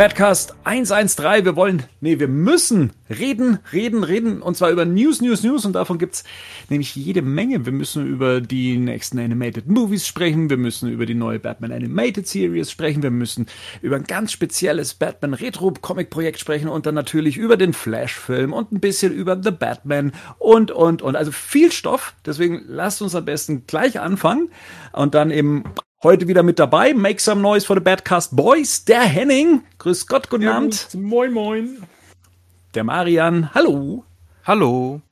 Badcast 113. Wir wollen, nee, wir müssen reden, reden, reden. Und zwar über News, News, News. Und davon gibt's nämlich jede Menge. Wir müssen über die nächsten Animated Movies sprechen. Wir müssen über die neue Batman Animated Series sprechen. Wir müssen über ein ganz spezielles Batman Retro Comic Projekt sprechen. Und dann natürlich über den Flash Film und ein bisschen über The Batman und, und, und. Also viel Stoff. Deswegen lasst uns am besten gleich anfangen. Und dann eben Heute wieder mit dabei, Make Some Noise for the Badcast Boys, der Henning. Grüß Gott, guten ja, Abend. Moin, moin. Der Marian, hallo. Hallo.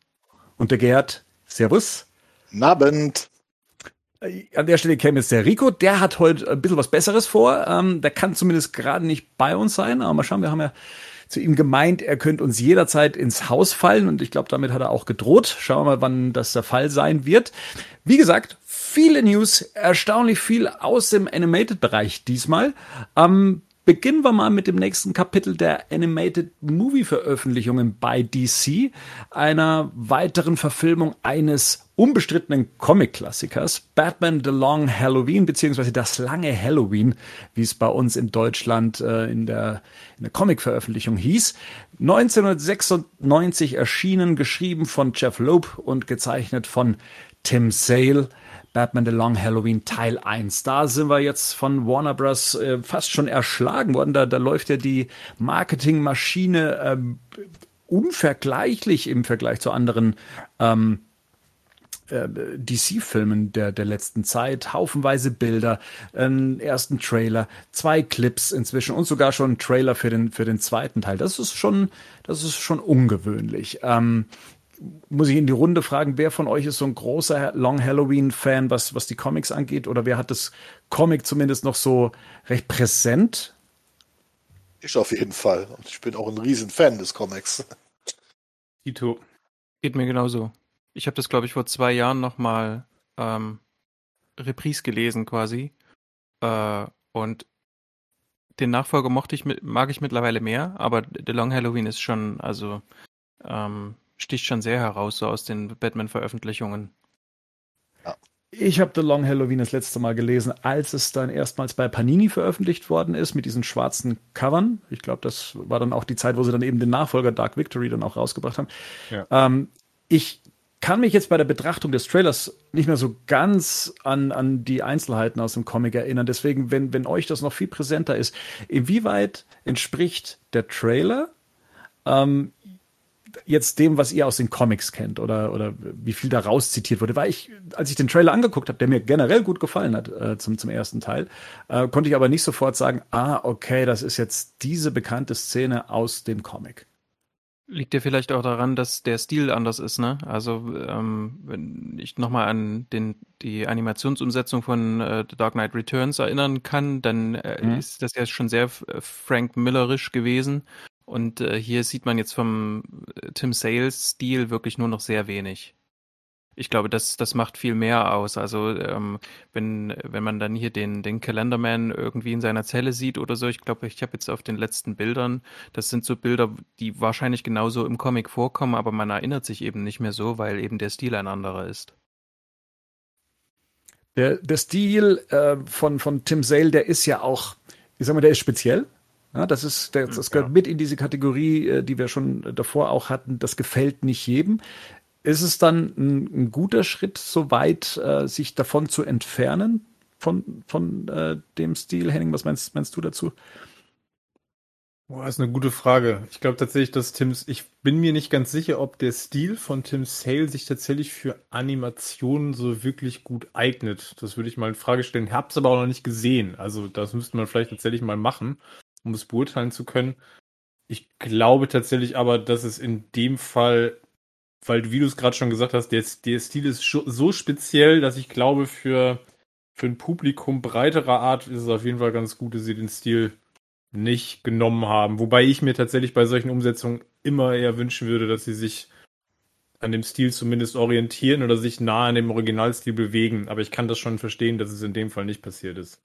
Und der Gerd, servus. Guten Abend. An der Stelle käme jetzt der Rico, der hat heute ein bisschen was Besseres vor. Ähm, der kann zumindest gerade nicht bei uns sein, aber mal schauen, wir haben ja zu ihm gemeint, er könnte uns jederzeit ins Haus fallen und ich glaube, damit hat er auch gedroht. Schauen wir mal, wann das der Fall sein wird. Wie gesagt, viele News, erstaunlich viel aus dem Animated-Bereich diesmal. Ähm, beginnen wir mal mit dem nächsten Kapitel der Animated Movie Veröffentlichungen bei DC, einer weiteren Verfilmung eines unbestrittenen Comic-Klassikers, Batman The Long Halloween, beziehungsweise das lange Halloween, wie es bei uns in Deutschland äh, in der, in der Comic-Veröffentlichung hieß. 1996 erschienen, geschrieben von Jeff Loeb und gezeichnet von Tim Sale. Batman The Long Halloween Teil 1. Da sind wir jetzt von Warner Bros. Äh, fast schon erschlagen worden. Da, da läuft ja die Marketingmaschine ähm, unvergleichlich im Vergleich zu anderen ähm, äh, DC-Filmen der, der letzten Zeit. Haufenweise Bilder, einen ersten Trailer, zwei Clips inzwischen und sogar schon einen Trailer für den, für den zweiten Teil. Das ist schon, das ist schon ungewöhnlich. Ähm, muss ich in die Runde fragen, wer von euch ist so ein großer Long Halloween-Fan, was, was die Comics angeht? Oder wer hat das Comic zumindest noch so recht präsent? Ich auf jeden Fall. Und ich bin auch ein Riesenfan des Comics. Tito. Geht mir genauso. Ich habe das, glaube ich, vor zwei Jahren nochmal ähm, Reprise gelesen quasi. Äh, und den Nachfolger mochte ich, mag ich mittlerweile mehr, aber The Long Halloween ist schon, also ähm, sticht schon sehr heraus, so aus den Batman-Veröffentlichungen. Ich habe The Long Halloween das letzte Mal gelesen, als es dann erstmals bei Panini veröffentlicht worden ist, mit diesen schwarzen Covern. Ich glaube, das war dann auch die Zeit, wo sie dann eben den Nachfolger Dark Victory dann auch rausgebracht haben. Ja. Ähm, ich kann mich jetzt bei der Betrachtung des Trailers nicht mehr so ganz an, an die Einzelheiten aus dem Comic erinnern. Deswegen, wenn, wenn euch das noch viel präsenter ist, inwieweit entspricht der Trailer ähm, jetzt dem, was ihr aus den Comics kennt oder, oder wie viel da raus zitiert wurde. Weil ich, als ich den Trailer angeguckt habe, der mir generell gut gefallen hat äh, zum, zum ersten Teil, äh, konnte ich aber nicht sofort sagen, ah, okay, das ist jetzt diese bekannte Szene aus dem Comic. Liegt ja vielleicht auch daran, dass der Stil anders ist, ne? Also ähm, wenn ich nochmal an den die Animationsumsetzung von äh, The Dark Knight Returns erinnern kann, dann äh, mhm. ist das ja schon sehr äh, Frank Millerisch gewesen. Und äh, hier sieht man jetzt vom äh, Tim Sales Stil wirklich nur noch sehr wenig. Ich glaube, das, das macht viel mehr aus. Also ähm, wenn, wenn man dann hier den, den Calendarman irgendwie in seiner Zelle sieht oder so, ich glaube, ich habe jetzt auf den letzten Bildern, das sind so Bilder, die wahrscheinlich genauso im Comic vorkommen, aber man erinnert sich eben nicht mehr so, weil eben der Stil ein anderer ist. Der, der Stil äh, von, von Tim Sale, der ist ja auch, ich sag mal, der ist speziell. Ja, das ist, das, das gehört ja. mit in diese Kategorie, äh, die wir schon davor auch hatten. Das gefällt nicht jedem. Ist es dann ein, ein guter Schritt, so weit äh, sich davon zu entfernen von, von äh, dem Stil? Henning, was meinst, meinst du dazu? Boah, ist eine gute Frage. Ich glaube tatsächlich, dass Tim's, ich bin mir nicht ganz sicher, ob der Stil von Tim Sale sich tatsächlich für Animationen so wirklich gut eignet. Das würde ich mal in Frage stellen. Hab's aber auch noch nicht gesehen. Also das müsste man vielleicht tatsächlich mal machen um es beurteilen zu können. Ich glaube tatsächlich aber, dass es in dem Fall, weil wie du es gerade schon gesagt hast, der, der Stil ist so speziell, dass ich glaube, für, für ein Publikum breiterer Art ist es auf jeden Fall ganz gut, dass sie den Stil nicht genommen haben. Wobei ich mir tatsächlich bei solchen Umsetzungen immer eher wünschen würde, dass sie sich an dem Stil zumindest orientieren oder sich nah an dem Originalstil bewegen. Aber ich kann das schon verstehen, dass es in dem Fall nicht passiert ist.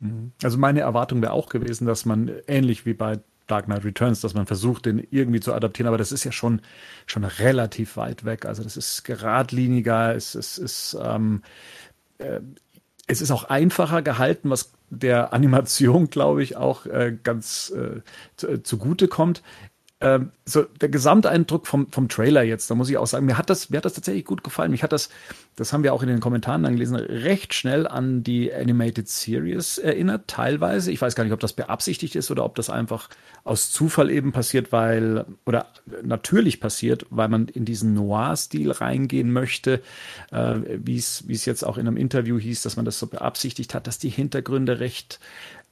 Mhm. Also meine Erwartung wäre auch gewesen, dass man ähnlich wie bei Dark Knight Returns, dass man versucht, den irgendwie zu adaptieren, aber das ist ja schon, schon relativ weit weg. Also das ist geradliniger, es, es ist, ähm, äh, es ist auch einfacher gehalten, was der Animation, glaube ich, auch äh, ganz äh, zugute kommt ähm, so der Gesamteindruck vom, vom Trailer jetzt, da muss ich auch sagen, mir hat das, mir hat das tatsächlich gut gefallen. Mich hat das, das haben wir auch in den Kommentaren dann gelesen, recht schnell an die Animated Series erinnert, teilweise. Ich weiß gar nicht, ob das beabsichtigt ist oder ob das einfach aus Zufall eben passiert, weil, oder natürlich passiert, weil man in diesen Noir-Stil reingehen möchte, äh, wie es jetzt auch in einem Interview hieß, dass man das so beabsichtigt hat, dass die Hintergründe recht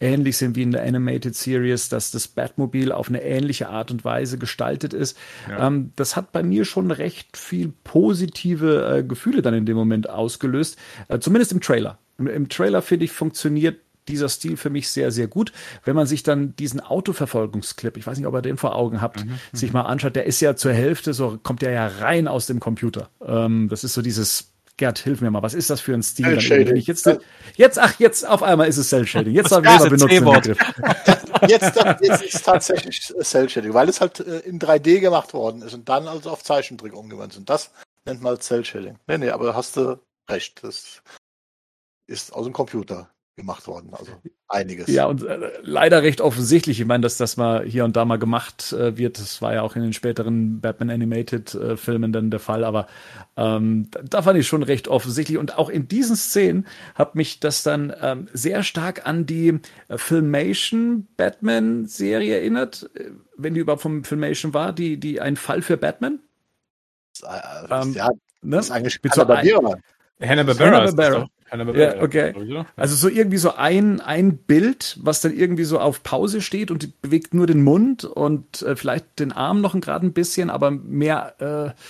ähnlich sind wie in der Animated Series, dass das Batmobil auf eine ähnliche Art und Weise gestaltet ist. Ja. Ähm, das hat bei mir schon recht viel positive äh, Gefühle dann in dem Moment ausgelöst, äh, zumindest im Trailer. Im, im Trailer finde ich funktioniert dieser Stil für mich sehr, sehr gut. Wenn man sich dann diesen Autoverfolgungsclip, ich weiß nicht, ob ihr den vor Augen habt, mhm. sich mal anschaut, der ist ja zur Hälfte, so kommt der ja rein aus dem Computer. Ähm, das ist so dieses Gerd, hilf mir mal, was ist das für ein Stil? Jetzt, jetzt, ach, jetzt auf einmal ist es Cell Shading. Jetzt haben wir benutzt den Begriff. Jetzt, jetzt ist tatsächlich Cell Shading, weil es halt äh, in 3D gemacht worden ist und dann also auf Zeichentrick umgewandelt ist. Und das nennt man Cell Shading. Nee, nee, aber hast du recht. Das ist aus dem Computer gemacht worden. Also einiges. Ja, und äh, leider recht offensichtlich. Ich meine, dass das mal hier und da mal gemacht äh, wird, das war ja auch in den späteren Batman Animated äh, Filmen dann der Fall, aber ähm, da fand ich schon recht offensichtlich. Und auch in diesen Szenen hat mich das dann ähm, sehr stark an die äh, Filmation Batman Serie erinnert, äh, wenn die überhaupt vom Filmation war, die, die ein Fall für Batman. Das, äh, ähm, ja, ne? das ist eigentlich mit so Hanna-Barbera. Hanna-Barbera. Ja, okay. Also so irgendwie so ein, ein Bild, was dann irgendwie so auf Pause steht und bewegt nur den Mund und äh, vielleicht den Arm noch gerade ein bisschen, aber mehr äh,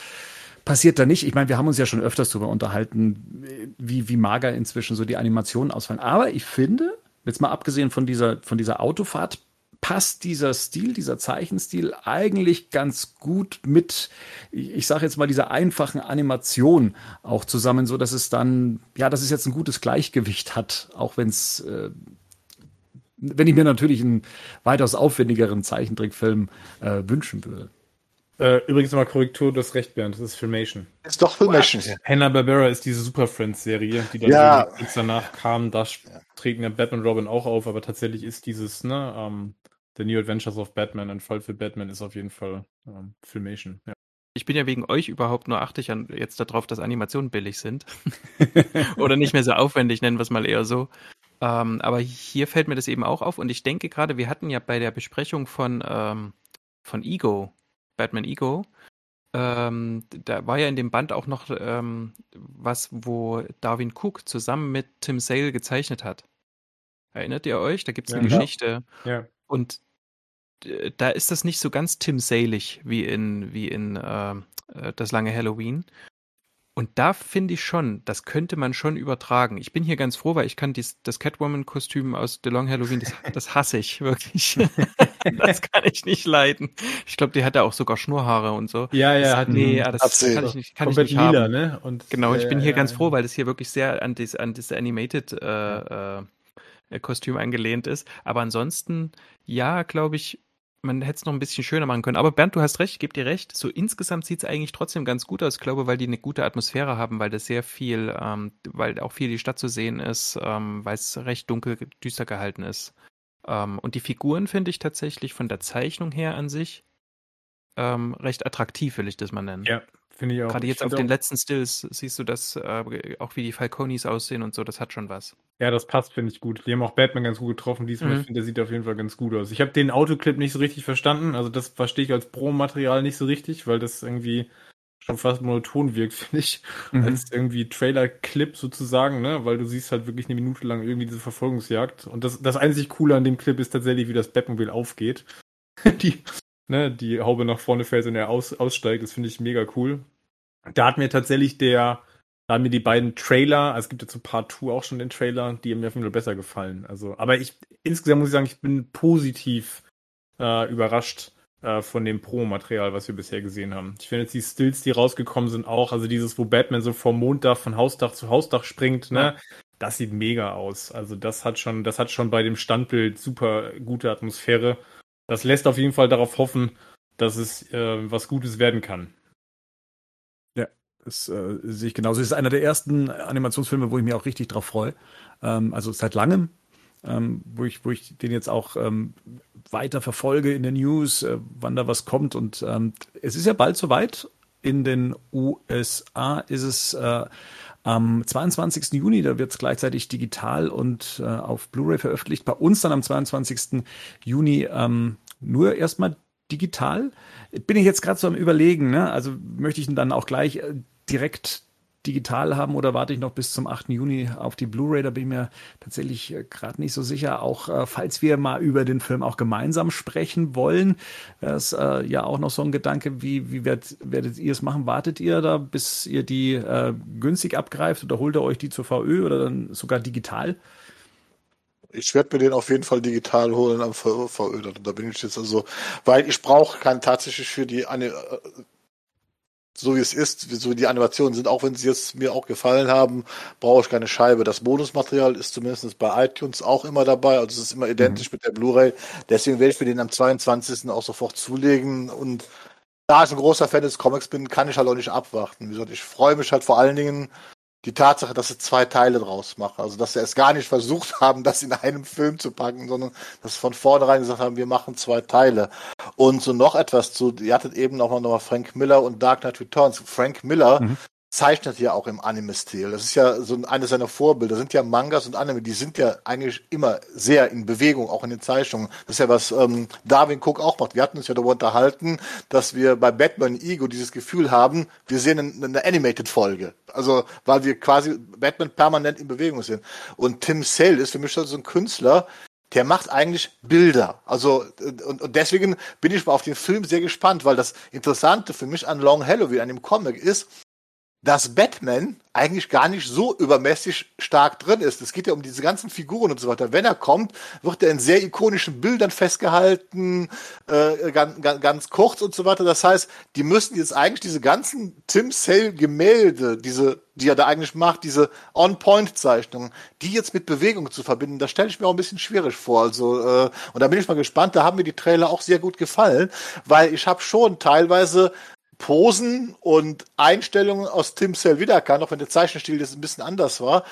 passiert da nicht. Ich meine, wir haben uns ja schon öfters darüber unterhalten, wie, wie mager inzwischen so die Animationen ausfallen. Aber ich finde, jetzt mal abgesehen von dieser, von dieser Autofahrt, passt dieser Stil, dieser Zeichenstil eigentlich ganz gut mit, ich sage jetzt mal, dieser einfachen Animation auch zusammen, so dass es dann, ja, dass es jetzt ein gutes Gleichgewicht hat, auch wenn es, äh, wenn ich mir natürlich einen weitaus aufwendigeren Zeichentrickfilm äh, wünschen würde. Äh, übrigens nochmal Korrektur, du hast recht, Bernd, das ist Filmation. Ist doch Filmation. Hanna-Barbera ist diese Super Friends-Serie, die dann ja. danach kam. Da treten ja Batman und Robin auch auf, aber tatsächlich ist dieses, ne, ähm, The New Adventures of Batman, ein Fall für Batman ist auf jeden Fall ähm, Filmation. Ja. Ich bin ja wegen euch überhaupt nur achtig an jetzt darauf, dass Animationen billig sind. Oder nicht mehr so aufwendig, nennen wir es mal eher so. Ähm, aber hier fällt mir das eben auch auf und ich denke gerade, wir hatten ja bei der Besprechung von, ähm, von Ego, Batman Ego, ähm, da war ja in dem Band auch noch ähm, was, wo Darwin Cook zusammen mit Tim Sale gezeichnet hat. Erinnert ihr euch? Da gibt es eine ja. Geschichte. Ja. Und äh, da ist das nicht so ganz Tim Salig wie in, wie in ähm, äh, Das lange Halloween. Und da finde ich schon, das könnte man schon übertragen. Ich bin hier ganz froh, weil ich kann dies, das Catwoman-Kostüm aus The Long Halloween, das, das hasse ich wirklich. das kann ich nicht leiden. Ich glaube, die hat ja auch sogar Schnurrhaare und so. Ja, ja, hat Nee, ja, das Absehen. kann ich nicht, kann ich nicht lila, haben. Ne? Und, genau, ich bin hier ja, ganz froh, weil das hier wirklich sehr an das, an das Animated äh, äh, Kostüm angelehnt ist. Aber ansonsten, ja, glaube ich, man hätte es noch ein bisschen schöner machen können. Aber Bernd, du hast recht, ich gebe dir recht. So insgesamt sieht es eigentlich trotzdem ganz gut aus. Ich glaube, weil die eine gute Atmosphäre haben, weil das sehr viel, ähm, weil auch viel die Stadt zu sehen ist, ähm, weil es recht dunkel, düster gehalten ist. Ähm, und die Figuren finde ich tatsächlich von der Zeichnung her an sich ähm, recht attraktiv, will ich das mal nennen. Ja, Finde ich auch. Gerade jetzt auf den letzten Stills siehst du das, äh, auch wie die Falconis aussehen und so, das hat schon was. Ja, das passt, finde ich gut. Die haben auch Batman ganz gut getroffen diesmal. Mhm. Ich finde, der sieht auf jeden Fall ganz gut aus. Ich habe den Autoclip nicht so richtig verstanden. Also das verstehe ich als Pro-Material nicht so richtig, weil das irgendwie schon fast monoton wirkt, finde ich. Mhm. Als irgendwie Trailer-Clip sozusagen, ne? Weil du siehst halt wirklich eine Minute lang irgendwie diese Verfolgungsjagd. Und das, das einzig Coole an dem Clip ist tatsächlich, wie das Batmobil aufgeht. die ne, die Haube nach vorne fällt und er aus, aussteigt. Das finde ich mega cool. Da hat mir tatsächlich der, da haben mir die beiden Trailer, also es gibt ja zu Part 2 auch schon den Trailer, die haben mir auf jeden Fall besser gefallen. Also, aber ich, insgesamt muss ich sagen, ich bin positiv äh, überrascht äh, von dem Pro-Material, was wir bisher gesehen haben. Ich finde jetzt die Stills, die rausgekommen sind, auch, also dieses, wo Batman so vom Monddach von Hausdach zu Hausdach springt, ne? Ja. Das sieht mega aus. Also das hat schon, das hat schon bei dem Standbild super gute Atmosphäre das lässt auf jeden Fall darauf hoffen, dass es äh, was Gutes werden kann. Ja, Das äh, sehe ich genauso. Es ist einer der ersten Animationsfilme, wo ich mich auch richtig drauf freue. Ähm, also seit langem, ähm, wo, ich, wo ich den jetzt auch ähm, weiter verfolge in den News, äh, wann da was kommt. Und ähm, es ist ja bald soweit. In den USA ist es äh, am 22. Juni, da wird es gleichzeitig digital und äh, auf Blu-ray veröffentlicht. Bei uns dann am 22. Juni ähm, nur erstmal digital. Bin ich jetzt gerade so am Überlegen, ne? Also möchte ich ihn dann auch gleich äh, direkt digital haben oder warte ich noch bis zum 8. Juni auf die Blu-ray? Da bin ich mir tatsächlich äh, gerade nicht so sicher. Auch äh, falls wir mal über den Film auch gemeinsam sprechen wollen, wäre es äh, ja auch noch so ein Gedanke, wie, wie werdet, werdet ihr es machen? Wartet ihr da, bis ihr die äh, günstig abgreift oder holt ihr euch die zur VÖ oder dann sogar digital? Ich werde mir den auf jeden Fall digital holen am VÖ. Da bin ich jetzt also, weil ich brauche kein tatsächlich für die eine äh, so wie es ist, so wie die Animationen sind, auch wenn sie jetzt mir auch gefallen haben, brauche ich keine Scheibe. Das Bonusmaterial ist zumindest bei iTunes auch immer dabei, also es ist immer identisch mhm. mit der Blu-ray. Deswegen werde ich mir den am 22. auch sofort zulegen und da ich ein großer Fan des Comics bin, kann ich halt auch nicht abwarten. Wie gesagt, ich freue mich halt vor allen Dingen die Tatsache, dass sie zwei Teile draus machen. Also, dass sie es gar nicht versucht haben, das in einem Film zu packen, sondern dass sie von vornherein gesagt haben, wir machen zwei Teile. Und so noch etwas zu, ihr hattet eben noch mal Frank Miller und Dark Knight Returns. Frank Miller mhm zeichnet ja auch im Anime-Stil. Das ist ja so eines seiner Vorbilder. Das sind ja Mangas und Anime, die sind ja eigentlich immer sehr in Bewegung, auch in den Zeichnungen. Das ist ja was ähm, Darwin Cook auch macht. Wir hatten uns ja darüber unterhalten, dass wir bei Batman Ego dieses Gefühl haben, wir sehen eine, eine Animated-Folge. Also, weil wir quasi Batman permanent in Bewegung sind. Und Tim Sale ist für mich so ein Künstler, der macht eigentlich Bilder. Also und, und deswegen bin ich mal auf den Film sehr gespannt, weil das Interessante für mich an Long Halloween, an dem Comic ist, dass Batman eigentlich gar nicht so übermäßig stark drin ist. Es geht ja um diese ganzen Figuren und so weiter. Wenn er kommt, wird er in sehr ikonischen Bildern festgehalten, äh, ganz, ganz, ganz kurz und so weiter. Das heißt, die müssen jetzt eigentlich diese ganzen Tim Sale Gemälde, diese, die er da eigentlich macht, diese On-Point-Zeichnungen, die jetzt mit Bewegung zu verbinden, das stelle ich mir auch ein bisschen schwierig vor. Also äh, und da bin ich mal gespannt. Da haben mir die Trailer auch sehr gut gefallen, weil ich habe schon teilweise Posen und Einstellungen aus Tim Cell wiedererkannt, auch wenn der Zeichenstil jetzt ein bisschen anders war.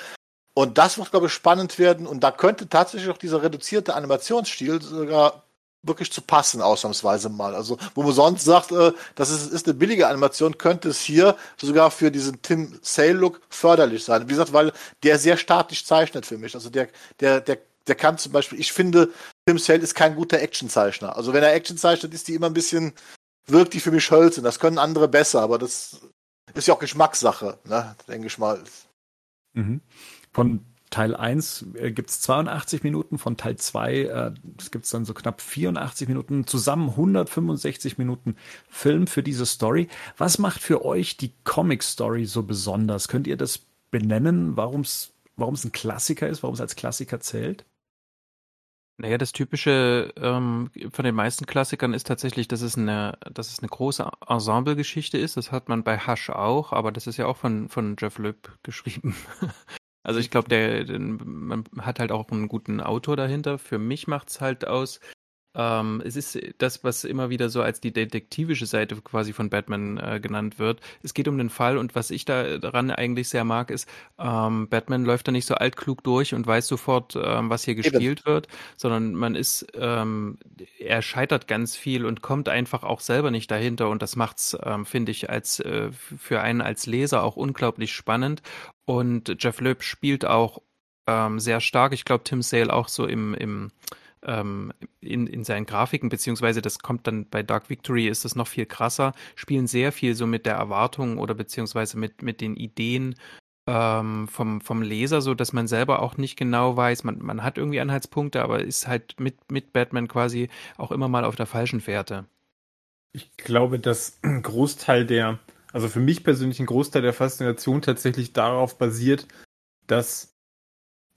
Und das wird, glaube ich, spannend werden. Und da könnte tatsächlich auch dieser reduzierte Animationsstil sogar wirklich zu passen, ausnahmsweise mal. Also, wo man sonst sagt, äh, das ist, ist eine billige Animation, könnte es hier sogar für diesen Tim Sale-Look förderlich sein. Wie gesagt, weil der sehr statisch zeichnet für mich. Also der, der, der, der kann zum Beispiel, ich finde, Tim Sale ist kein guter Actionzeichner. Also wenn er Action zeichnet, ist die immer ein bisschen wirkt die für mich hölzern. Das können andere besser, aber das ist ja auch Geschmackssache, ne? denke ich mal. Mhm. Von Teil 1 äh, gibt es 82 Minuten, von Teil 2 äh, gibt es dann so knapp 84 Minuten, zusammen 165 Minuten Film für diese Story. Was macht für euch die Comic-Story so besonders? Könnt ihr das benennen, warum es ein Klassiker ist, warum es als Klassiker zählt? Naja, das Typische ähm, von den meisten Klassikern ist tatsächlich, dass es eine, dass es eine große Ensemble-Geschichte ist. Das hat man bei Hush auch, aber das ist ja auch von, von Jeff Loeb geschrieben. also ich glaube, der, der, man hat halt auch einen guten Autor dahinter. Für mich macht's halt aus, ähm, es ist das, was immer wieder so als die detektivische Seite quasi von Batman äh, genannt wird. Es geht um den Fall und was ich da daran eigentlich sehr mag, ist, ähm, Batman läuft da nicht so altklug durch und weiß sofort, ähm, was hier gespielt Eben. wird, sondern man ist, ähm, er scheitert ganz viel und kommt einfach auch selber nicht dahinter und das macht's, ähm, finde ich, als äh, für einen als Leser auch unglaublich spannend. Und Jeff Loeb spielt auch ähm, sehr stark. Ich glaube, Tim Sale auch so im, im ähm, in, in seinen Grafiken, beziehungsweise das kommt dann bei Dark Victory, ist das noch viel krasser, spielen sehr viel so mit der Erwartung oder beziehungsweise mit, mit den Ideen ähm, vom, vom Leser, so dass man selber auch nicht genau weiß, man, man hat irgendwie Anhaltspunkte, aber ist halt mit, mit Batman quasi auch immer mal auf der falschen Fährte. Ich glaube, dass ein Großteil der, also für mich persönlich ein Großteil der Faszination tatsächlich darauf basiert, dass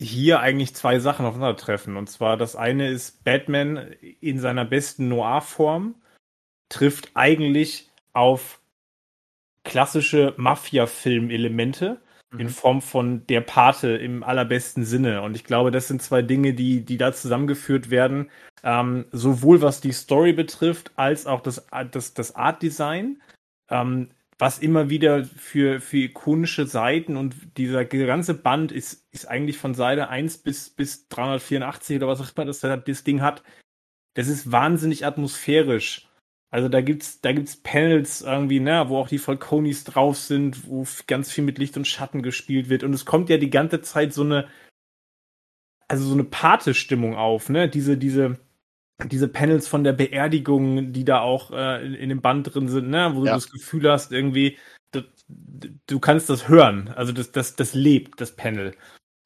hier eigentlich zwei Sachen aufeinandertreffen. Und zwar das eine ist, Batman in seiner besten Noir-Form trifft eigentlich auf klassische Mafia-Film-Elemente mhm. in Form von der Pate im allerbesten Sinne. Und ich glaube, das sind zwei Dinge, die, die da zusammengeführt werden, ähm, sowohl was die Story betrifft, als auch das, das, das Art-Design. Ähm, was immer wieder für, für ikonische Seiten und dieser ganze Band ist, ist eigentlich von Seite 1 bis, bis 384 oder was auch immer das, das Ding hat. Das ist wahnsinnig atmosphärisch. Also da gibt's, da gibt's Panels irgendwie, ne, wo auch die Falconis drauf sind, wo ganz viel mit Licht und Schatten gespielt wird. Und es kommt ja die ganze Zeit so eine, also so eine Pate-Stimmung auf, ne? Diese, diese, diese Panels von der Beerdigung, die da auch äh, in, in, dem Band drin sind, ne, wo ja. du das Gefühl hast, irgendwie, du, du kannst das hören. Also das, das, das lebt, das Panel.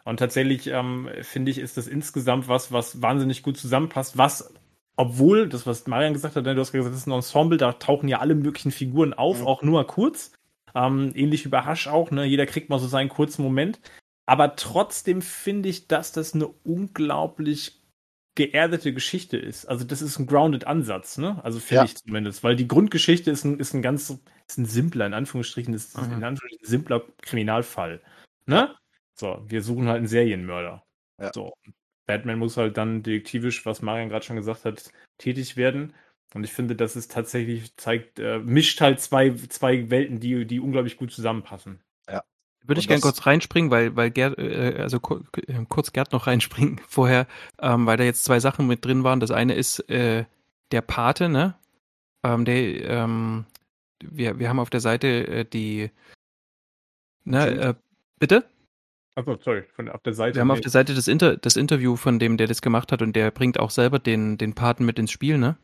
Und tatsächlich ähm, finde ich, ist das insgesamt was, was wahnsinnig gut zusammenpasst, was, obwohl, das, was Marian gesagt hat, ne, du hast gesagt, das ist ein Ensemble, da tauchen ja alle möglichen Figuren auf, mhm. auch nur kurz. Ähm, ähnlich wie bei Hush auch, ne? Jeder kriegt mal so seinen kurzen Moment. Aber trotzdem finde ich, dass das eine unglaublich geerdete Geschichte ist. Also das ist ein grounded Ansatz, ne? Also finde ja. ich zumindest, weil die Grundgeschichte ist ein, ist ein ganz, ist ein simpler, in Anführungsstrichen, ist mhm. in Anführungsstrichen ein simpler Kriminalfall, ne? So, wir suchen halt einen Serienmörder. Ja. So, Batman muss halt dann detektivisch, was Marian gerade schon gesagt hat, tätig werden. Und ich finde, das ist tatsächlich, zeigt, äh, mischt halt zwei, zwei Welten, die, die unglaublich gut zusammenpassen. Würde ich gerne kurz reinspringen, weil, weil Gerd, äh, also äh, kurz Gerd noch reinspringen vorher, ähm, weil da jetzt zwei Sachen mit drin waren. Das eine ist äh, der Pate, ne? Ähm, der, ähm, wir, wir haben auf der Seite äh, die, ne, äh, bitte? Achso, sorry, von auf der Seite. Wir haben auf der Seite das, Inter das Interview von dem, der das gemacht hat und der bringt auch selber den, den Paten mit ins Spiel, ne?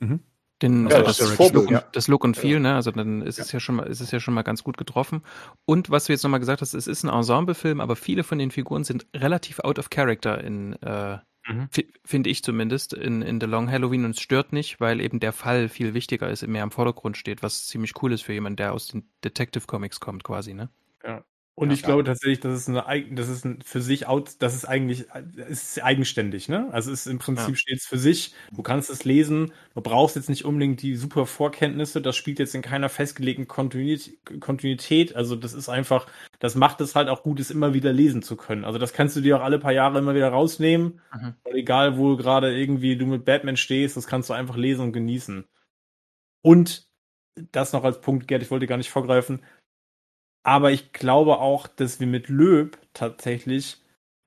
Mhm. Den, ja, das, das, Vorbild, Look, ja. das, Look, und Feel, ja. ne? Also dann ist es ja schon mal, ist es ja schon mal ganz gut getroffen. Und was du jetzt nochmal gesagt hast, es ist ein Ensemble-Film, aber viele von den Figuren sind relativ out of character in, äh, mhm. finde ich zumindest, in, in The Long Halloween und es stört nicht, weil eben der Fall viel wichtiger ist, mehr im Vordergrund steht, was ziemlich cool ist für jemanden, der aus den Detective Comics kommt, quasi, ne? Ja. Und ja, ich glaube tatsächlich, das ist eine, das ist ein, für sich out, das ist eigentlich, ist eigenständig, ne? Also ist im Prinzip ja. steht es für sich. Du kannst es lesen. Du brauchst jetzt nicht unbedingt die super Vorkenntnisse. Das spielt jetzt in keiner festgelegten Kontinuität. Also das ist einfach, das macht es halt auch gut, es immer wieder lesen zu können. Also das kannst du dir auch alle paar Jahre immer wieder rausnehmen. Mhm. Und egal, wo gerade irgendwie du mit Batman stehst, das kannst du einfach lesen und genießen. Und das noch als Punkt, Gerd, ich wollte gar nicht vorgreifen aber ich glaube auch, dass wir mit Löb tatsächlich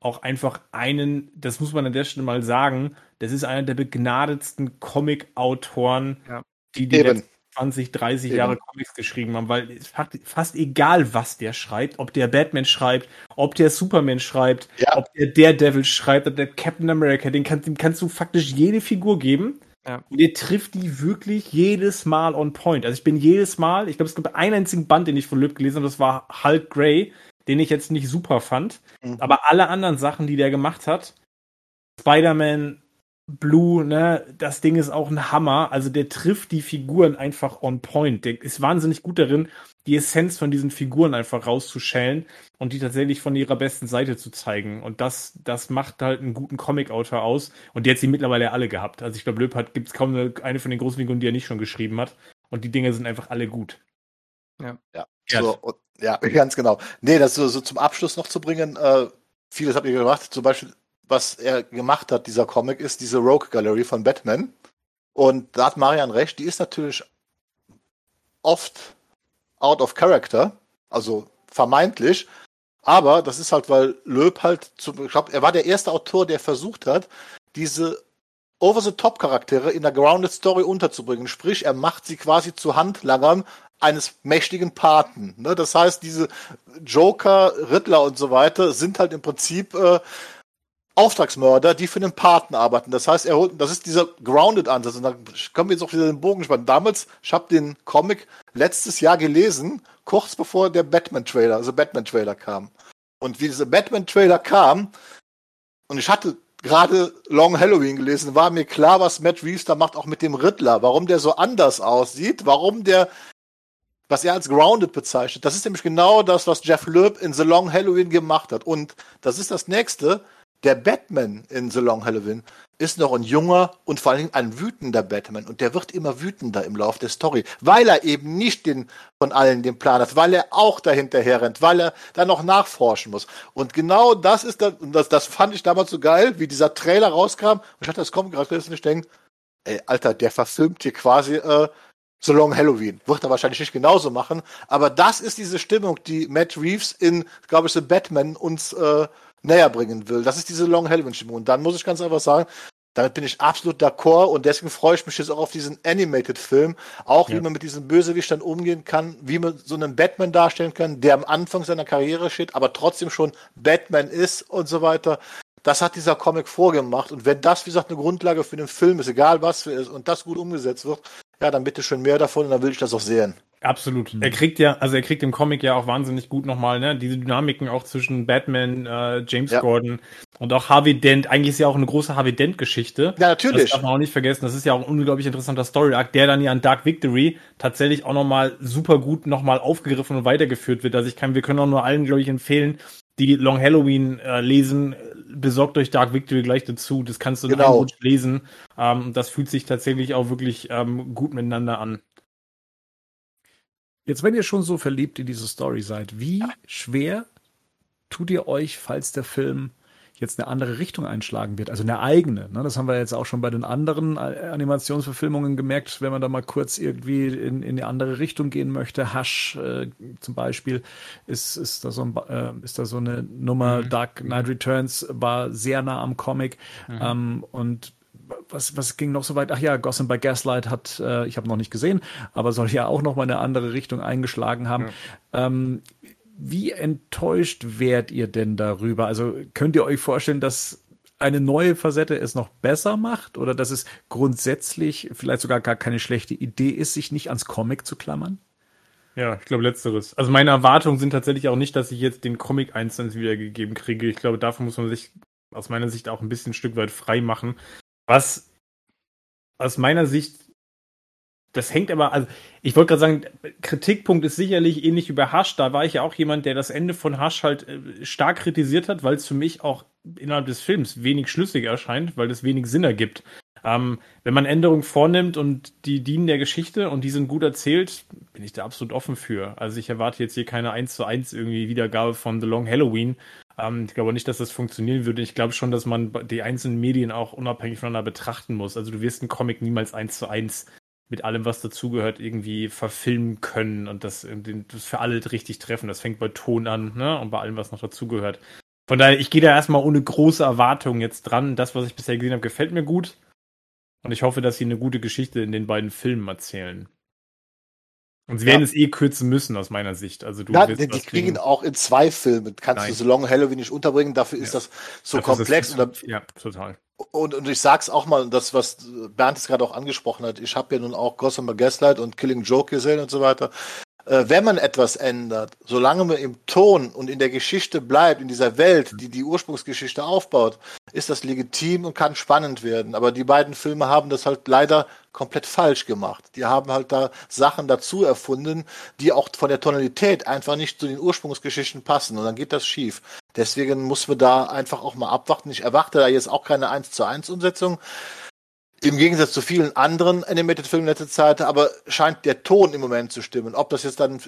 auch einfach einen, das muss man an der Stelle mal sagen, das ist einer der begnadetsten Comic-Autoren, ja. die die letzten 20, 30 Eben. Jahre Comics geschrieben haben, weil es fast egal, was der schreibt, ob der Batman schreibt, ob der Superman schreibt, ja. ob der Daredevil schreibt, ob der Captain America, den, kann, dem kannst du faktisch jede Figur geben ja. Und ihr trifft die wirklich jedes Mal on point. Also ich bin jedes Mal, ich glaube, es gibt einen einzigen Band, den ich von Lüb gelesen habe, das war Hulk Grey, den ich jetzt nicht super fand. Mhm. Aber alle anderen Sachen, die der gemacht hat, Spider-Man, Blue, ne, das Ding ist auch ein Hammer. Also der trifft die Figuren einfach on point. Der ist wahnsinnig gut darin, die Essenz von diesen Figuren einfach rauszuschälen und die tatsächlich von ihrer besten Seite zu zeigen. Und das, das macht halt einen guten Comic-Autor aus. Und die hat sie mittlerweile alle gehabt. Also ich glaube, Löb hat, gibt es kaum eine, eine von den großen Figuren, die er nicht schon geschrieben hat. Und die Dinge sind einfach alle gut. Ja. Ja, so, und, ja ganz genau. Nee, das so, so zum Abschluss noch zu bringen, äh, vieles habe ich gemacht. Zum Beispiel was er gemacht hat, dieser Comic, ist diese Rogue Gallery von Batman. Und da hat Marian recht, die ist natürlich oft out of character, also vermeintlich. Aber das ist halt, weil Löb halt, zu, ich glaube, er war der erste Autor, der versucht hat, diese Over-the-Top-Charaktere in der Grounded Story unterzubringen. Sprich, er macht sie quasi zu Handlangern eines mächtigen Paten. Ne? Das heißt, diese Joker, Riddler und so weiter sind halt im Prinzip äh, Auftragsmörder, die für den Paten arbeiten. Das heißt, er holt, das ist dieser Grounded-Ansatz. Und da können wir jetzt auch wieder den Bogen spannen. Damals, ich habe den Comic letztes Jahr gelesen, kurz bevor der Batman-Trailer, also Batman-Trailer kam. Und wie dieser Batman-Trailer kam, und ich hatte gerade Long Halloween gelesen, war mir klar, was Matt Reeves da macht, auch mit dem Riddler, warum der so anders aussieht, warum der, was er als grounded bezeichnet. Das ist nämlich genau das, was Jeff Loeb in The Long Halloween gemacht hat. Und das ist das nächste der Batman in The Long Halloween ist noch ein junger und vor allem ein wütender Batman und der wird immer wütender im Laufe der Story, weil er eben nicht den von allen den Plan hat, weil er auch dahinterher rennt, weil er da noch nachforschen muss. Und genau das ist das, und das, das fand ich damals so geil, wie dieser Trailer rauskam. Und ich hatte das kommt gerade ich denke, ey, Alter, der verfilmt hier quasi äh, The Long Halloween. Wird er wahrscheinlich nicht genauso machen. Aber das ist diese Stimmung, die Matt Reeves in, glaube ich, The Batman uns äh, näher bringen will. Das ist diese Long Halloween-Stimmung. Und dann muss ich ganz einfach sagen, damit bin ich absolut d'accord und deswegen freue ich mich jetzt auch auf diesen Animated-Film. Auch wie ja. man mit diesem Bösewicht dann umgehen kann, wie man so einen Batman darstellen kann, der am Anfang seiner Karriere steht, aber trotzdem schon Batman ist und so weiter. Das hat dieser Comic vorgemacht. Und wenn das, wie gesagt, eine Grundlage für den Film ist, egal was für ist, und das gut umgesetzt wird, ja, dann bitte schön mehr davon und dann will ich das auch sehen. Absolut. Mhm. Er kriegt ja, also er kriegt im Comic ja auch wahnsinnig gut nochmal, ne, diese Dynamiken auch zwischen Batman, äh, James ja. Gordon und auch Harvey Dent. Eigentlich ist ja auch eine große Harvey Dent-Geschichte. Ja, natürlich. Das darf man auch nicht vergessen. Das ist ja auch ein unglaublich interessanter Story-Arc, der dann ja an Dark Victory tatsächlich auch nochmal super gut nochmal aufgegriffen und weitergeführt wird. Also ich kann, wir können auch nur allen, glaube ich, empfehlen, die Long Halloween äh, lesen, besorgt euch Dark Victory gleich dazu. Das kannst du genau. lesen. Ähm, das fühlt sich tatsächlich auch wirklich ähm, gut miteinander an. Jetzt, wenn ihr schon so verliebt in diese Story seid, wie schwer tut ihr euch, falls der Film jetzt eine andere Richtung einschlagen wird, also eine eigene. Ne? Das haben wir jetzt auch schon bei den anderen äh, Animationsverfilmungen gemerkt, wenn man da mal kurz irgendwie in, in eine andere Richtung gehen möchte. Hush äh, zum Beispiel ist, ist, da so ein, äh, ist da so eine Nummer. Mhm. Dark Knight Returns war sehr nah am Comic mhm. ähm, und was, was ging noch so weit? Ach ja, Gotham by Gaslight hat, äh, ich habe noch nicht gesehen, aber soll ja auch noch mal eine andere Richtung eingeschlagen haben. Ja. Ähm, wie enttäuscht wärt ihr denn darüber? Also könnt ihr euch vorstellen, dass eine neue Facette es noch besser macht oder dass es grundsätzlich vielleicht sogar gar keine schlechte Idee ist, sich nicht ans Comic zu klammern? Ja, ich glaube letzteres. Also meine Erwartungen sind tatsächlich auch nicht, dass ich jetzt den Comic einzeln wiedergegeben kriege. Ich glaube, davon muss man sich aus meiner Sicht auch ein bisschen ein Stück weit frei machen. Was aus meiner Sicht, das hängt aber, also ich wollte gerade sagen, Kritikpunkt ist sicherlich ähnlich bei Hasch. Da war ich ja auch jemand, der das Ende von Hasch halt äh, stark kritisiert hat, weil es für mich auch innerhalb des Films wenig schlüssig erscheint, weil es wenig Sinn ergibt. Ähm, wenn man Änderungen vornimmt und die dienen der Geschichte und die sind gut erzählt, bin ich da absolut offen für. Also ich erwarte jetzt hier keine 1 zu 1 irgendwie Wiedergabe von The Long Halloween, ähm, ich glaube nicht, dass das funktionieren würde. Ich glaube schon, dass man die einzelnen Medien auch unabhängig voneinander betrachten muss. Also du wirst einen Comic niemals eins zu eins mit allem, was dazugehört, irgendwie verfilmen können und das, das für alle richtig treffen. Das fängt bei Ton an, ne? Und bei allem, was noch dazugehört. Von daher, ich gehe da erstmal ohne große Erwartungen jetzt dran. Das, was ich bisher gesehen habe, gefällt mir gut. Und ich hoffe, dass sie eine gute Geschichte in den beiden Filmen erzählen. Und sie werden ja. es eh kürzen müssen, aus meiner Sicht. Also du ja, die kriegen auch in zwei Filmen. Kannst Nein. du so Long Halloween nicht unterbringen, dafür ist ja. das so dafür komplex. Das, ja, total. Und, und ich sag's auch mal, das, was Bernd es gerade auch angesprochen hat, ich habe ja nun auch Gotham by Gaslight und Killing Joke gesehen und so weiter wenn man etwas ändert, solange man im Ton und in der Geschichte bleibt, in dieser Welt, die die Ursprungsgeschichte aufbaut, ist das legitim und kann spannend werden. Aber die beiden Filme haben das halt leider komplett falsch gemacht. Die haben halt da Sachen dazu erfunden, die auch von der Tonalität einfach nicht zu den Ursprungsgeschichten passen. Und dann geht das schief. Deswegen muss man da einfach auch mal abwarten. Ich erwarte da jetzt auch keine 1 zu 1 Umsetzung. Im Gegensatz zu vielen anderen Animated-Filmen letzter Zeit, aber scheint der Ton im Moment zu stimmen. Ob das jetzt dann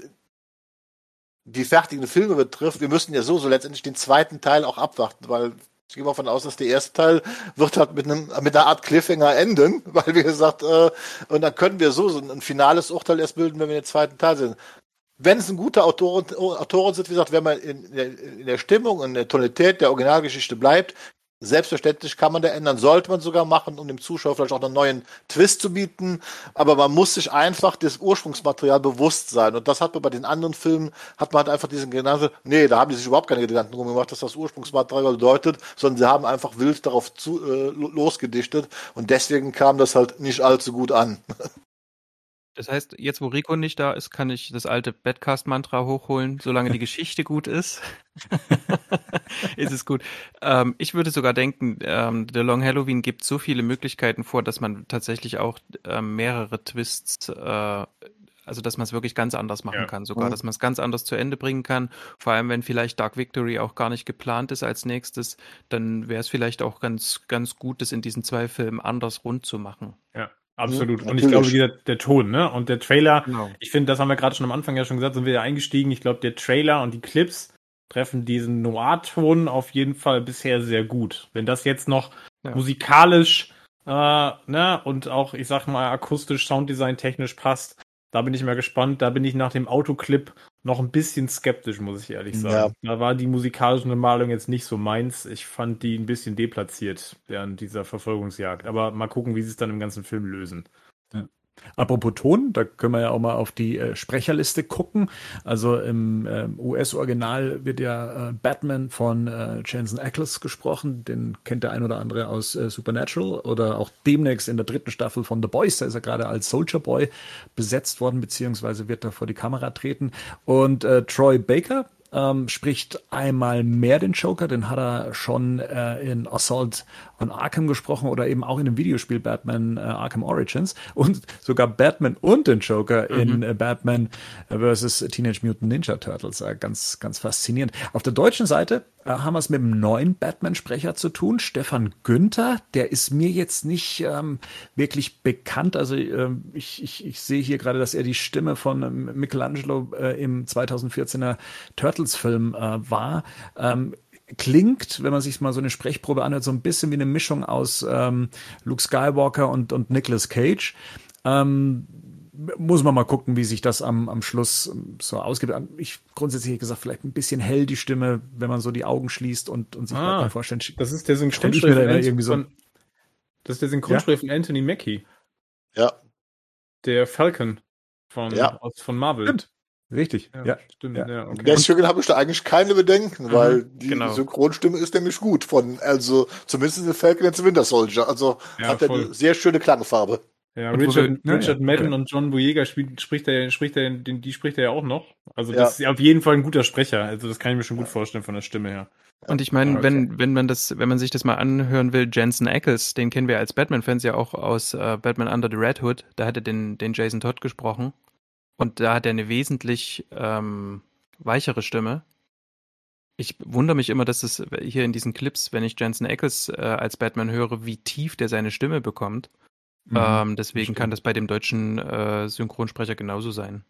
die fertigen Filme betrifft, wir müssen ja so, so letztendlich den zweiten Teil auch abwarten, weil ich gehe mal davon aus, dass der erste Teil wird halt mit einem mit einer Art Cliffhanger enden, weil wie gesagt, äh, und dann können wir so, so ein finales Urteil erst bilden, wenn wir den zweiten Teil sind. Wenn es ein guter Autoren, Autoren sind, wie gesagt, wenn man in, in, der, in der Stimmung und der Tonalität der Originalgeschichte bleibt, Selbstverständlich kann man da ändern, sollte man sogar machen, um dem Zuschauer vielleicht auch einen neuen Twist zu bieten. Aber man muss sich einfach des Ursprungsmaterial bewusst sein. Und das hat man bei den anderen Filmen, hat man halt einfach diesen Gedanken, nee, da haben die sich überhaupt keine Gedanken drum gemacht, was das Ursprungsmaterial bedeutet, sondern sie haben einfach wild darauf zu, äh, losgedichtet. Und deswegen kam das halt nicht allzu gut an. Das heißt, jetzt wo Rico nicht da ist, kann ich das alte Badcast-Mantra hochholen, solange die Geschichte gut ist. ist es gut. Ähm, ich würde sogar denken, ähm, The Long Halloween gibt so viele Möglichkeiten vor, dass man tatsächlich auch ähm, mehrere Twists, äh, also dass man es wirklich ganz anders machen ja. kann, sogar, mhm. dass man es ganz anders zu Ende bringen kann. Vor allem, wenn vielleicht Dark Victory auch gar nicht geplant ist als nächstes, dann wäre es vielleicht auch ganz, ganz gut, das in diesen zwei Filmen anders rund zu machen. Ja. Absolut. Ja, und ich glaube, der, der Ton, ne? Und der Trailer, genau. ich finde, das haben wir gerade schon am Anfang ja schon gesagt, sind wir ja eingestiegen. Ich glaube, der Trailer und die Clips treffen diesen Noir-Ton auf jeden Fall bisher sehr gut. Wenn das jetzt noch ja. musikalisch Äh, ne, und auch, ich sag mal, akustisch, Sounddesign technisch passt. Da bin ich mal gespannt. Da bin ich nach dem Autoclip noch ein bisschen skeptisch, muss ich ehrlich sagen. Ja. Da war die musikalische Malung jetzt nicht so meins. Ich fand die ein bisschen deplatziert während dieser Verfolgungsjagd. Aber mal gucken, wie sie es dann im ganzen Film lösen. Apropos Ton, da können wir ja auch mal auf die äh, Sprecherliste gucken. Also im äh, US-Original wird ja äh, Batman von äh, Jensen Ackles gesprochen. Den kennt der ein oder andere aus äh, Supernatural oder auch demnächst in der dritten Staffel von The Boys. Da ist er gerade als Soldier Boy besetzt worden, beziehungsweise wird er vor die Kamera treten. Und äh, Troy Baker, ähm, spricht einmal mehr den Joker, den hat er schon äh, in Assault on Arkham gesprochen oder eben auch in dem Videospiel Batman äh, Arkham Origins und sogar Batman und den Joker mhm. in äh, Batman vs. Teenage Mutant Ninja Turtles. Äh, ganz, ganz faszinierend. Auf der deutschen Seite äh, haben wir es mit einem neuen Batman-Sprecher zu tun, Stefan Günther. Der ist mir jetzt nicht ähm, wirklich bekannt. Also ähm, ich, ich, ich sehe hier gerade, dass er die Stimme von ähm, Michelangelo äh, im 2014er Turtles-Film äh, war. Ähm, klingt, wenn man sich mal so eine Sprechprobe anhört, so ein bisschen wie eine Mischung aus ähm, Luke Skywalker und, und Nicolas Cage. Ähm, muss man mal gucken, wie sich das am, am Schluss so ausgibt. Ich grundsätzlich gesagt, vielleicht ein bisschen hell die Stimme, wenn man so die Augen schließt und, und sich ah, vorstellt. Das ist der Synchronsprecher von, irgendwie so das ist der Synchronsprecher ja? von Anthony Mackie. Ja. Der Falcon von, ja. aus, von Marvel. Stimmt. Richtig, ja. ja. Stimmt, ja. ja okay. Deswegen habe ich da eigentlich keine Bedenken, mhm, weil die genau. Synchronstimme ist nämlich gut von, also zumindest in Falcon and the Winter Soldier. Also ja, hat er eine sehr schöne Klangfarbe. Ja, Richard, wir, Richard ja, Madden und John Boyega spielt, spricht er, spricht er, den, die spricht er ja auch noch. Also das ist auf jeden Fall ein guter Sprecher. Also das kann ich mir schon gut vorstellen von der Stimme her. Und ich meine, okay. wenn, wenn man das, wenn man sich das mal anhören will, Jensen Ackles, den kennen wir als Batman-Fans ja auch aus äh, Batman Under the Red Hood. Da hat er den, den Jason Todd gesprochen. Und da hat er eine wesentlich ähm, weichere Stimme. Ich wundere mich immer, dass es hier in diesen Clips, wenn ich Jensen Ackles äh, als Batman höre, wie tief der seine Stimme bekommt. Mhm, ähm, deswegen kann das bei dem deutschen äh, Synchronsprecher genauso sein.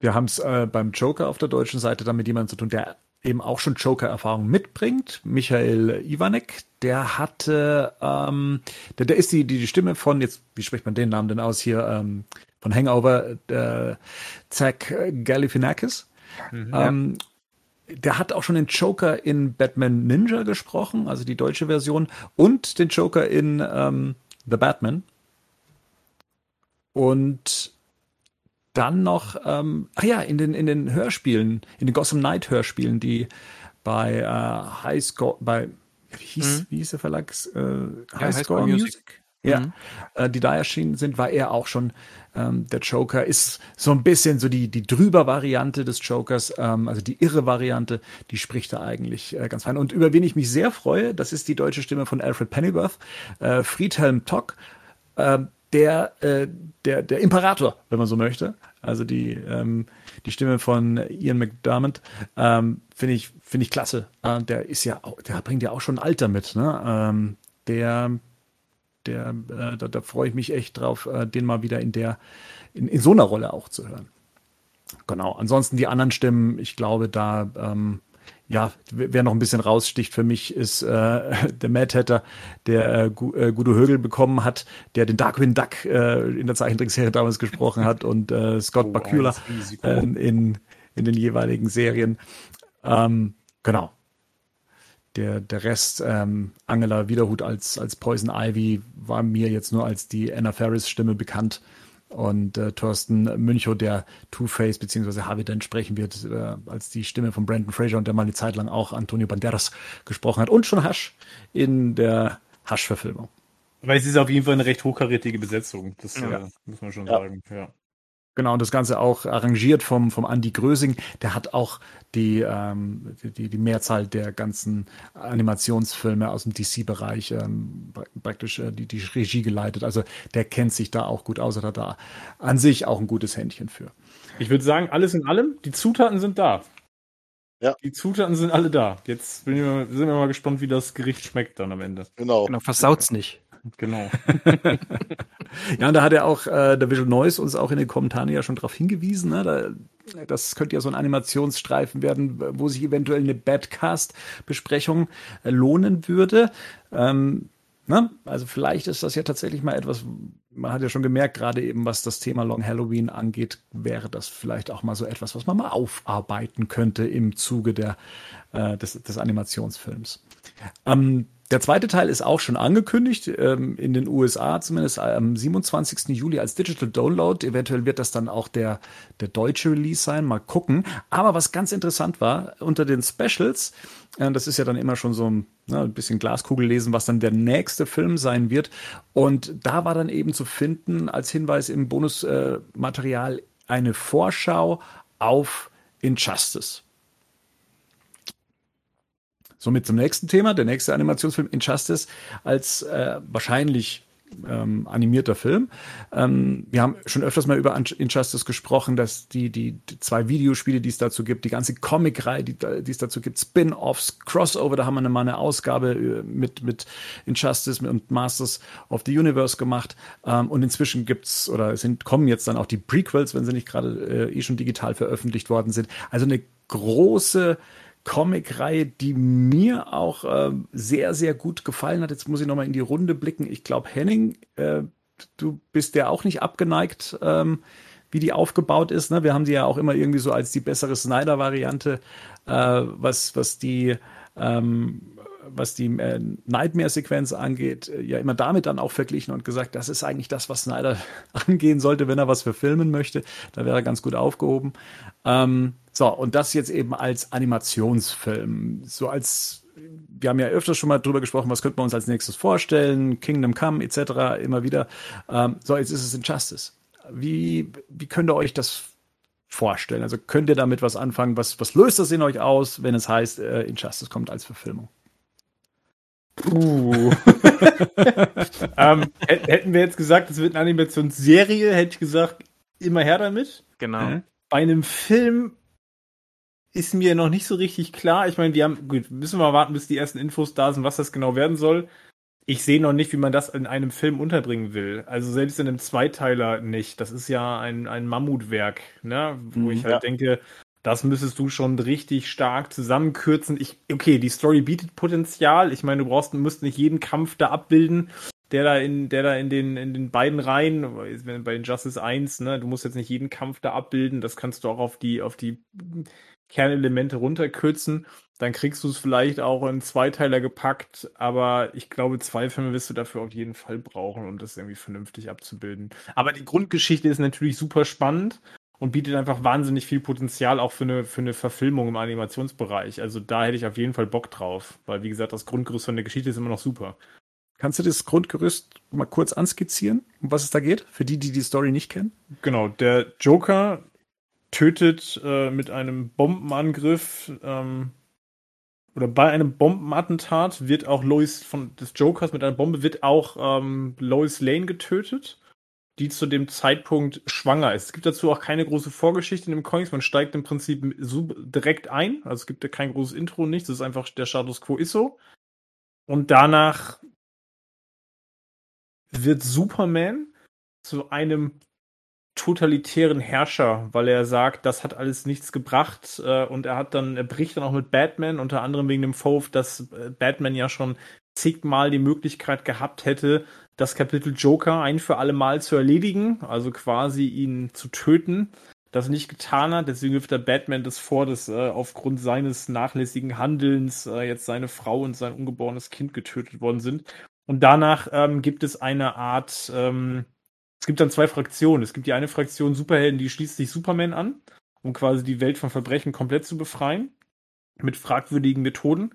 Wir haben es äh, beim Joker auf der deutschen Seite damit jemand zu tun, der eben auch schon Joker-Erfahrung mitbringt. Michael Iwanek, der hatte, ähm, der, der ist die, die, die Stimme von, jetzt, wie spricht man den Namen denn aus hier, ähm, von Hangover, äh, Zach Galifianakis. Mhm, ähm, ja. Der hat auch schon den Joker in Batman Ninja gesprochen, also die deutsche Version, und den Joker in ähm, The Batman. Und dann noch, ähm, ach ja, in den, in den Hörspielen, in den Gotham Knight Hörspielen, die bei äh, High Score, bei, wie hieß, mhm. wie hieß der Verlag? Äh, High, ja, Score, Music. Music. Ja, mhm. äh, die da erschienen sind, war er auch schon ähm, der Joker. Ist so ein bisschen so die, die drüber Variante des Jokers, ähm, also die irre Variante, die spricht er eigentlich äh, ganz fein. Und über wen ich mich sehr freue, das ist die deutsche Stimme von Alfred Pennyworth, äh, Friedhelm Tock, äh, der, äh, der, der Imperator, wenn man so möchte. Also die, ähm, die Stimme von Ian McDermott ähm, finde ich, finde ich klasse. Äh, der ist ja, auch, der bringt ja auch schon Alter mit. Ne? Ähm, der der, äh, da, da freue ich mich echt drauf, äh, den mal wieder in der, in, in so einer Rolle auch zu hören. Genau. Ansonsten die anderen Stimmen, ich glaube, da, ähm, ja, wer noch ein bisschen raussticht für mich, ist äh, der Mad Hatter, der äh, äh, Guido Högel bekommen hat, der den Darkwing Duck äh, in der Zeichentrickserie damals gesprochen hat und äh, Scott oh, Bakula äh, in, in den jeweiligen Serien. Ähm, genau der, der Rest, ähm, Angela Wiederhut als, als Poison Ivy, war mir jetzt nur als die Anna Ferris-Stimme bekannt. Und äh, Thorsten Münchow, der Two-Face bzw. Harvey Dent sprechen wird, äh, als die Stimme von Brandon Fraser und der mal eine Zeit lang auch Antonio Banderas gesprochen hat. Und schon Hasch in der Hasch-Verfilmung. Weil es ist auf jeden Fall eine recht hochkarätige Besetzung, das ja. äh, muss man schon ja. sagen. Ja. Genau, und das Ganze auch arrangiert vom, vom Andy Grösing. Der hat auch die, ähm, die, die Mehrzahl der ganzen Animationsfilme aus dem DC-Bereich ähm, praktisch äh, die, die Regie geleitet. Also der kennt sich da auch gut aus, hat da an sich auch ein gutes Händchen für. Ich würde sagen, alles in allem, die Zutaten sind da. Ja. Die Zutaten sind alle da. Jetzt bin ich mal, sind wir mal gespannt, wie das Gericht schmeckt dann am Ende. Genau. Genau, versaut's nicht. Genau. ja, und da hat er auch, äh, der Visual Noise uns auch in den Kommentaren ja schon darauf hingewiesen, ne? da, das könnte ja so ein Animationsstreifen werden, wo sich eventuell eine Badcast-Besprechung äh, lohnen würde. Ähm, Ne? Also vielleicht ist das ja tatsächlich mal etwas, man hat ja schon gemerkt, gerade eben was das Thema Long Halloween angeht, wäre das vielleicht auch mal so etwas, was man mal aufarbeiten könnte im Zuge der, äh, des, des Animationsfilms. Ähm, der zweite Teil ist auch schon angekündigt, ähm, in den USA zumindest am 27. Juli als Digital Download. Eventuell wird das dann auch der, der deutsche Release sein. Mal gucken. Aber was ganz interessant war, unter den Specials, äh, das ist ja dann immer schon so ein, ne, ein bisschen Glaskugel lesen, was dann der nächste Film sein wird. Und da war dann eben zu finden als Hinweis im Bonusmaterial äh, eine Vorschau auf Injustice. Somit zum nächsten Thema. Der nächste Animationsfilm Injustice als äh, wahrscheinlich ähm, animierter Film. Ähm, wir haben schon öfters mal über Injustice gesprochen, dass die, die, die zwei Videospiele, die es dazu gibt, die ganze Comic-Reihe, die, die es dazu gibt, Spin-offs, Crossover, da haben wir mal eine Ausgabe äh, mit, mit Injustice und Masters of the Universe gemacht. Ähm, und inzwischen gibt's oder sind, kommen jetzt dann auch die Prequels, wenn sie nicht gerade äh, eh schon digital veröffentlicht worden sind. Also eine große Comic-Reihe, die mir auch äh, sehr, sehr gut gefallen hat. Jetzt muss ich nochmal in die Runde blicken. Ich glaube, Henning, äh, du bist ja auch nicht abgeneigt, ähm, wie die aufgebaut ist. Ne? Wir haben sie ja auch immer irgendwie so als die bessere Snyder-Variante, äh, was, was die ähm, was die äh, Nightmare-Sequenz angeht, äh, ja immer damit dann auch verglichen und gesagt, das ist eigentlich das, was Snyder angehen sollte, wenn er was verfilmen möchte. Da wäre er ganz gut aufgehoben. Ähm, so, und das jetzt eben als Animationsfilm. So als wir haben ja öfters schon mal drüber gesprochen, was könnte man uns als nächstes vorstellen, Kingdom Come etc. immer wieder. Ähm, so, jetzt ist es Injustice. Wie, wie könnt ihr euch das vorstellen? Also könnt ihr damit was anfangen? Was, was löst das in euch aus, wenn es heißt, äh, Injustice kommt als Verfilmung? Puh. ähm, hätten wir jetzt gesagt, es wird eine Animationsserie, hätte ich gesagt, immer her damit. Genau. Mhm. Bei einem Film ist mir noch nicht so richtig klar. Ich meine, wir haben, gut, müssen wir warten, bis die ersten Infos da sind, was das genau werden soll. Ich sehe noch nicht, wie man das in einem Film unterbringen will. Also selbst in einem Zweiteiler nicht. Das ist ja ein, ein Mammutwerk, ne? Wo mhm, ich halt ja. denke, das müsstest du schon richtig stark zusammenkürzen. Ich, okay, die Story bietet Potenzial. Ich meine, du brauchst, musst nicht jeden Kampf da abbilden, der da in, der da in den, in den beiden Reihen, bei den Justice 1, ne, du musst jetzt nicht jeden Kampf da abbilden. Das kannst du auch auf die, auf die Kernelemente runterkürzen. Dann kriegst du es vielleicht auch in Zweiteiler gepackt, aber ich glaube, zwei Filme wirst du dafür auf jeden Fall brauchen, um das irgendwie vernünftig abzubilden. Aber die Grundgeschichte ist natürlich super spannend und bietet einfach wahnsinnig viel Potenzial auch für eine, für eine Verfilmung im Animationsbereich. Also da hätte ich auf jeden Fall Bock drauf, weil wie gesagt, das Grundgerüst von der Geschichte ist immer noch super. Kannst du das Grundgerüst mal kurz anskizzieren, um was es da geht, für die, die die Story nicht kennen? Genau, der Joker tötet äh, mit einem Bombenangriff ähm, oder bei einem Bombenattentat wird auch Lois von des Jokers mit einer Bombe wird auch ähm, Lois Lane getötet die zu dem Zeitpunkt schwanger ist. Es gibt dazu auch keine große Vorgeschichte in dem Comics. Man steigt im Prinzip direkt ein. Also es gibt ja kein großes Intro, nichts. Das ist einfach der Status quo ist so. Und danach wird Superman zu einem totalitären Herrscher, weil er sagt, das hat alles nichts gebracht äh, und er hat dann, er bricht dann auch mit Batman, unter anderem wegen dem Vorwurf, dass äh, Batman ja schon zigmal die Möglichkeit gehabt hätte, das Kapitel Joker ein für alle Mal zu erledigen, also quasi ihn zu töten. Das nicht getan hat, deswegen wirft der Batman das vor, dass äh, aufgrund seines nachlässigen Handelns äh, jetzt seine Frau und sein ungeborenes Kind getötet worden sind. Und danach ähm, gibt es eine Art, ähm, es gibt dann zwei Fraktionen. Es gibt die eine Fraktion Superhelden, die schließt sich Superman an, um quasi die Welt von Verbrechen komplett zu befreien, mit fragwürdigen Methoden.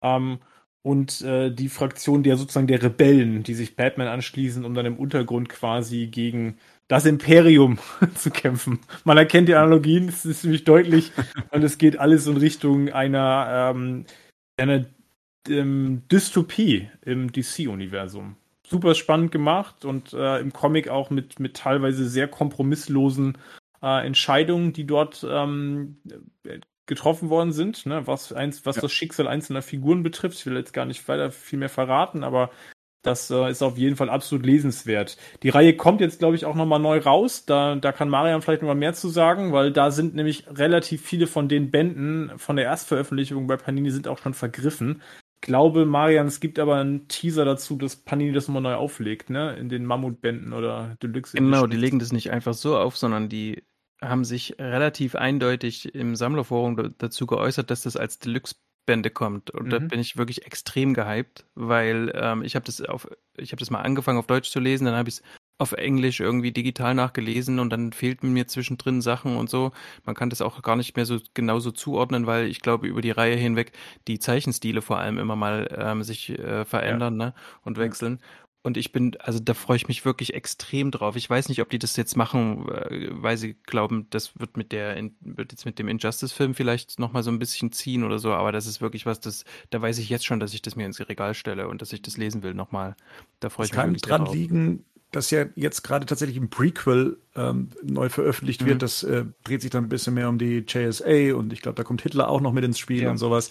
Ähm, und äh, die Fraktion der sozusagen der Rebellen, die sich Batman anschließen, um dann im Untergrund quasi gegen das Imperium zu kämpfen. Man erkennt die Analogien, es ist ziemlich deutlich und es geht alles in Richtung einer, ähm, einer ähm, Dystopie im DC-Universum. Super spannend gemacht und äh, im Comic auch mit, mit teilweise sehr kompromisslosen äh, Entscheidungen, die dort ähm, getroffen worden sind, ne, was, eins, was ja. das Schicksal einzelner Figuren betrifft. Ich will jetzt gar nicht weiter viel mehr verraten, aber das äh, ist auf jeden Fall absolut lesenswert. Die Reihe kommt jetzt, glaube ich, auch nochmal neu raus. Da, da kann Marian vielleicht nochmal mehr zu sagen, weil da sind nämlich relativ viele von den Bänden von der Erstveröffentlichung bei Panini sind auch schon vergriffen. glaube, Marian, es gibt aber einen Teaser dazu, dass Panini das nochmal neu auflegt, ne? In den Mammutbänden oder Deluxe. Genau, die legen das nicht einfach so auf, sondern die haben sich relativ eindeutig im Sammlerforum dazu geäußert, dass das als Deluxe-Bände kommt. Und mhm. da bin ich wirklich extrem gehypt, weil ähm, ich habe das auf, ich habe das mal angefangen auf Deutsch zu lesen, dann habe ich es auf Englisch irgendwie digital nachgelesen und dann fehlten mir zwischendrin Sachen und so. Man kann das auch gar nicht mehr so genauso zuordnen, weil ich glaube, über die Reihe hinweg die Zeichenstile vor allem immer mal ähm, sich äh, verändern ja. ne? und wechseln. Und ich bin, also da freue ich mich wirklich extrem drauf. Ich weiß nicht, ob die das jetzt machen, äh, weil sie glauben, das wird mit der, wird jetzt mit dem Injustice-Film vielleicht nochmal so ein bisschen ziehen oder so, aber das ist wirklich was, das, da weiß ich jetzt schon, dass ich das mir ins Regal stelle und dass ich das lesen will nochmal. Da freue ich mich. Kann dran drauf. liegen, das ja jetzt gerade tatsächlich im Prequel ähm, neu veröffentlicht mhm. wird. Das äh, dreht sich dann ein bisschen mehr um die JSA und ich glaube, da kommt Hitler auch noch mit ins Spiel ja. und sowas.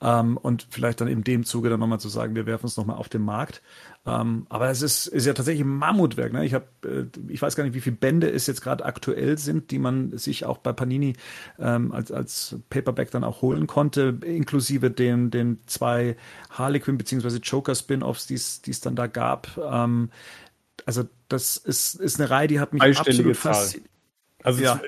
Ähm, und vielleicht dann in dem Zuge dann nochmal zu sagen, wir werfen es nochmal auf den Markt. Ähm, aber es ist, ist ja tatsächlich ein Mammutwerk. Ne? Ich habe, äh, ich weiß gar nicht, wie viele Bände es jetzt gerade aktuell sind, die man sich auch bei Panini ähm, als, als Paperback dann auch holen konnte, inklusive den, den zwei Harlequin bzw. Joker Spin-offs, die es dann da gab. Ähm, also das ist, ist eine Reihe, die hat mich absolut fasziniert. Also ja.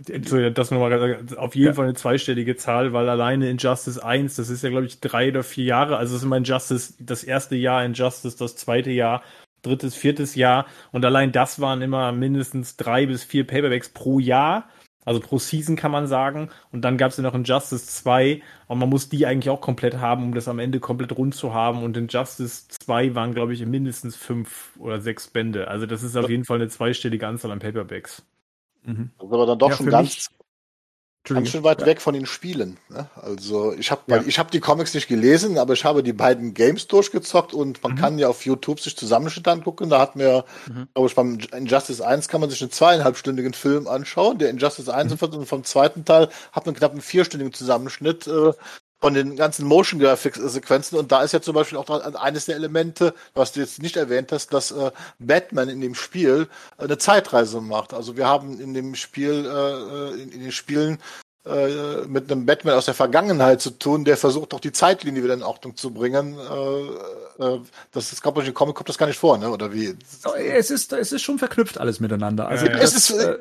das nochmal auf jeden ja. Fall eine zweistellige Zahl, weil alleine Injustice 1, das ist ja glaube ich drei oder vier Jahre, also das ist immer Injustice, das erste Jahr Injustice, das zweite Jahr, drittes, viertes Jahr und allein das waren immer mindestens drei bis vier Paperbacks pro Jahr also pro Season kann man sagen. Und dann gab es ja noch Injustice 2. Und man muss die eigentlich auch komplett haben, um das am Ende komplett rund zu haben. Und Injustice 2 waren, glaube ich, mindestens fünf oder sechs Bände. Also das ist auf jeden Fall eine zweistellige Anzahl an Paperbacks. Mhm. Das ist aber dann doch ja, schon ganz, Ganz schön weit weg von den Spielen. Ne? Also ich habe ja. ich habe die Comics nicht gelesen, aber ich habe die beiden Games durchgezockt und man mhm. kann ja auf YouTube sich Zusammenschnitt angucken. Da hat mir, mhm. glaube ich, beim Injustice 1 kann man sich einen zweieinhalbstündigen Film anschauen. Der Injustice 1 mhm. und vom zweiten Teil hat man knapp einen vierstündigen Zusammenschnitt äh, von den ganzen Motion Graphics Sequenzen und da ist ja zum Beispiel auch eines der Elemente, was du jetzt nicht erwähnt hast, dass äh, Batman in dem Spiel äh, eine Zeitreise macht. Also wir haben in dem Spiel, äh, äh in, in den Spielen äh, mit einem Batman aus der Vergangenheit zu tun, der versucht auch die Zeitlinie wieder in Ordnung zu bringen. Äh, äh, das ist, glaube ich, im Comic kommt das gar nicht vor, ne? Oder wie? Es ist, es ist schon verknüpft alles miteinander. Also ja, es ist, äh,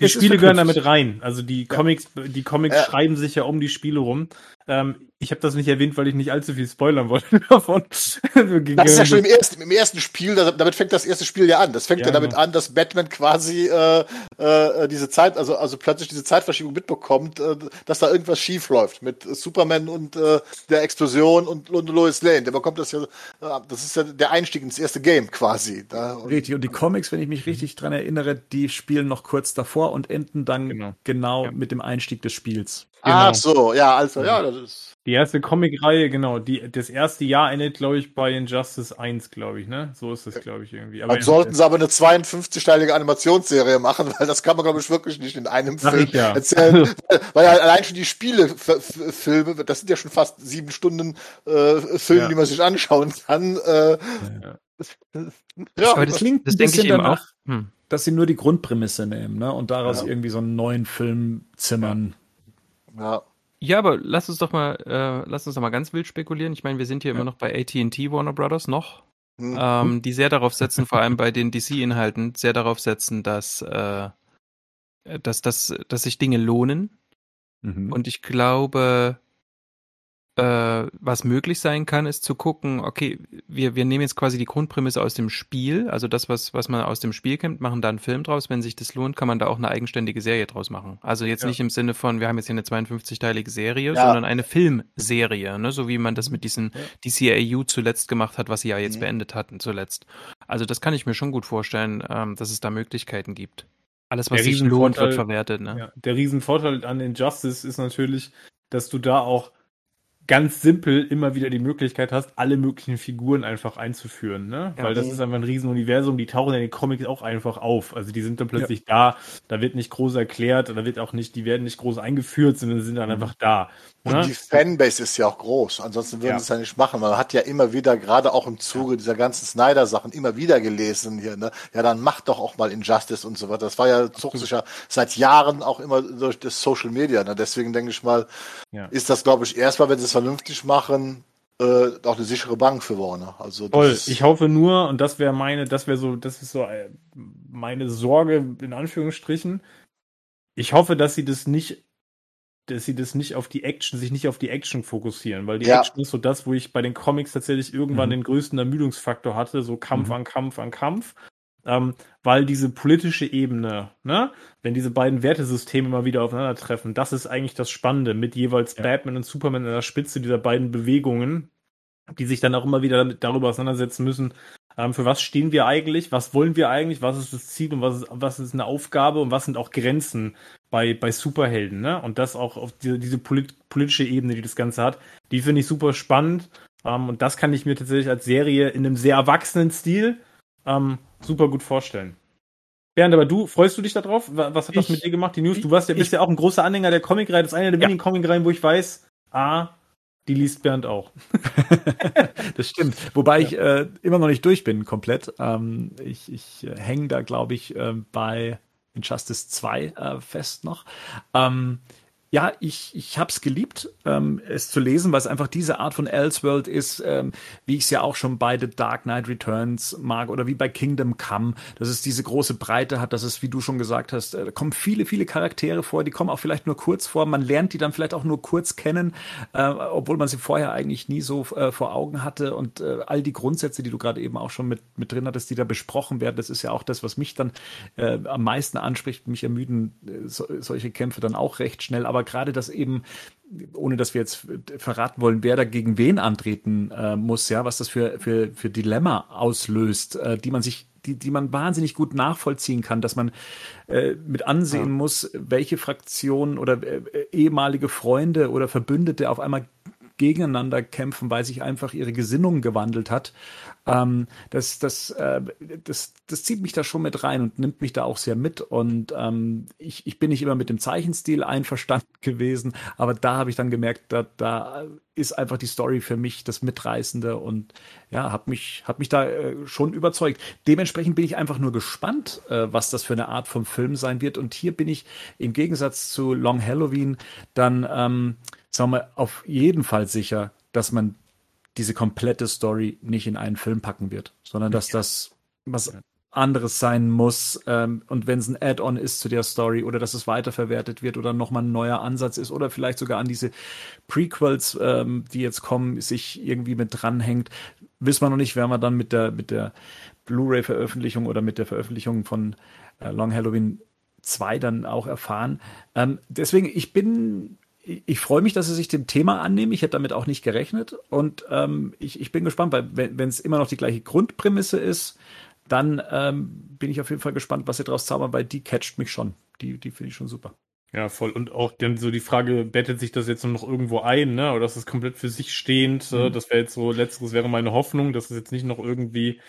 die Spiele gehören damit rein. Also die Comics, die Comics ja. schreiben sich ja um die Spiele rum. Ähm, ich habe das nicht erwähnt, weil ich nicht allzu viel spoilern wollte davon. das ist ja schon im ersten, im ersten Spiel, damit fängt das erste Spiel ja an. Das fängt ja, ja damit genau. an, dass Batman quasi äh, äh, diese Zeit, also, also plötzlich diese Zeitverschiebung mitbekommt, äh, dass da irgendwas schief läuft mit Superman und äh, der Explosion und, und Lois Lane. Der bekommt das ja, äh, das ist ja der Einstieg ins erste Game quasi. Da, und richtig, und die Comics, wenn ich mich richtig dran erinnere, die spielen noch kurz davor und enden dann genau, genau ja. mit dem Einstieg des Spiels. Genau. Ach so, ja, also, ja, das ist. Die erste Comic-Reihe, genau. Die, das erste Jahr endet, glaube ich, bei Injustice 1, glaube ich, ne? So ist das, glaube ich, irgendwie. Aber Dann sollten sie aber eine 52-teilige Animationsserie machen, weil das kann man, glaube ich, wirklich nicht in einem Ach, Film ja. erzählen. weil ja allein schon die Spielefilme, das sind ja schon fast sieben Stunden äh, Filme, ja. die man sich anschauen kann. Äh, ja. ja. Aber das klingt das denke ich eben auch. Hm. Dass sie nur die Grundprämisse nehmen, ne? Und daraus irgendwie so einen neuen Film zimmern. Ja. Ja, aber lass uns doch mal, äh, lass uns doch mal ganz wild spekulieren. Ich meine, wir sind hier ja. immer noch bei AT&T Warner Brothers noch, mhm. ähm, die sehr darauf setzen, vor allem bei den DC-Inhalten, sehr darauf setzen, dass, äh, dass, dass, dass sich Dinge lohnen. Mhm. Und ich glaube, was möglich sein kann, ist zu gucken, okay, wir, wir nehmen jetzt quasi die Grundprämisse aus dem Spiel, also das, was, was man aus dem Spiel kennt, machen da einen Film draus. Wenn sich das lohnt, kann man da auch eine eigenständige Serie draus machen. Also jetzt ja. nicht im Sinne von, wir haben jetzt hier eine 52-teilige Serie, ja. sondern eine Filmserie, ne? so wie man das mit diesen DCAU zuletzt gemacht hat, was sie ja jetzt mhm. beendet hatten zuletzt. Also das kann ich mir schon gut vorstellen, ähm, dass es da Möglichkeiten gibt. Alles, was sich lohnt, wird verwertet. Ne? Ja, der Riesenvorteil an Injustice ist natürlich, dass du da auch ganz simpel immer wieder die Möglichkeit hast, alle möglichen Figuren einfach einzuführen, ne? Ja, Weil das ist einfach ein Riesenuniversum, die tauchen in den Comics auch einfach auf. Also die sind dann plötzlich ja. da, da wird nicht groß erklärt, da wird auch nicht, die werden nicht groß eingeführt, sondern sind dann mhm. einfach da. Und ne? die Fanbase ist ja auch groß, ansonsten würden ja. sie es ja nicht machen. Man hat ja immer wieder, gerade auch im Zuge dieser ganzen Snyder-Sachen, immer wieder gelesen hier, ne? Ja, dann macht doch auch mal Injustice und so weiter. Das war ja, zog sich ja seit Jahren auch immer durch das Social Media, ne? Deswegen denke ich mal, ja. ist das, glaube ich, erstmal, wenn sie es vernünftig machen, äh, auch eine sichere Bank für Warner. Also Toll. Ich hoffe nur, und das wäre meine, das wäre so, das ist so äh, meine Sorge in Anführungsstrichen. Ich hoffe, dass sie das nicht, dass sie das nicht auf die Action, sich nicht auf die Action fokussieren, weil die ja. Action ist so das, wo ich bei den Comics tatsächlich irgendwann mhm. den größten Ermüdungsfaktor hatte, so Kampf mhm. an Kampf an Kampf. Ähm, weil diese politische Ebene, ne, wenn diese beiden Wertesysteme mal wieder aufeinandertreffen, das ist eigentlich das Spannende mit jeweils ja. Batman und Superman an der Spitze dieser beiden Bewegungen, die sich dann auch immer wieder darüber auseinandersetzen müssen, ähm, für was stehen wir eigentlich, was wollen wir eigentlich, was ist das Ziel und was ist, was ist eine Aufgabe und was sind auch Grenzen bei, bei Superhelden, ne? Und das auch auf diese, diese polit politische Ebene, die das Ganze hat, die finde ich super spannend. Ähm, und das kann ich mir tatsächlich als Serie in einem sehr erwachsenen Stil ähm, super gut vorstellen. Bernd, aber du, freust du dich darauf? Was hat das mit dir gemacht, die News? Du warst ja, bist ich, ja auch ein großer Anhänger der Comicreihe. Das ist eine der ja. wenigen Comicreihen, wo ich weiß, ah, die liest Bernd auch. das stimmt. Wobei ja. ich äh, immer noch nicht durch bin komplett. Ähm, ich ich äh, hänge da, glaube ich, äh, bei Injustice 2 äh, fest noch. Ähm, ja, ich, ich habe es geliebt, ähm, es zu lesen, weil es einfach diese Art von Elseworld ist, ähm, wie ich es ja auch schon bei The Dark Knight Returns mag oder wie bei Kingdom Come, dass es diese große Breite hat, dass es, wie du schon gesagt hast, äh, da kommen viele, viele Charaktere vor, die kommen auch vielleicht nur kurz vor, man lernt die dann vielleicht auch nur kurz kennen, äh, obwohl man sie vorher eigentlich nie so äh, vor Augen hatte. Und äh, all die Grundsätze, die du gerade eben auch schon mit, mit drin hattest, die da besprochen werden, das ist ja auch das, was mich dann äh, am meisten anspricht, mich ermüden äh, so, solche Kämpfe dann auch recht schnell, aber aber gerade das eben, ohne dass wir jetzt verraten wollen, wer da gegen wen antreten äh, muss, ja, was das für, für, für Dilemma auslöst, äh, die man sich die, die man wahnsinnig gut nachvollziehen kann, dass man äh, mit ansehen ja. muss, welche Fraktionen oder äh, ehemalige Freunde oder Verbündete auf einmal gegeneinander kämpfen, weil sich einfach ihre Gesinnung gewandelt hat. Ähm, das, das, äh, das, das zieht mich da schon mit rein und nimmt mich da auch sehr mit. Und ähm, ich, ich bin nicht immer mit dem Zeichenstil einverstanden gewesen, aber da habe ich dann gemerkt, da, da ist einfach die Story für mich das Mitreißende und ja, hat mich, hat mich da äh, schon überzeugt. Dementsprechend bin ich einfach nur gespannt, äh, was das für eine Art von Film sein wird. Und hier bin ich im Gegensatz zu Long Halloween dann ähm, sagen wir, auf jeden Fall sicher, dass man diese komplette Story nicht in einen Film packen wird, sondern dass das was anderes sein muss ähm, und wenn es ein Add-on ist zu der Story oder dass es weiterverwertet wird oder nochmal ein neuer Ansatz ist oder vielleicht sogar an diese Prequels, ähm, die jetzt kommen, sich irgendwie mit dranhängt, wissen wir noch nicht, werden wir dann mit der mit der Blu-ray-Veröffentlichung oder mit der Veröffentlichung von äh, Long Halloween 2 dann auch erfahren. Ähm, deswegen, ich bin ich freue mich, dass Sie sich dem Thema annehmen. Ich hätte damit auch nicht gerechnet. Und ähm, ich, ich bin gespannt, weil wenn es immer noch die gleiche Grundprämisse ist, dann ähm, bin ich auf jeden Fall gespannt, was Sie daraus zaubern, weil die catcht mich schon. Die, die finde ich schon super. Ja, voll. Und auch dann so die Frage, bettet sich das jetzt noch irgendwo ein, ne? Oder ist es komplett für sich stehend? Mhm. Das wäre jetzt so, letzteres wäre meine Hoffnung, dass es jetzt nicht noch irgendwie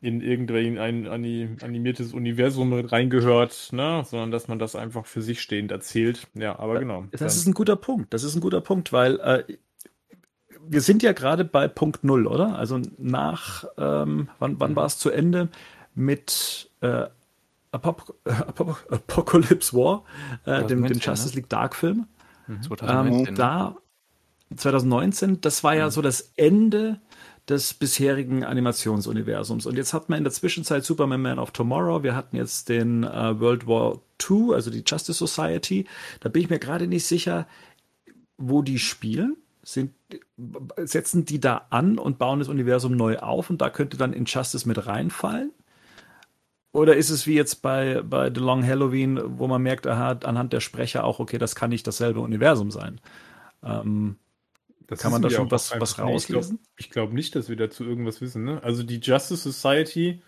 in irgendein ein animiertes Universum reingehört, ne? sondern dass man das einfach für sich stehend erzählt. Ja, aber genau. Das dann. ist ein guter Punkt. Das ist ein guter Punkt, weil äh, wir sind ja gerade bei Punkt Null, oder? Also nach, ähm, wann, wann war es zu Ende mit äh, Apop Apop Apocalypse War, äh, dem, dem Justice League Dark Film? Mhm. 2019, ähm, da 2019, das war ja mhm. so das Ende des bisherigen Animationsuniversums. Und jetzt hat man in der Zwischenzeit Superman Man of Tomorrow, wir hatten jetzt den äh, World War II, also die Justice Society. Da bin ich mir gerade nicht sicher, wo die spielen. Sind, setzen die da an und bauen das Universum neu auf und da könnte dann Injustice mit reinfallen? Oder ist es wie jetzt bei, bei The Long Halloween, wo man merkt, aha, anhand der Sprecher auch, okay, das kann nicht dasselbe Universum sein? Ähm, das Kann man da schon was, was rauslesen? Ich glaube glaub nicht, dass wir dazu irgendwas wissen. Ne? Also die Justice Society,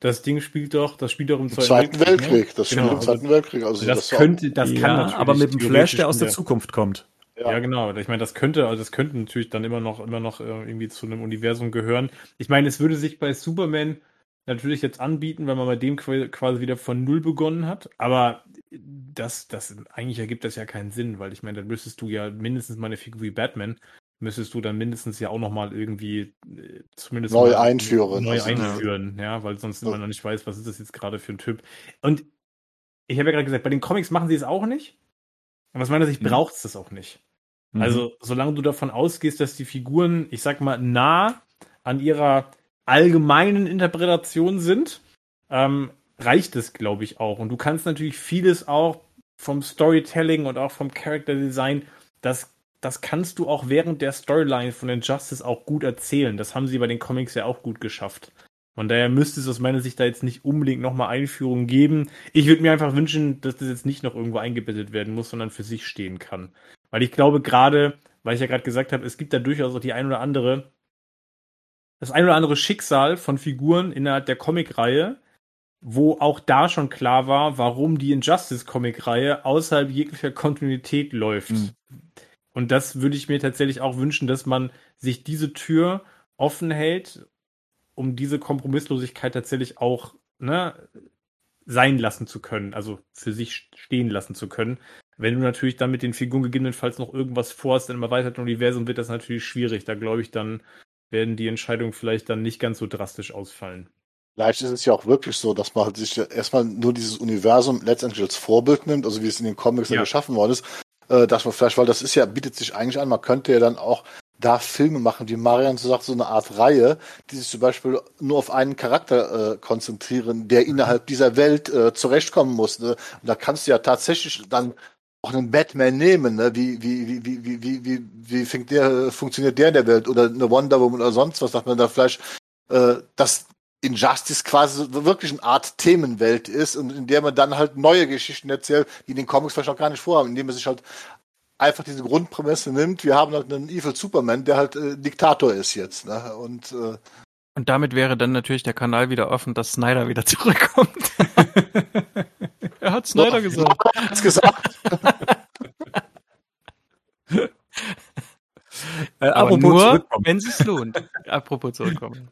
das Ding spielt doch, das spielt doch im, Zweiten, Weltkrieg. Ne? Weltkrieg Das genau, spielt im also Zweiten Weltkrieg. Also das, das könnte, das ja, kann natürlich aber mit dem Flash, der aus der Zukunft kommt. Ja. ja, genau. Ich meine, das könnte, also das könnte natürlich dann immer noch, immer noch äh, irgendwie zu einem Universum gehören. Ich meine, es würde sich bei Superman natürlich jetzt anbieten, wenn man bei dem quasi wieder von Null begonnen hat. Aber das, das, eigentlich ergibt das ja keinen Sinn, weil ich meine, dann müsstest du ja mindestens mal eine Figur wie Batman, müsstest du dann mindestens ja auch nochmal irgendwie äh, zumindest neu einführen. Neu also, einführen, ja. ja, weil sonst immer noch nicht weiß, was ist das jetzt gerade für ein Typ. Und ich habe ja gerade gesagt, bei den Comics machen sie es auch nicht. Aber aus meiner Sicht mhm. braucht es das auch nicht. Mhm. Also, solange du davon ausgehst, dass die Figuren, ich sag mal, nah an ihrer allgemeinen Interpretation sind, ähm, reicht es, glaube ich, auch. Und du kannst natürlich vieles auch vom Storytelling und auch vom Character Design, das, das kannst du auch während der Storyline von Injustice auch gut erzählen. Das haben sie bei den Comics ja auch gut geschafft. Von daher müsste es aus meiner Sicht da jetzt nicht unbedingt nochmal Einführungen geben. Ich würde mir einfach wünschen, dass das jetzt nicht noch irgendwo eingebettet werden muss, sondern für sich stehen kann. Weil ich glaube gerade, weil ich ja gerade gesagt habe, es gibt da durchaus auch die ein oder andere, das ein oder andere Schicksal von Figuren innerhalb der Comicreihe, wo auch da schon klar war, warum die Injustice-Comic-Reihe außerhalb jeglicher Kontinuität läuft. Mhm. Und das würde ich mir tatsächlich auch wünschen, dass man sich diese Tür offen hält, um diese Kompromisslosigkeit tatsächlich auch ne, sein lassen zu können, also für sich stehen lassen zu können. Wenn du natürlich dann mit den Figuren gegebenenfalls noch irgendwas vorhast im erweiterten Universum, wird das natürlich schwierig. Da glaube ich, dann werden die Entscheidungen vielleicht dann nicht ganz so drastisch ausfallen. Vielleicht ist es ja auch wirklich so, dass man halt sich erstmal nur dieses Universum letztendlich als Vorbild nimmt, also wie es in den Comics ja. geschaffen worden ist, äh, dass man vielleicht, weil das ist ja, bietet sich eigentlich an, man könnte ja dann auch da Filme machen, wie Marian so sagt, so eine Art Reihe, die sich zum Beispiel nur auf einen Charakter äh, konzentrieren, der innerhalb dieser Welt äh, zurechtkommen muss. Ne? Und da kannst du ja tatsächlich dann auch einen Batman nehmen, ne? Wie, wie, wie, wie, wie, wie, wie, wie fängt der, funktioniert der in der Welt? Oder eine Wonder Woman oder sonst was, sagt man da vielleicht, äh, dass Injustice quasi wirklich eine Art Themenwelt ist und in der man dann halt neue Geschichten erzählt, die in den Comics vielleicht auch gar nicht vorhaben, indem man sich halt einfach diese Grundprämisse nimmt, wir haben halt einen Evil Superman, der halt äh, Diktator ist jetzt. Ne? Und, äh, und damit wäre dann natürlich der Kanal wieder offen, dass Snyder wieder zurückkommt. er hat Snyder Doch, gesagt. Er hat's gesagt. äh, Aber nur, wenn es lohnt. Apropos zurückkommen.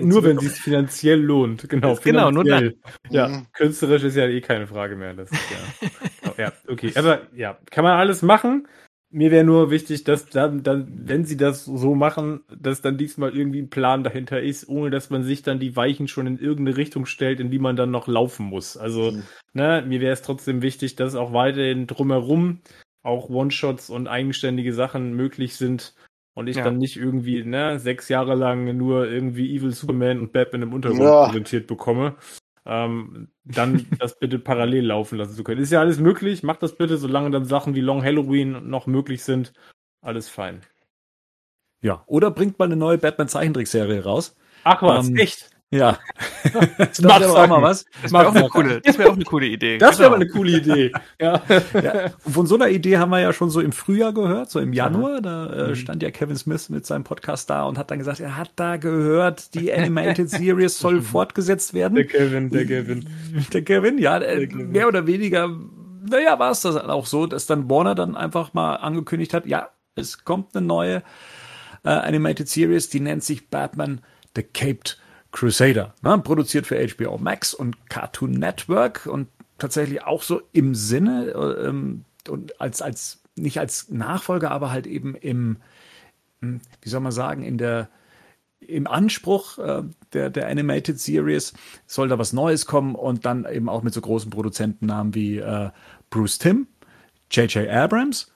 Nur wenn es finanziell lohnt, genau. Genau, nur dann. Ja, mhm. künstlerisch ist ja eh keine Frage mehr. Das ist ja, oh, ja, okay. Aber ja, kann man alles machen. Mir wäre nur wichtig, dass dann, dann, wenn sie das so machen, dass dann diesmal irgendwie ein Plan dahinter ist, ohne dass man sich dann die Weichen schon in irgendeine Richtung stellt, in die man dann noch laufen muss. Also, mhm. ne, mir wäre es trotzdem wichtig, dass auch weiterhin drumherum auch One-Shots und eigenständige Sachen möglich sind, und ich ja. dann nicht irgendwie ne, sechs Jahre lang nur irgendwie Evil Superman und Batman im Untergrund ja. präsentiert bekomme, ähm, dann das bitte parallel laufen lassen zu können. Ist ja alles möglich, macht das bitte, solange dann Sachen wie Long Halloween noch möglich sind. Alles fein. Ja, oder bringt mal eine neue Batman-Zeichentrickserie raus. Ach was, ähm, echt? Ja. das wäre auch mal was. Das wäre auch, eine coole, das wär auch eine coole Idee. Das wäre genau. mal eine coole Idee. ja. ja. Von so einer Idee haben wir ja schon so im Frühjahr gehört, so im Januar. Da äh, mhm. stand ja Kevin Smith mit seinem Podcast da und hat dann gesagt, er hat da gehört, die Animated Series soll fortgesetzt werden. Der Kevin, der Kevin. Der Kevin, ja, äh, Kevin. mehr oder weniger, naja, war es das auch so, dass dann Warner dann einfach mal angekündigt hat, ja, es kommt eine neue äh, Animated Series, die nennt sich Batman The Caped Crusader, ne, produziert für HBO Max und Cartoon Network und tatsächlich auch so im Sinne ähm, und als als nicht als Nachfolger, aber halt eben im hm, wie soll man sagen in der im Anspruch äh, der, der Animated Series soll da was Neues kommen und dann eben auch mit so großen Produzentennamen wie äh, Bruce Timm, J.J. Abrams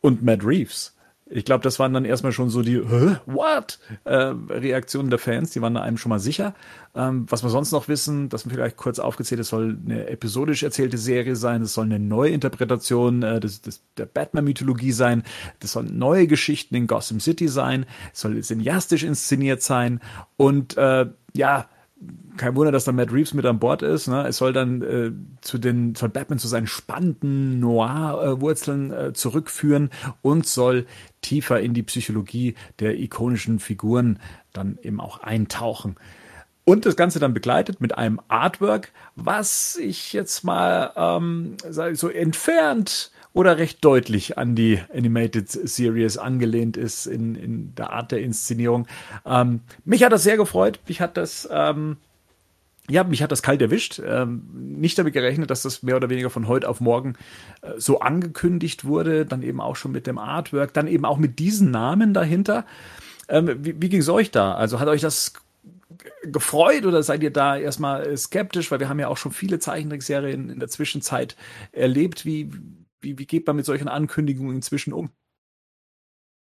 und Matt Reeves. Ich glaube, das waren dann erstmal schon so die Hä? What? Äh, Reaktionen der Fans, die waren da einem schon mal sicher. Ähm, was wir sonst noch wissen, dass man vielleicht kurz aufgezählt, es soll eine episodisch erzählte Serie sein, es soll eine Neuinterpretation äh, des, des, der Batman-Mythologie sein, das sollen neue Geschichten in Gotham City sein, es soll cineastisch inszeniert sein und äh, ja, kein Wunder, dass dann Matt Reeves mit an Bord ist. Ne? Es soll dann äh, zu den, soll Batman zu seinen spannenden Noir-Wurzeln äh, zurückführen und soll tiefer in die Psychologie der ikonischen Figuren dann eben auch eintauchen. Und das Ganze dann begleitet mit einem Artwork, was ich jetzt mal ähm, so entfernt oder recht deutlich an die Animated Series angelehnt ist in, in der Art der Inszenierung. Ähm, mich hat das sehr gefreut. Mich hat das, ähm, ja, mich hat das kalt erwischt. Ähm, nicht damit gerechnet, dass das mehr oder weniger von heute auf morgen äh, so angekündigt wurde. Dann eben auch schon mit dem Artwork, dann eben auch mit diesen Namen dahinter. Ähm, wie wie ging es euch da? Also hat euch das gefreut oder seid ihr da erstmal skeptisch? Weil wir haben ja auch schon viele Zeichentrickserien in der Zwischenzeit erlebt. Wie, wie, wie geht man mit solchen Ankündigungen inzwischen um?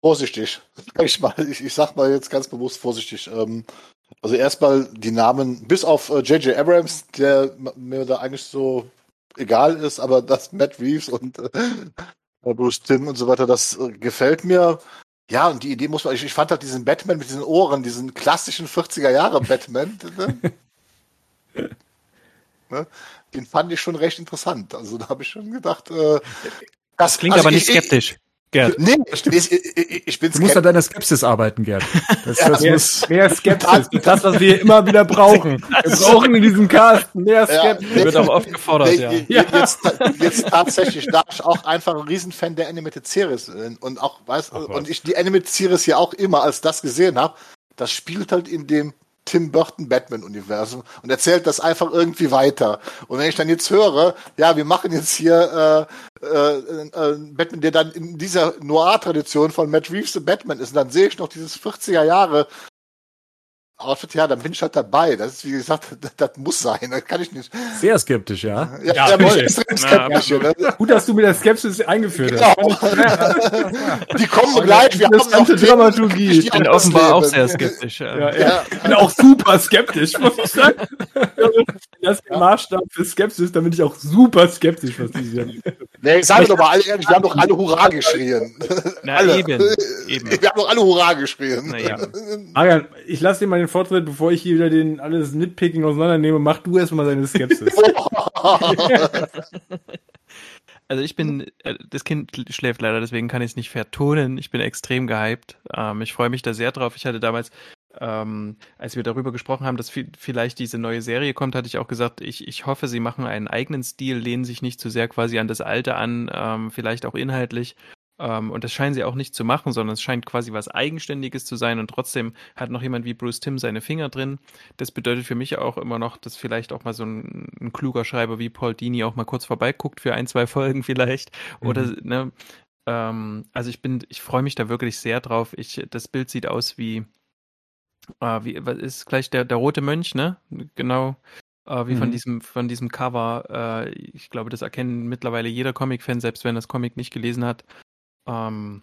Vorsichtig. Ich, ich, ich sag mal jetzt ganz bewusst vorsichtig. Ähm, also erstmal die Namen, bis auf J.J. Äh, Abrams, der mir da eigentlich so egal ist, aber das Matt Reeves und äh, Bruce Tim und so weiter, das äh, gefällt mir. Ja, und die Idee muss man, ich, ich fand halt diesen Batman mit diesen Ohren, diesen klassischen 40er Jahre Batman, ne? ne? den fand ich schon recht interessant. Also da habe ich schon gedacht, äh, das, das klingt also aber nicht ich, skeptisch. Gerd. Nee, ich, ich, ich bin Du musst an deiner Skepsis arbeiten, Gerd. Das, ja, das mehr, muss mehr Skepsis. Das, was wir immer wieder brauchen. Wir brauchen in diesem Cast mehr Skepsis. Ja, wird auch oft gefordert, ja. Jetzt, jetzt tatsächlich, da ich auch einfach ein Riesenfan der Animated Series bin und auch, weiß, und ich die Animated Series ja auch immer als das gesehen habe, das spielt halt in dem Tim Burton Batman-Universum und erzählt das einfach irgendwie weiter. Und wenn ich dann jetzt höre, ja, wir machen jetzt hier äh, äh, äh, Batman, der dann in dieser Noir-Tradition von Matt Reeves the Batman ist, und dann sehe ich noch dieses 40er Jahre Outfit, ja, dann bin ich halt dabei. Das ist, wie gesagt, das, das muss sein. Das kann ich nicht. Sehr skeptisch, ja. Ja, ja, ja bin extrem skeptisch. Ja, ne? Gut, dass du mit der Skepsis eingeführt genau. hast. Die kommen gleich. Wir haben noch Dramaturgie. Ich bin offenbar auch sehr skeptisch. Ja. Ja, Ich bin auch super skeptisch, muss ich sagen. Das ist der Maßstab für Skepsis, da bin ich auch super skeptisch, was die sagen. Nee, sagen wir doch mal alle ehrlich, wir haben doch alle Hurra geschrien. Na, alle. Eben, eben. Wir haben doch alle Hurra geschrien. Na, ja. Marian, ich lasse dir mal den Vortritt, bevor ich hier wieder den alles Nitpicking auseinandernehme, mach du erstmal deine Skepsis. also ich bin, äh, das Kind schläft leider, deswegen kann ich es nicht vertonen. Ich bin extrem gehypt. Ähm, ich freue mich da sehr drauf. Ich hatte damals, ähm, als wir darüber gesprochen haben, dass vielleicht diese neue Serie kommt, hatte ich auch gesagt, ich, ich hoffe, sie machen einen eigenen Stil, lehnen sich nicht zu sehr quasi an das Alte an, ähm, vielleicht auch inhaltlich und das scheinen sie auch nicht zu machen, sondern es scheint quasi was Eigenständiges zu sein und trotzdem hat noch jemand wie Bruce Tim seine Finger drin. Das bedeutet für mich auch immer noch, dass vielleicht auch mal so ein, ein kluger Schreiber wie Paul Dini auch mal kurz vorbeiguckt für ein, zwei Folgen vielleicht. Oder, mhm. ne, ähm, also ich bin, ich freue mich da wirklich sehr drauf. Ich, das Bild sieht aus wie, äh, wie, was ist gleich der, der rote Mönch, ne? Genau. Äh, wie mhm. von diesem, von diesem Cover. Äh, ich glaube, das erkennen mittlerweile jeder Comic-Fan, selbst wenn das Comic nicht gelesen hat. Ähm,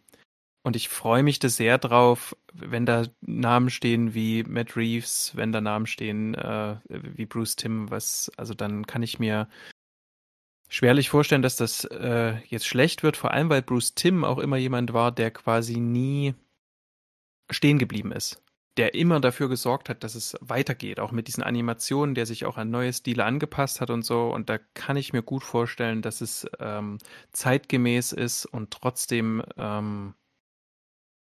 und ich freue mich da sehr drauf, wenn da Namen stehen wie Matt Reeves, wenn da Namen stehen äh, wie Bruce Tim, was, also dann kann ich mir schwerlich vorstellen, dass das äh, jetzt schlecht wird, vor allem weil Bruce Tim auch immer jemand war, der quasi nie stehen geblieben ist der immer dafür gesorgt hat, dass es weitergeht, auch mit diesen Animationen, der sich auch an neue Stile angepasst hat und so. Und da kann ich mir gut vorstellen, dass es ähm, zeitgemäß ist und trotzdem ähm,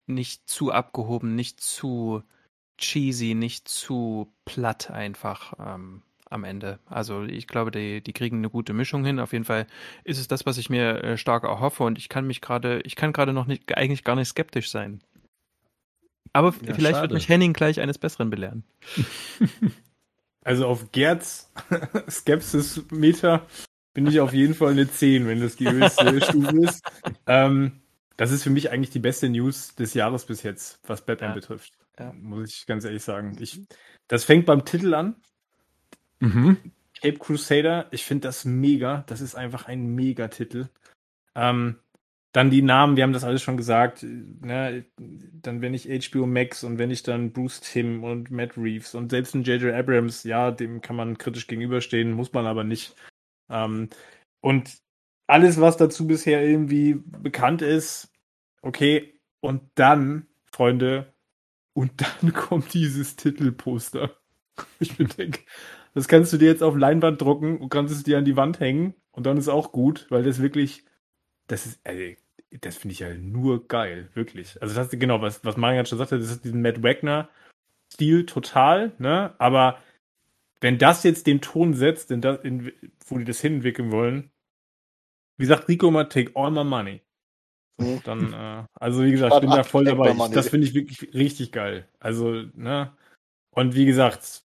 nicht zu abgehoben, nicht zu cheesy, nicht zu platt einfach ähm, am Ende. Also ich glaube, die, die kriegen eine gute Mischung hin. Auf jeden Fall ist es das, was ich mir äh, stark erhoffe und ich kann mich gerade, ich kann gerade noch nicht, eigentlich gar nicht skeptisch sein. Aber ja, vielleicht schade. wird mich Henning gleich eines Besseren belehren. Also auf Gerds Skepsis-Meter bin ich auf jeden Fall eine 10, wenn das die höchste Stufe ist. Ähm, das ist für mich eigentlich die beste News des Jahres bis jetzt, was Batman ja. betrifft. Ja. Muss ich ganz ehrlich sagen. Ich, das fängt beim Titel an. Mhm. Cape Crusader, ich finde das mega. Das ist einfach ein Mega-Titel. Ähm, dann die Namen, wir haben das alles schon gesagt. Ne? Dann wenn ich HBO Max und wenn ich dann Bruce Tim und Matt Reeves und selbst ein J.J. Abrams, ja, dem kann man kritisch gegenüberstehen, muss man aber nicht. Ähm, und alles, was dazu bisher irgendwie bekannt ist, okay, und dann, Freunde, und dann kommt dieses Titelposter. Ich denke, das kannst du dir jetzt auf Leinwand drucken und kannst es dir an die Wand hängen und dann ist auch gut, weil das wirklich das ist, also, das finde ich ja nur geil, wirklich. Also das ist genau, was, was Marian schon sagte, das ist diesen Matt Wagner-Stil total, ne? Aber wenn das jetzt den Ton setzt, in das, in, wo die das hinentwickeln wollen, wie sagt Rico immer, take all my money. Mhm. Dann, äh, also wie gesagt, ich bin da voll dabei. Ich, das finde ich wirklich richtig geil. Also, ne? Und wie gesagt,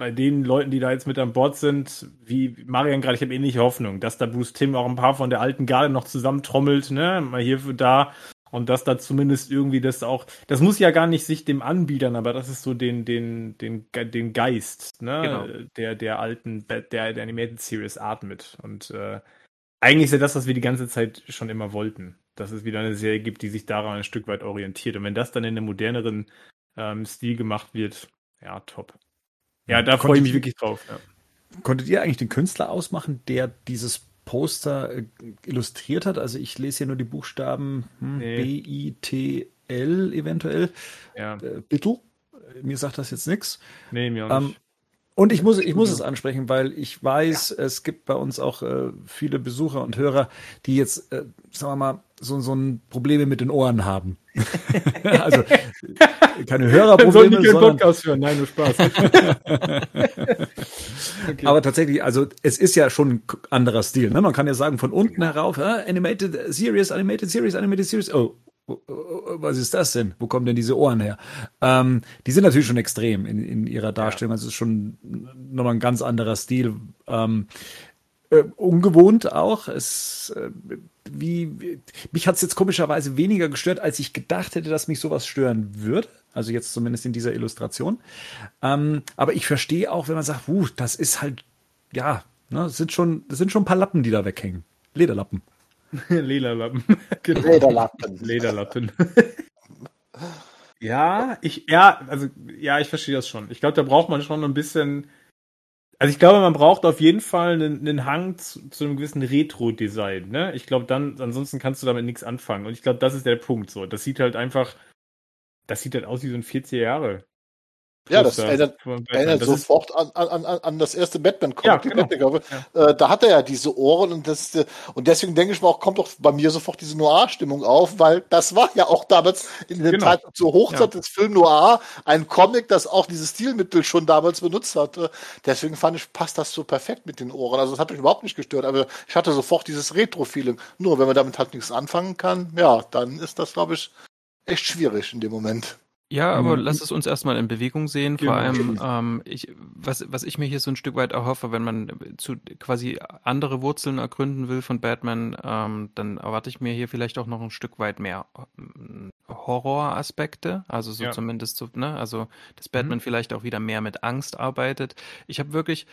bei den Leuten, die da jetzt mit an Bord sind, wie Marian gerade, ich habe ähnliche Hoffnung, dass da Bruce Tim auch ein paar von der alten Garde noch zusammentrommelt, ne, mal hier für da und dass da zumindest irgendwie das auch, das muss ja gar nicht sich dem anbiedern, aber das ist so den, den, den, den Geist, ne, genau. der, der alten, der, der Animated Series atmet und äh, eigentlich ist ja das, was wir die ganze Zeit schon immer wollten. dass es wieder eine Serie gibt, die sich daran ein Stück weit orientiert. Und wenn das dann in einem moderneren ähm, Stil gemacht wird, ja, top. Ja, da freue ich mich wirklich drauf. Ja. Konntet ihr eigentlich den Künstler ausmachen, der dieses Poster äh, illustriert hat? Also ich lese hier nur die Buchstaben hm, nee. B-I-T-L eventuell. Ja. Äh, Bittel. Mir sagt das jetzt nichts. Nee, mir auch ähm, nicht. Und ich muss, ich muss es ansprechen, weil ich weiß, ja. es gibt bei uns auch äh, viele Besucher und Hörer, die jetzt, äh, sagen wir mal, so, so ein Probleme mit den Ohren haben. also keine Hörerprobleme, sondern Podcast hören. Nein, nur Spaß. okay. Aber tatsächlich, also es ist ja schon ein anderer Stil. Ne? Man kann ja sagen, von unten herauf, äh, Animated Series, Animated Series, Animated Series. Oh, was ist das denn? Wo kommen denn diese Ohren her? Ähm, die sind natürlich schon extrem in, in ihrer Darstellung. Also es ist schon nochmal ein ganz anderer Stil. Ähm, äh, ungewohnt auch. Es, äh, wie, mich hat es jetzt komischerweise weniger gestört, als ich gedacht hätte, dass mich sowas stören würde. Also jetzt zumindest in dieser Illustration. Ähm, aber ich verstehe auch, wenn man sagt, uh, das ist halt, ja, ne, das sind schon, das sind schon ein paar Lappen, die da weghängen. Lederlappen. Lederlappen. genau. Lederlappen. Lederlappen. ja, ich, ja, also, ja, ich verstehe das schon. Ich glaube, da braucht man schon ein bisschen, also ich glaube, man braucht auf jeden Fall einen, einen Hang zu, zu, einem gewissen Retro-Design, ne? Ich glaube, dann, ansonsten kannst du damit nichts anfangen. Und ich glaube, das ist der Punkt, so. Das sieht halt einfach, das sieht halt aus wie so ein 40 Jahre ja, das erinnert, erinnert das sofort an, an, an das erste Batman-Comic. Ja, genau. ja. äh, da hat er ja diese Ohren und das und deswegen denke ich mal auch, kommt doch bei mir sofort diese Noir-Stimmung auf, weil das war ja auch damals in der genau. Zeit zur Hochzeit ja. des Film Noir ein Comic, das auch dieses Stilmittel schon damals benutzt hatte. Deswegen fand ich, passt das so perfekt mit den Ohren. Also das hat mich überhaupt nicht gestört, aber ich hatte sofort dieses Retro-Feeling. Nur wenn man damit halt nichts anfangen kann, ja, dann ist das, glaube ich, echt schwierig in dem Moment. Ja, aber mhm. lass es uns erstmal in Bewegung sehen. Vor genau. allem, ähm, ich, was, was ich mir hier so ein Stück weit erhoffe, wenn man zu quasi andere Wurzeln ergründen will von Batman, ähm, dann erwarte ich mir hier vielleicht auch noch ein Stück weit mehr ähm, Horroraspekte. Also so ja. zumindest so, ne? Also, dass Batman mhm. vielleicht auch wieder mehr mit Angst arbeitet. Ich habe wirklich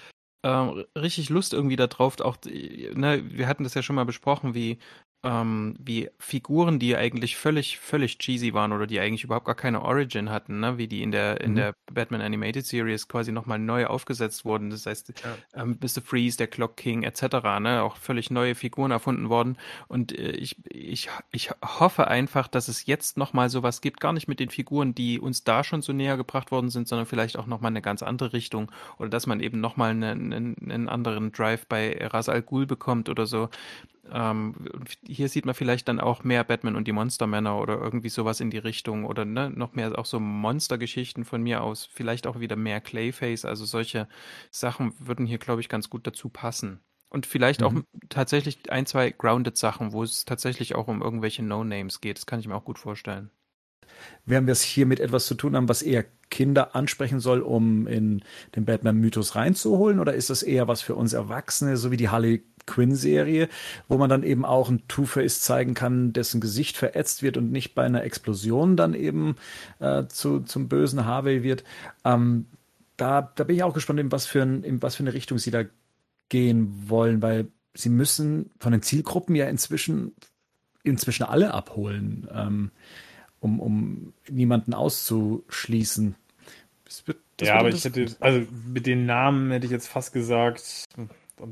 ähm, richtig Lust irgendwie darauf, auch, ne, wir hatten das ja schon mal besprochen, wie ähm, wie Figuren, die eigentlich völlig, völlig cheesy waren oder die eigentlich überhaupt gar keine Origin hatten, ne? wie die in der, in mhm. der Batman Animated Series quasi nochmal neu aufgesetzt wurden. Das heißt, ja. ähm, Mr. Freeze, der Clock King etc., ne? auch völlig neue Figuren erfunden worden. Und äh, ich, ich, ich hoffe einfach, dass es jetzt nochmal sowas gibt, gar nicht mit den Figuren, die uns da schon so näher gebracht worden sind, sondern vielleicht auch nochmal eine ganz andere Richtung oder dass man eben nochmal einen, einen, einen anderen Drive bei Ras Al Ghul bekommt oder so. Ähm, hier sieht man vielleicht dann auch mehr Batman und die Monstermänner oder irgendwie sowas in die Richtung oder ne, noch mehr auch so Monstergeschichten von mir aus. Vielleicht auch wieder mehr Clayface. Also solche Sachen würden hier, glaube ich, ganz gut dazu passen. Und vielleicht mhm. auch tatsächlich ein, zwei Grounded-Sachen, wo es tatsächlich auch um irgendwelche No-Names geht. Das kann ich mir auch gut vorstellen. Werden wir es hier mit etwas zu tun haben, was eher Kinder ansprechen soll, um in den Batman-Mythos reinzuholen? Oder ist das eher was für uns Erwachsene, so wie die Harley Quinn-Serie, wo man dann eben auch ein Two-Face zeigen kann, dessen Gesicht verätzt wird und nicht bei einer Explosion dann eben äh, zu, zum bösen Harvey wird. Ähm, da, da bin ich auch gespannt, in was, für ein, in was für eine Richtung sie da gehen wollen, weil sie müssen von den Zielgruppen ja inzwischen, inzwischen alle abholen, ähm, um, um niemanden auszuschließen. Das wird, das ja, aber ich hätte, also mit den Namen hätte ich jetzt fast gesagt,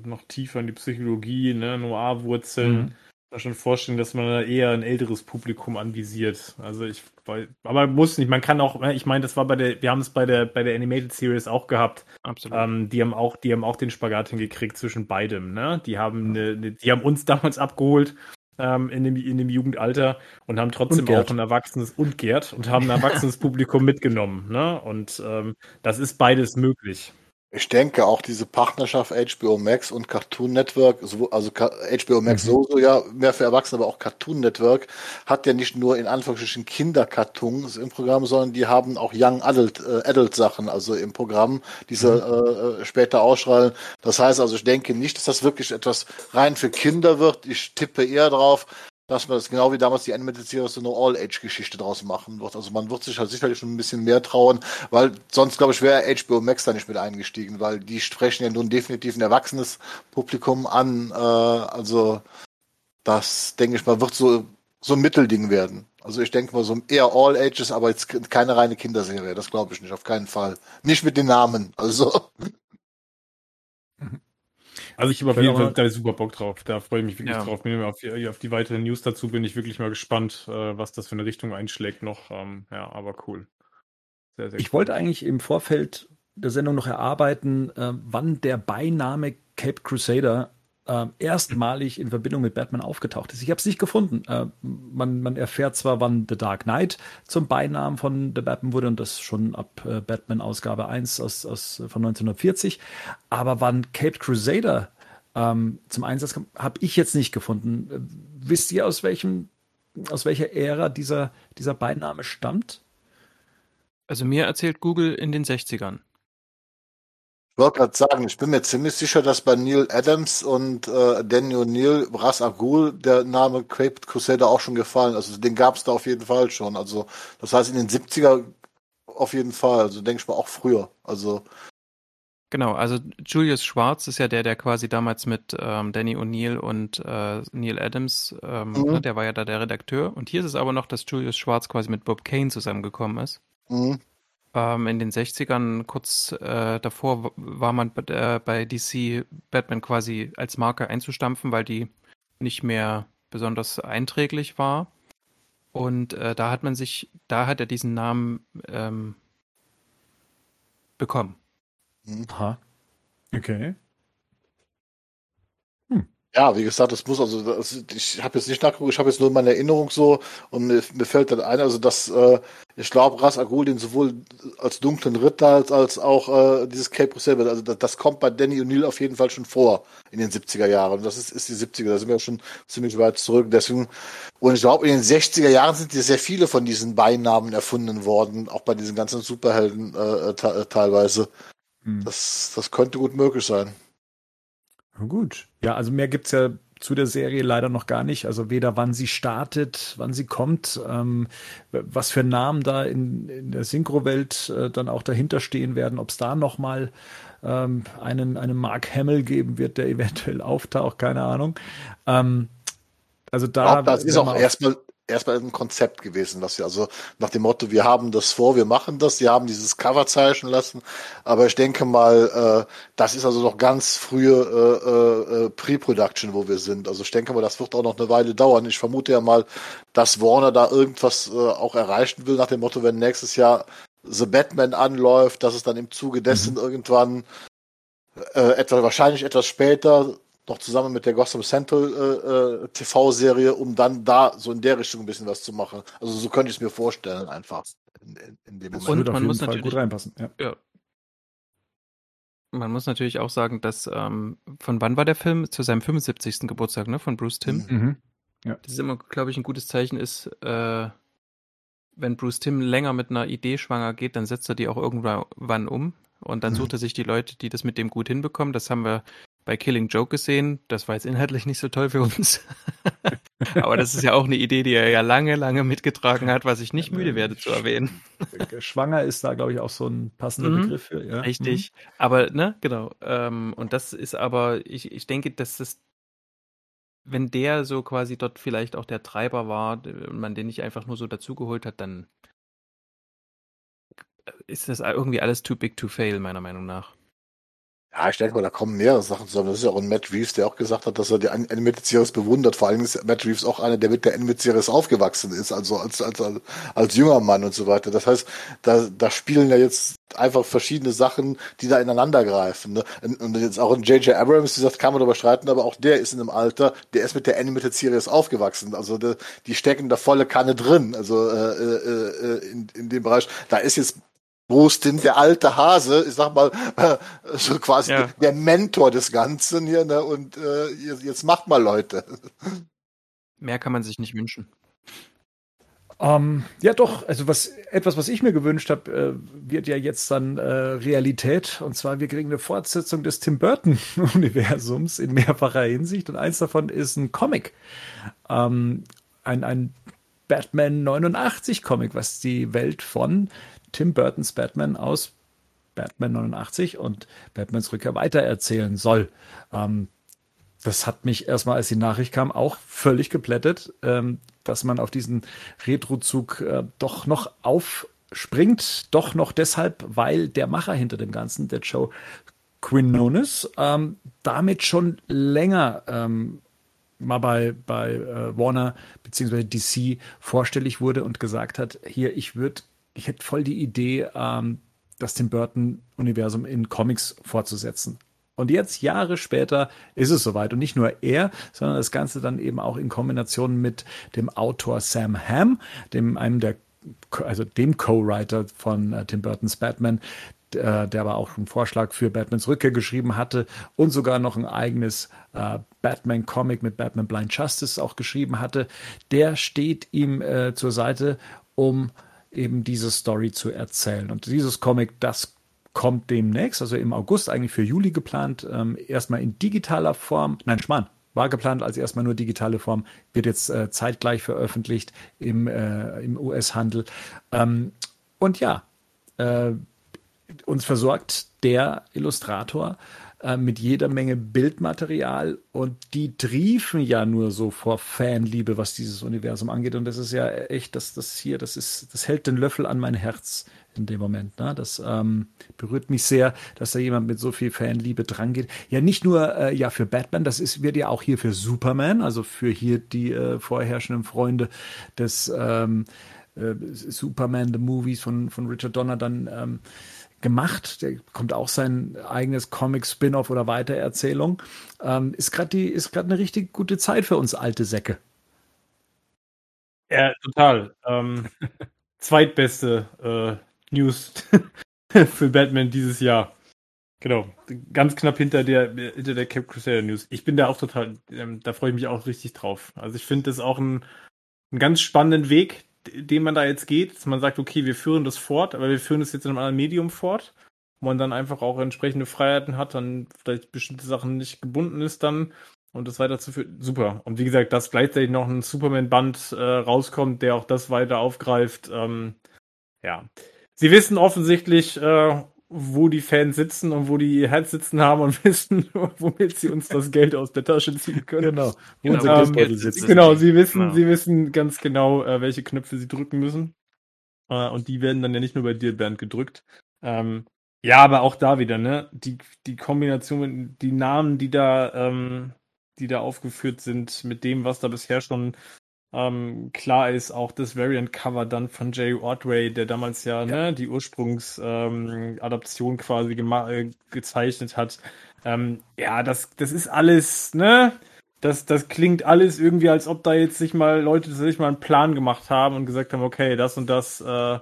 noch tiefer in die Psychologie, ne, Noir-Wurzeln. Mhm. Da schon vorstellen, dass man da eher ein älteres Publikum anvisiert. Also ich, weil, aber muss nicht. Man kann auch, ne, ich meine, das war bei der, wir haben es bei der bei der Animated Series auch gehabt. Absolut. Ähm, die haben auch, die haben auch den Spagat hingekriegt zwischen beidem. Ne, die haben, eine, eine, die haben uns damals abgeholt ähm, in dem in dem Jugendalter und haben trotzdem und auch ein erwachsenes und Gerd und haben ein erwachsenes Publikum mitgenommen. Ne, und ähm, das ist beides möglich. Ich denke auch diese Partnerschaft HBO Max und Cartoon Network, also HBO Max mhm. sowieso ja mehr für Erwachsene, aber auch Cartoon Network hat ja nicht nur in Anführungsstrichen Kindercartoons im Programm, sondern die haben auch Young Adult, äh, Adult Sachen, also im Programm, diese mhm. äh, später ausstrahlen. Das heißt also, ich denke nicht, dass das wirklich etwas rein für Kinder wird. Ich tippe eher drauf, dass man das genau wie damals die Animated Series so eine All-Age-Geschichte draus machen wird. Also man wird sich halt sicherlich schon ein bisschen mehr trauen, weil sonst, glaube ich, wäre HBO Max da nicht mit eingestiegen, weil die sprechen ja nun definitiv ein erwachsenes Publikum an. Äh, also das, denke ich mal, wird so so ein Mittelding werden. Also ich denke mal so eher All Ages, aber jetzt keine reine Kinderserie. Das glaube ich nicht, auf keinen Fall. Nicht mit den Namen. Also. Also ich habe auf jeden Fall da super Bock drauf. Da freue ich mich wirklich ja. drauf. Auf die, auf die weiteren News dazu bin ich wirklich mal gespannt, äh, was das für eine Richtung einschlägt noch. Ähm, ja, aber cool. Sehr, sehr ich cool. wollte eigentlich im Vorfeld der Sendung noch erarbeiten, äh, wann der Beiname Cape Crusader äh, erstmalig in Verbindung mit Batman aufgetaucht ist. Ich habe es nicht gefunden. Äh, man, man erfährt zwar, wann The Dark Knight zum Beinamen von The Batman wurde und das schon ab äh, Batman Ausgabe 1 aus, aus, von 1940, aber wann Cape Crusader ähm, zum Einsatz kam, habe ich jetzt nicht gefunden. Äh, wisst ihr, aus welchem, aus welcher Ära dieser, dieser Beiname stammt? Also mir erzählt Google in den 60ern. Ich wollte gerade sagen, ich bin mir ziemlich sicher, dass bei Neil Adams und äh, Daniel O'Neill, Ras Agul, der Name Cape Crusader auch schon gefallen. Also den gab es da auf jeden Fall schon. Also das heißt in den 70er auf jeden Fall. Also denke ich mal auch früher. Also Genau, also Julius Schwarz ist ja der, der quasi damals mit ähm, Danny O'Neill und äh, Neil Adams, ähm, mhm. ne, der war ja da der Redakteur. Und hier ist es aber noch, dass Julius Schwarz quasi mit Bob Kane zusammengekommen ist. Mhm. Ähm, in den 60ern, kurz äh, davor, war man äh, bei DC Batman quasi als Marke einzustampfen, weil die nicht mehr besonders einträglich war. Und äh, da hat man sich, da hat er diesen Namen ähm, bekommen. Aha. Okay. Ja, wie gesagt, das muss also, das, ich habe jetzt nicht nachgeguckt, ich habe jetzt nur meine Erinnerung so und mir, mir fällt dann ein, also dass äh, ich glaube, Ras Agul den sowohl als dunklen Ritter als, als auch äh, dieses Cape Crusader, also das, das, kommt bei Danny O'Neill auf jeden Fall schon vor in den 70er Jahren. Das ist, ist die 70er, da sind wir schon ziemlich weit zurück. Deswegen, und ich glaube, in den 60er Jahren sind sehr viele von diesen Beinamen erfunden worden, auch bei diesen ganzen Superhelden äh, teilweise. Hm. Das, das könnte gut möglich sein. Gut. Ja, also mehr gibt's ja zu der Serie leider noch gar nicht. Also weder wann sie startet, wann sie kommt, ähm, was für Namen da in, in der Synchro-Welt äh, dann auch dahinter stehen werden, ob es da nochmal ähm, einen, einen Mark Hamill geben wird, der eventuell auftaucht, keine Ahnung. Ähm, also da. Glaub, das ist auch erstmal erstmal ein Konzept gewesen, dass wir also nach dem Motto, wir haben das vor, wir machen das, sie haben dieses Cover zeichnen lassen, aber ich denke mal, äh, das ist also noch ganz frühe äh, äh, Pre-Production, wo wir sind. Also ich denke mal, das wird auch noch eine Weile dauern. Ich vermute ja mal, dass Warner da irgendwas äh, auch erreichen will, nach dem Motto, wenn nächstes Jahr The Batman anläuft, dass es dann im Zuge dessen mhm. irgendwann äh, etwa wahrscheinlich etwas später noch zusammen mit der Gotham Central äh, äh, TV-Serie, um dann da so in der Richtung ein bisschen was zu machen. Also so könnte ich es mir vorstellen, einfach in, in, in dem Moment. Und man muss Fall natürlich gut reinpassen. Ja. ja. Man muss natürlich auch sagen, dass ähm, von wann war der Film? Zu seinem 75. Geburtstag, ne? Von Bruce Timm. Mhm. mhm. Ja. Das ist immer, glaube ich, ein gutes Zeichen ist, äh, wenn Bruce Timm länger mit einer Idee schwanger geht, dann setzt er die auch irgendwann um. Und dann mhm. sucht er sich die Leute, die das mit dem gut hinbekommen. Das haben wir bei Killing Joke gesehen. Das war jetzt inhaltlich nicht so toll für uns. Aber das ist ja auch eine Idee, die er ja lange, lange mitgetragen hat, was ich nicht müde werde zu erwähnen. Schwanger ist da, glaube ich, auch so ein passender mhm, Begriff für. Ja. Richtig. Mhm. Aber, ne, genau. Ähm, und das ist aber, ich, ich denke, dass das, wenn der so quasi dort vielleicht auch der Treiber war und man den nicht einfach nur so dazugeholt hat, dann ist das irgendwie alles too big to fail, meiner Meinung nach. Ja, ich denke mal, da kommen mehrere Sachen zusammen. Das ist ja auch ein Matt Reeves, der auch gesagt hat, dass er die Animated Series bewundert. Vor allem ist Matt Reeves auch einer, der mit der Animated Series aufgewachsen ist, also als, als, als, als junger Mann und so weiter. Das heißt, da, da spielen ja jetzt einfach verschiedene Sachen, die da ineinander greifen. Ne? Und jetzt auch in J.J. Abrams, wie gesagt, kann man darüber streiten, aber auch der ist in einem Alter, der ist mit der Animated Series aufgewachsen. Also die, die stecken da volle Kanne drin, also äh, äh, äh in, in dem Bereich. Da ist jetzt wo ist denn der alte Hase, ich sag mal, äh, so quasi ja. der Mentor des Ganzen hier, ne? Und äh, jetzt macht mal Leute. Mehr kann man sich nicht wünschen. Ähm, ja, doch, also was etwas, was ich mir gewünscht habe, äh, wird ja jetzt dann äh, Realität. Und zwar, wir kriegen eine Fortsetzung des Tim Burton-Universums in mehrfacher Hinsicht. Und eins davon ist ein Comic. Ähm, ein, ein Batman 89 Comic, was die Welt von Tim Burtons Batman aus Batman 89 und Batmans Rückkehr weitererzählen soll. Ähm, das hat mich erstmal, als die Nachricht kam, auch völlig geplättet, ähm, dass man auf diesen Retrozug äh, doch noch aufspringt. Doch noch deshalb, weil der Macher hinter dem Ganzen, der Joe Quinones, ähm, damit schon länger ähm, mal bei, bei äh, Warner bzw. DC vorstellig wurde und gesagt hat, hier, ich würde, ich hätte voll die Idee, ähm, das Tim Burton-Universum in Comics fortzusetzen. Und jetzt, Jahre später, ist es soweit. Und nicht nur er, sondern das Ganze dann eben auch in Kombination mit dem Autor Sam Hamm, dem einem der, also dem Co-Writer von äh, Tim Burtons Batman, äh, der aber auch einen Vorschlag für Batmans Rückkehr geschrieben hatte und sogar noch ein eigenes äh, Batman-Comic mit Batman Blind Justice auch geschrieben hatte, der steht ihm äh, zur Seite, um eben diese Story zu erzählen. Und dieses Comic, das kommt demnächst, also im August eigentlich für Juli geplant, ähm, erstmal in digitaler Form, nein, Schmarrn, war geplant als erstmal nur digitale Form, wird jetzt äh, zeitgleich veröffentlicht im, äh, im US-Handel. Ähm, und ja, äh, uns versorgt der Illustrator äh, mit jeder Menge Bildmaterial und die triefen ja nur so vor Fanliebe, was dieses Universum angeht. Und das ist ja echt, dass das hier, das ist, das hält den Löffel an mein Herz in dem Moment. Ne? Das ähm, berührt mich sehr, dass da jemand mit so viel Fanliebe drangeht. Ja, nicht nur äh, ja für Batman, das ist wird ja auch hier für Superman, also für hier die äh, vorherrschenden Freunde des ähm, äh, Superman the Movies von von Richard Donner dann ähm, gemacht. Der kommt auch sein eigenes Comic-Spin-off oder Weitererzählung. Ähm, ist gerade die ist gerade eine richtig gute Zeit für uns alte Säcke. Ja, total. Ähm, zweitbeste äh, News für Batman dieses Jahr. Genau, ganz knapp hinter der hinter der Cap Crusader News. Ich bin da auch total, ähm, da freue ich mich auch richtig drauf. Also ich finde das auch ein, einen ganz spannenden Weg, den man da jetzt geht. Dass man sagt, okay, wir führen das fort, aber wir führen das jetzt in einem anderen Medium fort, wo man dann einfach auch entsprechende Freiheiten hat, dann vielleicht bestimmte Sachen nicht gebunden ist dann und das weiterzuführen. Super. Und wie gesagt, dass gleichzeitig noch ein Superman-Band äh, rauskommt, der auch das weiter aufgreift. Ähm, ja, sie wissen offensichtlich, äh, wo die Fans sitzen und wo die ihr Herz sitzen haben und wissen, womit sie uns das Geld aus der Tasche ziehen können. Genau. Genau, ähm, genau sie wissen, genau. sie wissen ganz genau, äh, welche Knöpfe sie drücken müssen. Äh, und die werden dann ja nicht nur bei dir, Bernd, gedrückt. Ähm, ja, aber auch da wieder, ne? Die, die Kombination, die Namen, die da, ähm, die da aufgeführt sind, mit dem, was da bisher schon ähm, klar ist auch das Variant-Cover dann von Jay Ordway, der damals ja, ja. Ne, die Ursprungsadaption ähm, quasi äh, gezeichnet hat. Ähm, ja, das, das ist alles, ne? Das, das klingt alles irgendwie, als ob da jetzt sich mal Leute sich mal einen Plan gemacht haben und gesagt haben, okay, das und das äh,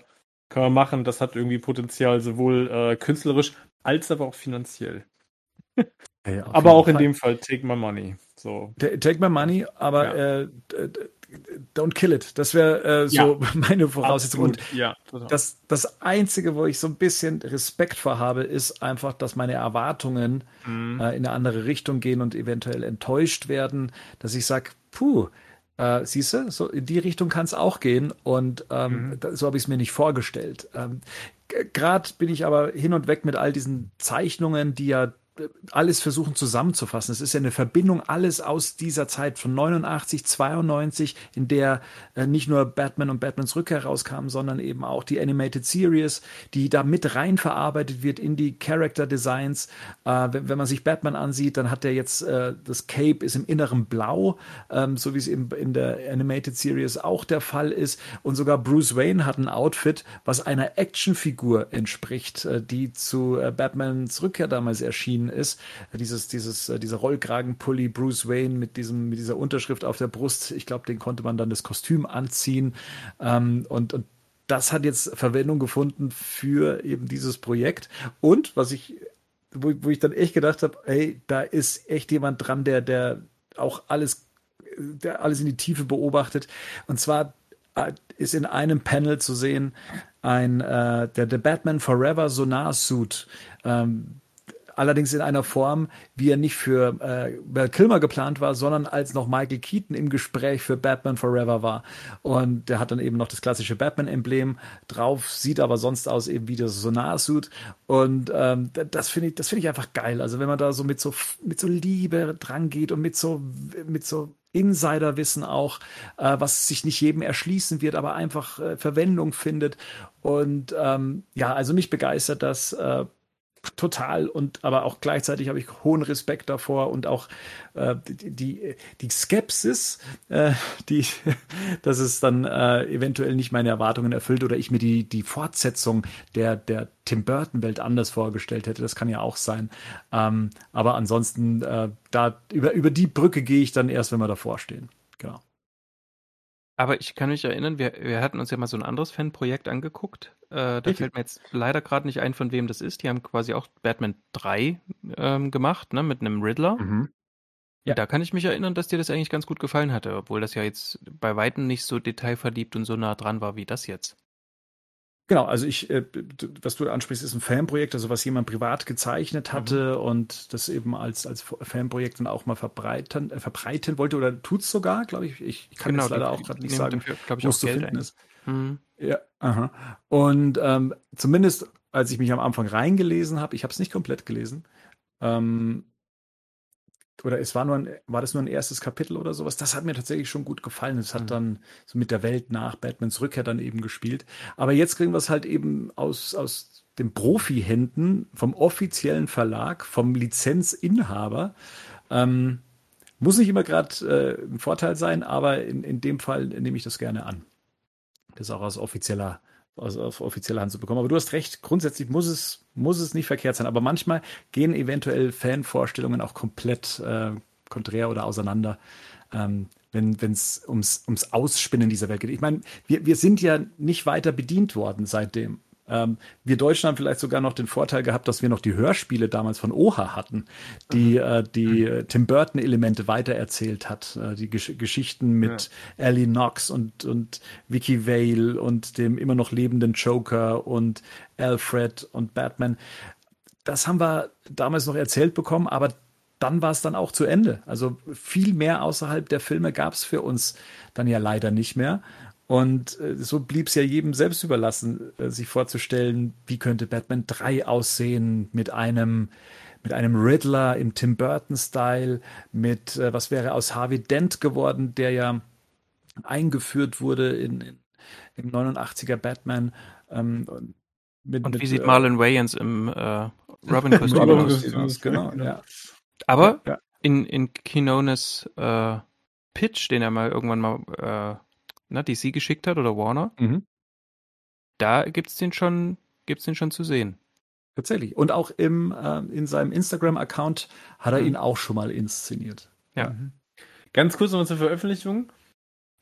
können wir machen. Das hat irgendwie Potenzial, sowohl äh, künstlerisch als aber auch finanziell. Hey, aber auch in dem Fall Take My Money. So. Take My Money, aber ja. äh, Don't kill it. Das wäre äh, so ja, meine Voraussetzung. Und ja, das, das Einzige, wo ich so ein bisschen Respekt vor habe, ist einfach, dass meine Erwartungen mhm. äh, in eine andere Richtung gehen und eventuell enttäuscht werden, dass ich sage, puh, äh, siehst du, so in die Richtung kann es auch gehen. Und ähm, mhm. da, so habe ich es mir nicht vorgestellt. Ähm, Gerade bin ich aber hin und weg mit all diesen Zeichnungen, die ja alles versuchen zusammenzufassen. Es ist ja eine Verbindung alles aus dieser Zeit von 89, 92, in der äh, nicht nur Batman und Batmans Rückkehr rauskamen, sondern eben auch die Animated Series, die da mit rein verarbeitet wird in die Character Designs. Äh, wenn, man sich Batman ansieht, dann hat er jetzt äh, das Cape ist im Inneren blau, ähm, so wie es eben in der Animated Series auch der Fall ist. Und sogar Bruce Wayne hat ein Outfit, was einer Actionfigur entspricht, die zu Batmans Rückkehr damals erschien erschienen ist. Dieses, dieses, äh, dieser Rollkragenpulli Bruce Wayne mit diesem, mit dieser Unterschrift auf der Brust. Ich glaube, den konnte man dann das Kostüm anziehen. Ähm, und, und das hat jetzt Verwendung gefunden für eben dieses Projekt. Und was ich, wo, wo ich dann echt gedacht habe, ey, da ist echt jemand dran, der, der auch alles, der alles in die Tiefe beobachtet. Und zwar äh, ist in einem Panel zu sehen ein äh, der, der Batman Forever Sonar Suit. Ähm, allerdings in einer Form, wie er nicht für äh, Val Kilmer geplant war, sondern als noch Michael Keaton im Gespräch für Batman Forever war. Und der hat dann eben noch das klassische Batman-Emblem drauf, sieht aber sonst aus eben wie das Sonar-Suit. Und ähm, das finde ich, das finde ich einfach geil. Also wenn man da so mit so mit so Liebe dran geht und mit so mit so Insiderwissen auch, äh, was sich nicht jedem erschließen wird, aber einfach äh, Verwendung findet. Und ähm, ja, also mich begeistert das äh, total und aber auch gleichzeitig habe ich hohen Respekt davor und auch äh, die, die, Skepsis, äh, die, dass es dann äh, eventuell nicht meine Erwartungen erfüllt oder ich mir die, die Fortsetzung der, der Tim Burton-Welt anders vorgestellt hätte. Das kann ja auch sein. Ähm, aber ansonsten, äh, da über, über die Brücke gehe ich dann erst, wenn wir davor stehen. Aber ich kann mich erinnern, wir, wir hatten uns ja mal so ein anderes Fanprojekt angeguckt. Äh, da fällt mir jetzt leider gerade nicht ein, von wem das ist. Die haben quasi auch Batman 3 ähm, gemacht, ne, mit einem Riddler. Mhm. Ja. Da kann ich mich erinnern, dass dir das eigentlich ganz gut gefallen hatte, obwohl das ja jetzt bei Weitem nicht so detailverliebt und so nah dran war wie das jetzt. Genau, also ich, äh, was du ansprichst, ist ein Fanprojekt, also was jemand privat gezeichnet mhm. hatte mhm. und das eben als, als Fanprojekt dann auch mal verbreiten, äh, verbreiten wollte oder tut es sogar, glaube ich. Ich kann genau, leider auch gerade nicht sagen, wo es zu finden ist. Mhm. Ja, aha. Und ähm, zumindest, als ich mich am Anfang reingelesen habe, ich habe es nicht komplett gelesen, ähm, oder es war nur ein, war das nur ein erstes Kapitel oder sowas. Das hat mir tatsächlich schon gut gefallen. Es hat mhm. dann so mit der Welt nach Batmans Rückkehr dann eben gespielt. Aber jetzt kriegen wir es halt eben aus, aus den Profi-Händen vom offiziellen Verlag, vom Lizenzinhaber. Ähm, muss nicht immer gerade äh, ein Vorteil sein, aber in, in dem Fall nehme ich das gerne an. Das auch aus offizieller also auf offizielle Hand zu bekommen. Aber du hast recht, grundsätzlich muss es, muss es nicht verkehrt sein. Aber manchmal gehen eventuell Fanvorstellungen auch komplett äh, konträr oder auseinander, ähm, wenn es ums, ums Ausspinnen dieser Welt geht. Ich meine, wir, wir sind ja nicht weiter bedient worden seitdem. Ähm, wir Deutschen haben vielleicht sogar noch den Vorteil gehabt, dass wir noch die Hörspiele damals von Oha hatten, die mhm. äh, die mhm. Tim Burton Elemente weitererzählt hat, äh, die Gesch Geschichten mit ja. Ellie Knox und und Vicky Vale und dem immer noch lebenden Joker und Alfred und Batman. Das haben wir damals noch erzählt bekommen, aber dann war es dann auch zu Ende. Also viel mehr außerhalb der Filme gab es für uns dann ja leider nicht mehr. Und äh, so blieb es ja jedem selbst überlassen, äh, sich vorzustellen, wie könnte Batman 3 aussehen mit einem mit einem Riddler im Tim Burton-Style, mit äh, was wäre aus Harvey Dent geworden, der ja eingeführt wurde in, in im 89er Batman. Ähm, mit, Und wie mit, sieht Marlon Wayans im äh, Robin-Kostüm aus? Genau, ja. Aber ja. in, in Kinones äh, Pitch, den er mal irgendwann mal äh, ne, DC geschickt hat oder Warner, mhm. da gibt es den schon, gibt's den schon zu sehen. Tatsächlich. Und auch im, äh, in seinem Instagram-Account hat er mhm. ihn auch schon mal inszeniert. Ja. Mhm. Ganz kurz nochmal zur Veröffentlichung.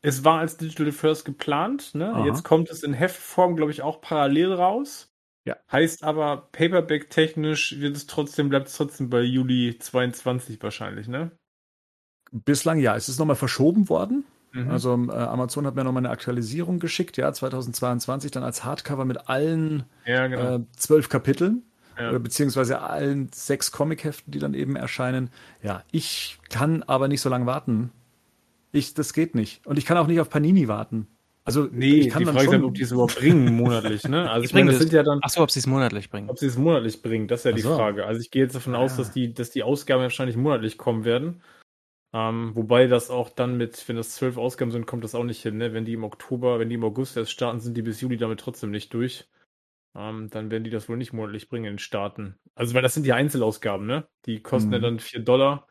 Es war als Digital First geplant. Ne? Jetzt kommt es in Heftform, glaube ich, auch parallel raus. Ja. Heißt aber, Paperback-technisch wird es trotzdem, bleibt es trotzdem bei Juli 22 wahrscheinlich, ne? Bislang ja. Es ist nochmal verschoben worden. Mhm. Also äh, Amazon hat mir nochmal eine Aktualisierung geschickt, ja, 2022 dann als Hardcover mit allen ja, genau. äh, zwölf Kapiteln. Ja. Oder beziehungsweise allen sechs Comic-Heften, die dann eben erscheinen. Ja, ich kann aber nicht so lange warten. Ich, das geht nicht. Und ich kann auch nicht auf Panini warten. Also, nee, ich kann die Frage ist dann, ob die es überhaupt bringen monatlich, ne? Also, ich meine, das sind ja dann. Ach so, ob sie es monatlich bringen. Ob sie es monatlich bringen, das ist ja die so. Frage. Also, ich gehe jetzt davon ja. aus, dass die, dass die Ausgaben wahrscheinlich monatlich kommen werden. Ähm, wobei das auch dann mit, wenn das zwölf Ausgaben sind, kommt das auch nicht hin. Ne? Wenn die im Oktober, wenn die im August erst starten, sind die bis Juli damit trotzdem nicht durch. Ähm, dann werden die das wohl nicht monatlich bringen in den Staaten. Also, weil das sind die Einzelausgaben, ne? Die kosten mhm. ja dann 4 Dollar,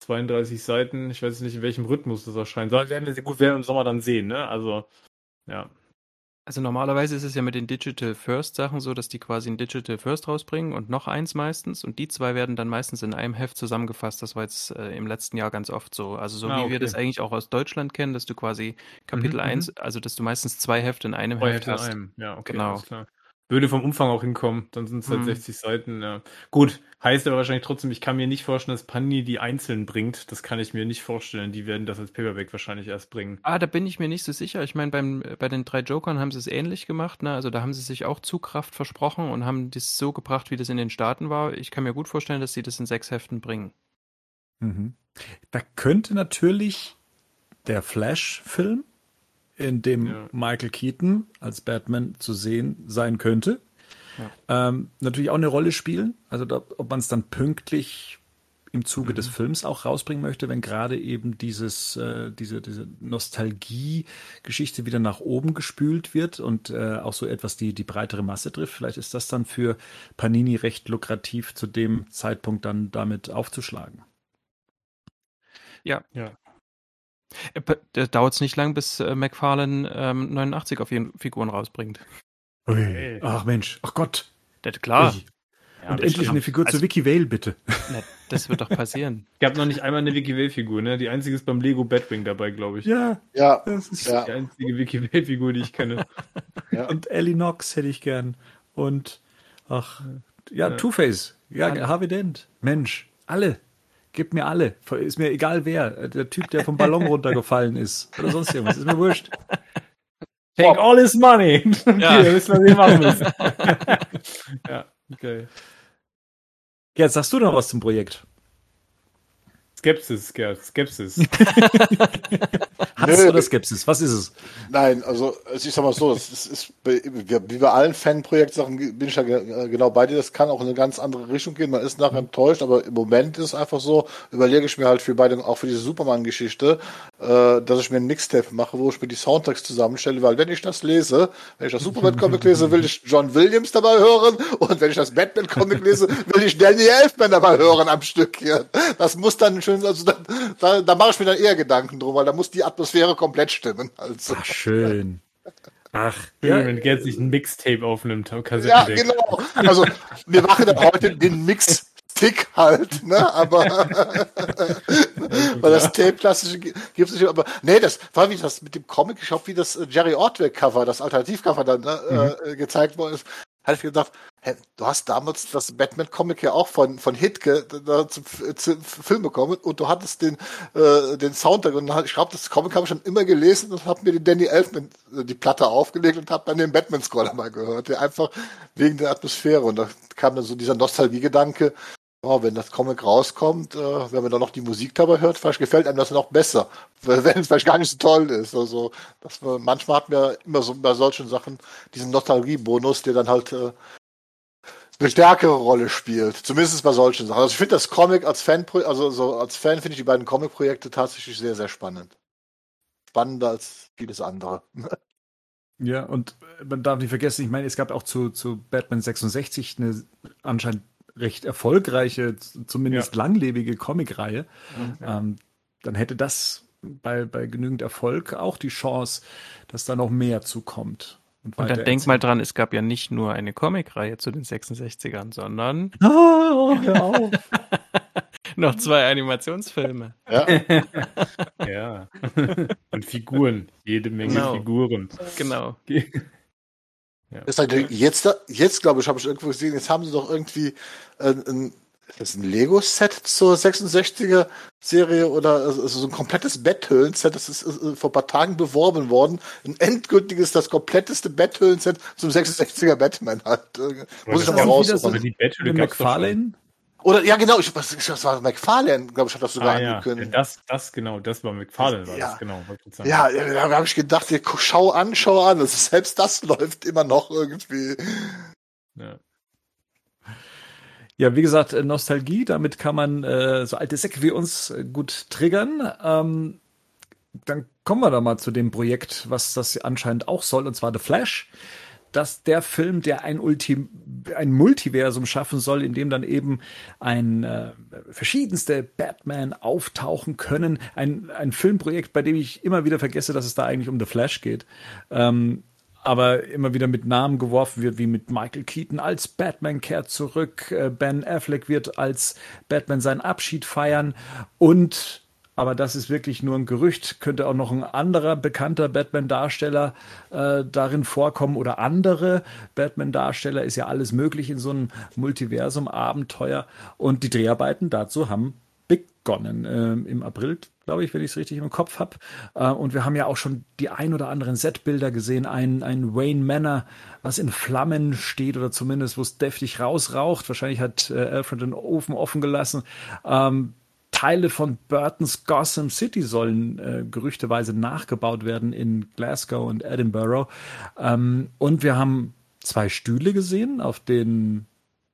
32 Seiten. Ich weiß nicht, in welchem Rhythmus das erscheint. Das werden wir sehr gut werden im Sommer dann sehen, ne? Also, ja. Also normalerweise ist es ja mit den Digital First Sachen so, dass die quasi ein Digital First rausbringen und noch eins meistens und die zwei werden dann meistens in einem Heft zusammengefasst. Das war jetzt äh, im letzten Jahr ganz oft so. Also so ah, wie okay. wir das eigentlich auch aus Deutschland kennen, dass du quasi Kapitel mhm, 1, mhm. also dass du meistens zwei Hefte in einem Heft hast. In einem. Ja, okay, genau. Würde vom Umfang auch hinkommen. Dann sind es halt Mhm. 60 Seiten. Ja. Gut, heißt aber wahrscheinlich trotzdem, ich kann mir nicht vorstellen, dass Panini die einzeln bringt. Das kann ich mir nicht vorstellen. Die werden das als Paperback wahrscheinlich erst bringen. Ah, da bin ich mir nicht so sicher. Ich meine, beim, bei den drei Jokern haben sie es ähnlich gemacht. Ne? Also da haben sie sich auch Zugkraft versprochen und haben das so gebracht, wie das in den Staaten war. Ich kann mir gut vorstellen, dass sie das in sechs Heften bringen. Mhm. Da könnte natürlich der Flash-Film, in dem Ja. Michael Keaton als Batman zu sehen sein könnte, ähm, natürlich auch eine Rolle spielen. Also da, ob man es dann pünktlich im Zuge des Films auch rausbringen möchte, wenn gerade eben dieses, äh, diese, diese Nostalgie-Geschichte wieder nach oben gespült wird und äh, auch so etwas die, die breitere Masse trifft. Vielleicht ist das dann für Panini recht lukrativ, zu dem Zeitpunkt dann damit aufzuschlagen. Ja. Da dauert es nicht lang, bis äh, McFarlane ähm, 89 auf jeden Figuren rausbringt. Ui. Ach Mensch, ach Gott. Das, klar. Ui. Ja, Und endlich eine Figur Also- zu Vicky Vale, bitte. Na, das wird doch passieren. Ich habe noch nicht einmal eine Vicky Vale-Figur, ne? Die einzige ist beim Lego Batwing dabei, glaube ich. Ja, Ja, das ist. ja, Die einzige Vicky Vale-Figur, die ich kenne. ja. Und Ellie Knox hätte ich gern. Und, ach, ja, Ja. Two-Face. Ja. Harvey Dent. Mensch, alle. Gib mir alle. Ist mir egal wer. Der Typ, der vom Ballon runtergefallen ist. Oder sonst irgendwas. Ist mir wurscht. Take all his money. Ja. Hier, wissen, was wir machen müssen. ja, okay. Jetzt sagst du noch was zum Projekt. Skepsis, Gerd, Skepsis. Hass Nö. oder Skepsis? Was ist es? Nein, also also ich sag mal so, das ist, ist bei, wie bei allen Fanprojektsachen bin ich ja ge- genau bei dir. Das kann auch in eine ganz andere Richtung gehen. Man ist nachher enttäuscht, aber im Moment ist es einfach so, überlege ich mir halt für beide, auch für diese Superman-Geschichte, äh, dass ich mir ein Mixtape mache, wo ich mir die Soundtracks zusammenstelle, weil wenn ich das lese, wenn ich das Superman-Comic lese, will ich John Williams dabei hören und wenn ich das Batman-Comic lese, will ich Danny Elfman dabei hören am Stück hier. Das muss dann schön, also da, da, da mache ich mir dann eher Gedanken drum, weil da muss die Atmosphäre komplett stimmen. Also. Ach, schön. Ach, Ja, wenn Gerd sich ein Mixtape aufnimmt, Ja, genau. Also wir machen dann heute den Mix Stick halt, ne? Aber weil das Tape klassische gibt es nicht. Aber nee, das war wie das mit dem Comic. Ich hoffe, wie das äh, Jerry Ortwell Cover, das Alternativcover dann ne, äh, gezeigt worden ist. Hatte ich gedacht, hä, du hast damals das Batman Comic ja auch von von Hitke da zum, F- zum Film bekommen und du hattest den äh, den Soundtrack und ich glaube, das Comic habe ich schon immer gelesen und habe mir den Danny Elfman äh, die Platte aufgelegt und habe dann den Batman Score mal gehört, der einfach wegen der Atmosphäre und da kam dann so dieser Nostalgiegedanke, oh, wenn das Comic rauskommt, äh, wenn man dann noch die Musik dabei hört, vielleicht gefällt einem das noch besser, wenn es vielleicht gar nicht so toll ist. Also, dass man, manchmal hat man immer so bei solchen Sachen diesen Nostalgiebonus, der dann halt äh, eine stärkere Rolle spielt. Zumindest bei solchen Sachen. Also ich finde das Comic als Fan, also so als Fan finde ich die beiden Comic-Projekte tatsächlich sehr, sehr spannend. Spannender als vieles andere. Ja, und man darf nicht vergessen, ich meine, es gab auch zu, zu Batman 66 eine anscheinend recht erfolgreiche, zumindest langlebige Comicreihe. Ähm, dann hätte das bei, bei genügend Erfolg auch die Chance, dass da noch mehr zukommt. Und dann weiter denk mal dran, es gab ja nicht nur eine Comicreihe zu den 66ern, sondern Ah, hör auf. noch zwei Animationsfilme. Ja. Ja. Und Figuren. Jede Menge Genau. Figuren. Genau. Das ist halt jetzt, jetzt glaube ich, habe ich irgendwo gesehen, jetzt haben sie doch irgendwie äh, ein, das ist ein Lego-Set zur 66er Serie oder also so ein komplettes Betthöhlen-Set, das ist äh, vor ein paar Tagen beworben worden. Ein endgültiges, das kompletteste Betthöhlen-Set zum 66er Batman halt. Äh, Muss ich das noch mal ist wieder so- die Betthöhle. McFarlane? Oder, ja genau, ich, was, das war McFarlane, glaube ich, hat das sogar Ah, ja. angekündigt. Das, das genau, das war McFarlane, war Ja. das genau. Ja, ja, da habe ich gedacht, hier, schau an, schau an. Das ist, selbst das läuft immer noch irgendwie. Ja. Ja, wie gesagt, Nostalgie, damit kann man äh, so alte Säcke wie uns äh, gut triggern. Ähm, dann kommen wir da mal zu dem Projekt, was das anscheinend auch soll, und zwar The Flash. Dass der Film, der ein, Ulti ein Multiversum schaffen soll, in dem dann eben ein äh, verschiedenste Batman auftauchen können. Ein, ein Filmprojekt, bei dem ich immer wieder vergesse, dass es da eigentlich um The Flash geht. Ähm, aber immer wieder mit Namen geworfen wird, wie mit Michael Keaton als Batman kehrt zurück, äh, Ben Affleck wird als Batman seinen Abschied feiern und aber das ist wirklich nur ein Gerücht. Könnte auch noch ein anderer bekannter Batman-Darsteller äh, darin vorkommen oder andere Batman-Darsteller. Ist ja alles möglich in so einem Multiversum-Abenteuer. Und die Dreharbeiten dazu haben begonnen äh, im April, glaube ich, wenn ich es richtig im Kopf habe. Äh, und wir haben ja auch schon die ein oder anderen Setbilder gesehen. Ein, ein Wayne Manor, was in Flammen steht oder zumindest, wo es deftig rausraucht. Wahrscheinlich hat äh, Alfred den Ofen offen gelassen. Ähm, Teile von Burtons Gotham City sollen äh, gerüchteweise nachgebaut werden in Glasgow und Edinburgh. Ähm, und wir haben zwei Stühle gesehen, auf denen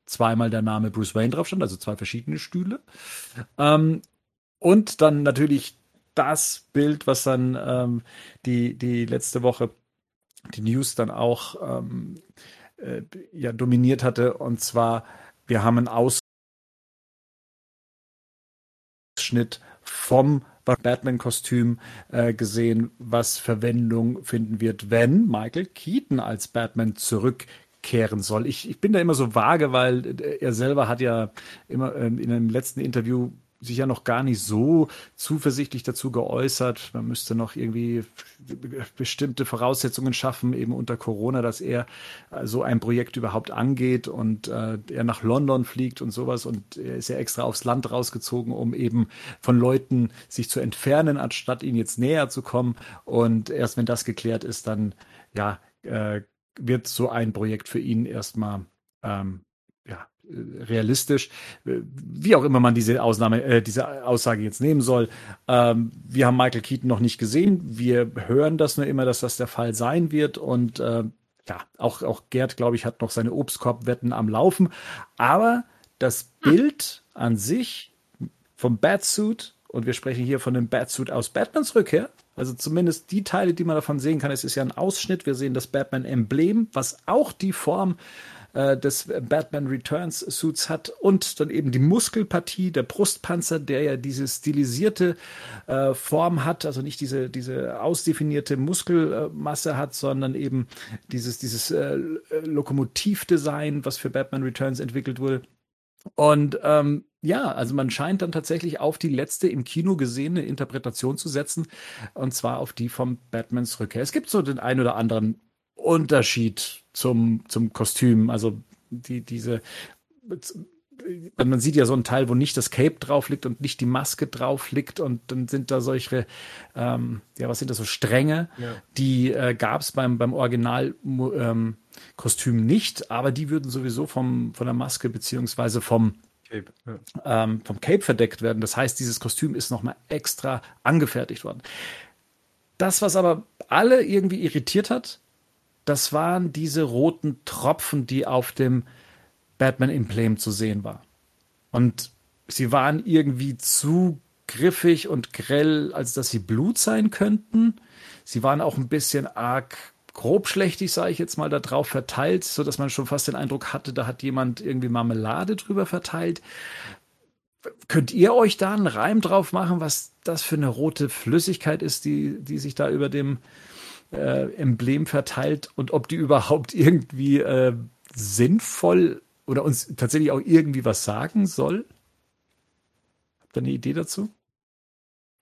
zweimal der Name Bruce Wayne drauf stand, also zwei verschiedene Stühle. Ähm, und dann natürlich das Bild, was dann ähm, die, die letzte Woche die News dann auch ähm, äh, ja, dominiert hatte. Und zwar, wir haben einen Ausschnitt vom Batman-Kostüm äh, gesehen, was Verwendung finden wird, wenn Michael Keaton als Batman zurückkehren soll. Ich, ich bin da immer so vage, weil äh, er selber hat ja immer ähm, in einem letzten Interview sich ja noch gar nicht so zuversichtlich dazu geäußert. Man müsste noch irgendwie bestimmte Voraussetzungen schaffen, eben unter Corona, dass er äh, so ein Projekt überhaupt angeht und äh, er nach London fliegt und sowas. Und er ist ja extra aufs Land rausgezogen, um eben von Leuten sich zu entfernen, anstatt ihnen jetzt näher zu kommen. Und erst wenn das geklärt ist, dann ja, äh, wird so ein Projekt für ihn erstmal ähm, ja, realistisch, wie auch immer man diese Ausnahme, äh, diese Aussage jetzt nehmen soll. Ähm, wir haben Michael Keaton noch nicht gesehen. Wir hören das nur immer, dass das der Fall sein wird und äh, ja, auch, auch Gerd, glaube ich, hat noch seine Obstkorbwetten am Laufen. Aber das Bild an sich vom Batsuit, und wir sprechen hier von dem Batsuit aus Batmans Rückkehr, also zumindest die Teile, die man davon sehen kann, es ist ja ein Ausschnitt. Wir sehen das Batman-Emblem, was auch die Form äh, des Batman Returns Suits hat und dann eben die Muskelpartie, der Brustpanzer, der ja diese stilisierte äh, Form hat, also nicht diese, diese ausdefinierte Muskelmasse hat, sondern eben dieses, dieses äh, Lokomotivdesign, was für Batman Returns entwickelt wurde. Und ähm, ja, also man scheint dann tatsächlich auf die letzte im Kino gesehene Interpretation zu setzen, und zwar auf die vom Batmans Rückkehr. Es gibt so den ein oder anderen Unterschied zum, zum Kostüm. Also die, diese, man sieht ja so einen Teil, wo nicht das Cape drauf liegt und nicht die Maske drauf liegt und dann sind da solche, ähm, ja, was sind das so Stränge, ja. die äh, gab es beim, beim Original-Kostüm ähm, nicht, aber die würden sowieso vom, von der Maske beziehungsweise vom Cape, ja. ähm, vom Cape verdeckt werden. Das heißt, dieses Kostüm ist nochmal extra angefertigt worden. Das, was aber alle irgendwie irritiert hat, das waren diese roten Tropfen, die auf dem Batman-Emblem zu sehen war. Und sie waren irgendwie zu griffig und grell, als dass sie Blut sein könnten. Sie waren auch ein bisschen arg grobschlächtig, sage ich jetzt mal, da drauf verteilt, so dass man schon fast den Eindruck hatte, da hat jemand irgendwie Marmelade drüber verteilt. Könnt ihr euch da einen Reim drauf machen, was das für eine rote Flüssigkeit ist, die, die sich da über dem äh, Emblem verteilt und ob die überhaupt irgendwie äh, sinnvoll oder uns tatsächlich auch irgendwie was sagen soll? Habt ihr eine Idee dazu?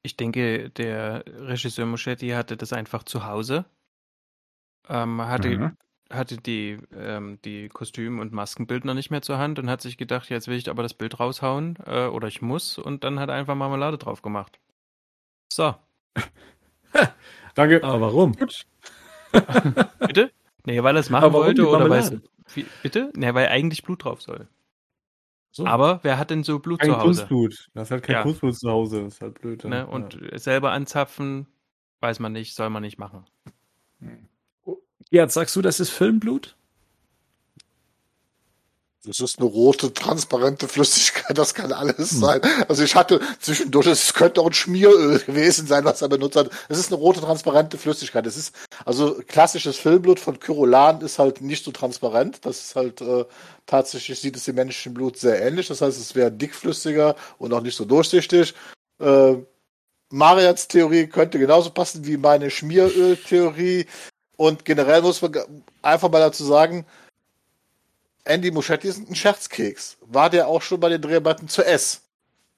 Ich denke, der Regisseur Moschetti hatte das einfach zu Hause. Ähm, hatte, mhm. hatte die, ähm, die Kostüm- und Maskenbildner nicht mehr zur Hand und hat sich gedacht, jetzt will ich aber das Bild raushauen äh, oder ich muss und dann hat er einfach Marmelade drauf gemacht. So. Danke. Aber warum? bitte? Nee, weil er es machen wollte oder weil es. Bitte? Nee, weil eigentlich Blut drauf soll. So. Aber wer hat denn so Blut kein zu Hause? Kunstblut. Das hat kein ja. Kunstblut zu Hause. Das ist halt blöd. Ne? Und ja. selber anzapfen, weiß man nicht, soll man nicht machen. Ja, sagst du, das ist Filmblut? Das ist eine rote, transparente Flüssigkeit, das kann alles hm. sein. Also ich hatte zwischendurch, es könnte auch ein Schmieröl gewesen sein, was er benutzt hat. Es ist eine rote, transparente Flüssigkeit. Es ist, also klassisches Filmblut von Kyrolan ist halt nicht so transparent. Das ist halt, äh, tatsächlich sieht es dem menschlichen Blut sehr ähnlich. Das heißt, es wäre dickflüssiger und auch nicht so durchsichtig. Äh, Marians Theorie könnte genauso passen wie meine Schmieröl-Theorie. Und generell muss man einfach mal dazu sagen, Andy Muschetti ist ein Scherzkeks. War der auch schon bei den Dreharbeiten zu S?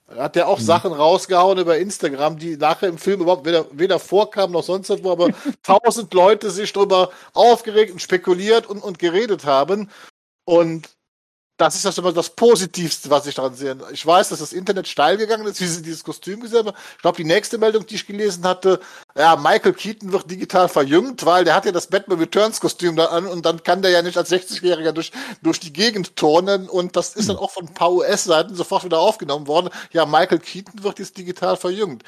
Hat der auch Mhm. Sachen rausgehauen über Instagram, die nachher im Film überhaupt weder, weder vorkamen noch sonst wo, aber tausend Leute sich darüber aufgeregt und spekuliert und, und geredet haben. Und das ist das immer das Positivste, was ich daran sehe. Ich weiß, dass das Internet steil gegangen ist, wie sie dieses Kostüm gesehen haben. Ich glaube, die nächste Meldung, die ich gelesen hatte, ja, Michael Keaton wird digital verjüngt, weil der hat ja das Batman Returns Kostüm da an und dann kann der ja nicht als 60-Jähriger durch, durch die Gegend turnen und das ist dann auch von ein paar US-Seiten sofort wieder aufgenommen worden. Ja, Michael Keaton wird jetzt digital verjüngt.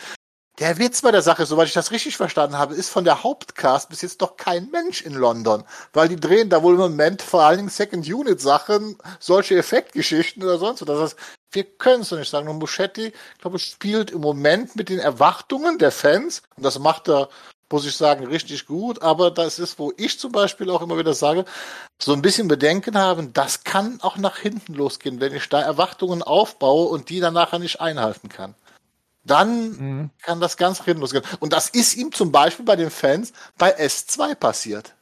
Der Witz bei der Sache, soweit ich das richtig verstanden habe, ist von der Hauptcast bis jetzt noch kein Mensch in London, weil die drehen da wohl im Moment vor allen Dingen Second-Unit-Sachen, solche Effektgeschichten oder sonst was. Das heißt, wir können es noch nicht sagen. Und Muschetti, glaube ich, spielt im Moment mit den Erwartungen der Fans und das macht er, muss ich sagen, richtig gut. Aber das ist, wo ich zum Beispiel auch immer wieder sage, so ein bisschen Bedenken haben, das kann auch nach hinten losgehen, wenn ich da Erwartungen aufbaue und die dann nachher nicht einhalten kann dann Mhm. kann das ganz hinten losgehen. Und das ist ihm zum Beispiel bei den Fans bei S2 passiert.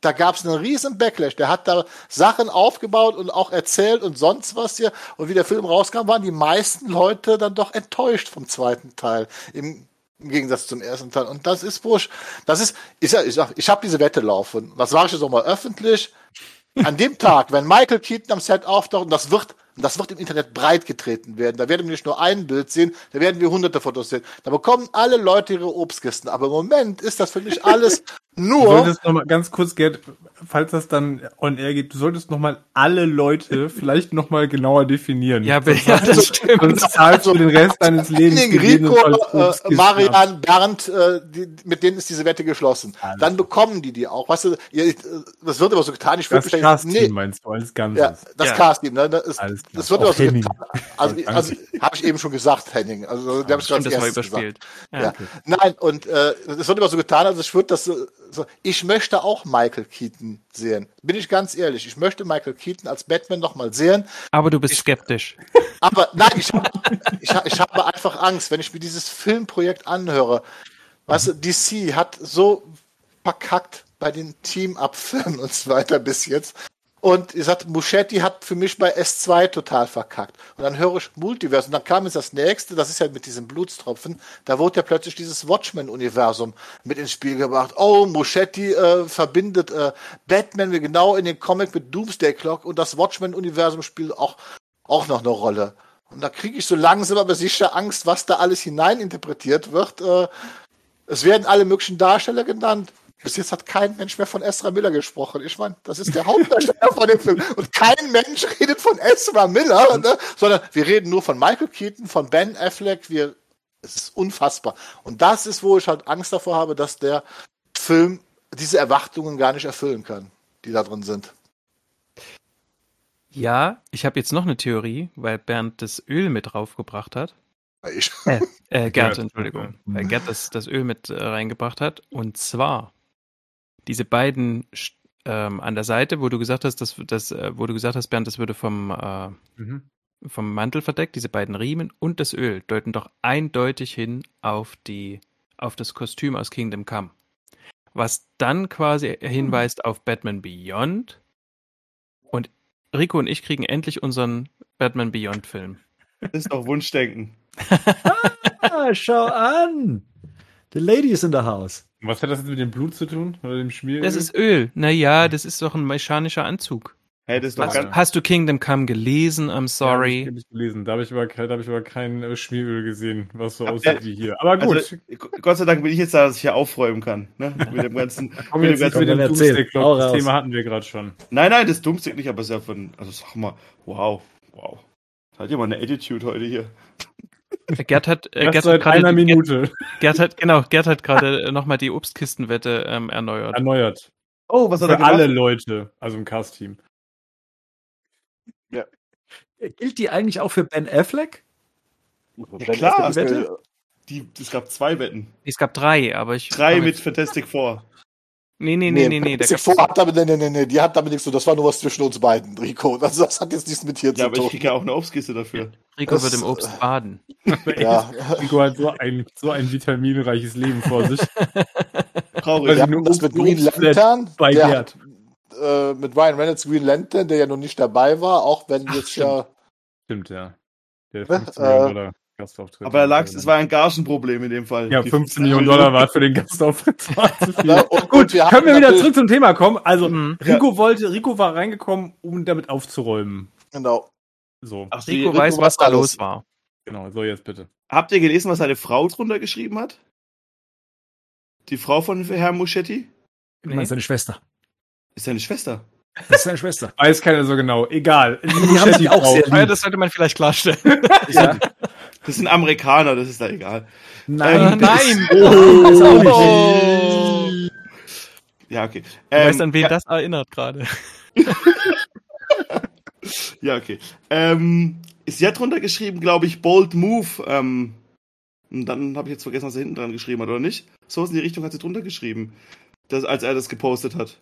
Da gab es einen riesen Backlash. Der hat da Sachen aufgebaut und auch erzählt und sonst was hier. Und wie der Film rauskam, waren die meisten Leute dann doch enttäuscht vom zweiten Teil. Im, im Gegensatz zum ersten Teil. Und das ist wurscht. Das ist, ich sag, ich, sag, ich habe diese Wette laufen. Das sage ich jetzt auch mal öffentlich. An dem Tag, wenn Michael Keaton am Set auftaucht, und das wird, das wird im Internet breit getreten werden, da werden wir nicht nur ein Bild sehen, da werden wir hunderte Fotos sehen. Da bekommen alle Leute ihre Obstkisten. Aber im Moment ist das für mich alles Du nur. solltest noch mal ganz kurz, Gerd, falls das dann on air geht, du solltest noch mal alle Leute vielleicht noch mal genauer definieren. Ja, ja das stimmt. Sonst zahlst du den Rest deines Lebens. Rico, äh. Marian, Bernd, äh, die, mit denen ist diese Wette geschlossen. Dann bekommen die die auch. Weißt du, äh, das wird immer so getan. Ich Das Cast-Team meinst du als Ganzes. Ja, das Ja. Cast-Team, ne? Das, ist, Alles. Das wird Auch immer so getan. Also, also habe ich eben schon gesagt, Henning. Also, der habe ich Stimmt, gerade gesagt. überspielt. Ja. Nein, und äh, es wird immer so getan, also ich würde das so, so, ich möchte auch Michael Keaton sehen. Bin ich ganz ehrlich, ich möchte Michael Keaton als Batman nochmal sehen, Aber du bist skeptisch. aber nein, ich, ich, ich habe einfach Angst, wenn ich mir dieses Filmprojekt anhöre. Weißt du, DC hat so verkackt bei den Team-Up-Filmen und so weiter bis jetzt. Und ihr sagt, Muschetti hat für mich bei S2 total verkackt. Und dann höre ich Multiverse. Und dann kam jetzt das nächste, das ist ja mit diesem Blutstropfen, da wurde ja plötzlich dieses Watchmen-Universum mit ins Spiel gebracht. Oh, Muschetti äh, verbindet äh, Batman wie genau in den Comic mit Doomsday Clock und das Watchmen-Universum spielt auch, auch noch eine Rolle. Und da kriege ich so langsam aber sicher Angst, was da alles hineininterpretiert wird. Äh, es werden alle möglichen Darsteller genannt. Bis jetzt hat kein Mensch mehr von Ezra Miller gesprochen. Ich meine, das ist der Hauptdarsteller von dem Film. Und kein Mensch redet von Ezra Miller, ne? sondern wir reden nur von Michael Keaton, von Ben Affleck. Wir, es ist unfassbar. Und das ist, wo ich halt Angst davor habe, dass der Film diese Erwartungen gar nicht erfüllen kann, die da drin sind. Ja, ich habe jetzt noch eine Theorie, weil Bernd das Öl mit draufgebracht hat. Ich, Äh, Gerd, Gerd. Entschuldigung. Weil Gerd das, das Öl mit äh, reingebracht hat. Und zwar diese beiden ähm, an der Seite, wo du gesagt hast, dass, dass, äh, wo du gesagt hast, Bernd, das würde vom, äh, Mhm. vom Mantel verdeckt, diese beiden Riemen und das Öl deuten doch eindeutig hin auf die, auf das Kostüm aus Kingdom Come. Was dann quasi hinweist auf Batman Beyond. Und Rico und ich kriegen endlich unseren Batman Beyond Film. Das ist doch Wunschdenken. Ah, schau an. The lady is in the house. Was hat das jetzt mit dem Blut zu tun? Oder dem Schmier? Das ist Öl. Naja, das ist doch ein mechanischer Anzug. Hey, das ist doch Hast, ganz, hast du Kingdom Come gelesen? I'm Ja, sorry. hab ich gelesen. Da habe ich, aber da hab ich aber kein äh, Schmieröl gesehen, was so Ja, aussieht äh, wie hier. Aber gut. Also, Gott sei Dank bin ich jetzt da, dass ich hier aufräumen kann. Ne? Mit dem ganzen. Komm mit jetzt dem nicht mit ganzen dem Clock. Hau Das. Thema hatten wir gerade schon. nein, nein, das Dummste nicht, aber es ist ja von. Also sag mal, wow, wow. Hat ja mal eine Attitude heute hier. Gerd hat, äh, Gerd seit gerade einer die- Minute Gerd hat, genau, Gerd hat gerade nochmal die Obstkistenwette ähm, erneuert. erneuert. Oh, was hat er Für alle gemacht? Leute, also im Cast-Team. Gilt die eigentlich auch für Ben Affleck? Ja, klar. Die Wette? Die, es gab zwei Wetten. Es gab drei, aber ich. Drei mit jetzt- Fantastic Four. Nee, nee, nee, nee, nee. Gab's, vor hat damit, nee, nee, nee, nee, die hat damit nichts zu tun. Das war nur was zwischen uns beiden, Rico. Das, das hat jetzt nichts mit hier Ja, zu aber ich tun. kriege ja auch eine Obstkiste dafür. Rico das- wird im Obst baden. Ja. Rico hat so ein, so ein vitaminreiches Leben vor sich. Traurig. Hatten das mit Green Lantern, bei der äh, mit Ryan Reynolds Green Lantern, der ja noch nicht dabei war, auch wenn jetzt ja, Stimmt, ja. Der Ne, 15 Millionen äh, Dollar Gastauftritt. Aber da lag es war ein Gagenproblem in dem Fall. Ja, Die 15 Millionen Dollar war für den Gastauftritt. viel. Ja, und, Gut, wir können wir wieder zurück zum Thema kommen. Also, Mhm. Rico wollte, Rico war reingekommen, um damit aufzuräumen. Genau. So, Ach, die- Rico weiß, was da los war. genau, so jetzt bitte. Habt ihr gelesen, was seine Frau drunter geschrieben hat? Die Frau von Herrn Muschetti? Du meinst seine Schwester. Ist seine Schwester. Das ist seine Schwester. Weiß keiner so genau. Egal. Die, haben sich auch sehr Ja, das sollte man vielleicht klarstellen. Ja. Das sind Amerikaner, das ist da egal. Nein, Ähm, nein! Nicht. Oh. Ja, okay. Du Ähm, weißt, an wen ja, das erinnert gerade. ja, okay. Ähm, sie hat drunter geschrieben, glaube ich, Bold Move. Ähm, und dann habe ich jetzt vergessen, was er hinten dran geschrieben hat, oder nicht? So in die Richtung hat sie drunter geschrieben, das, als er das gepostet hat.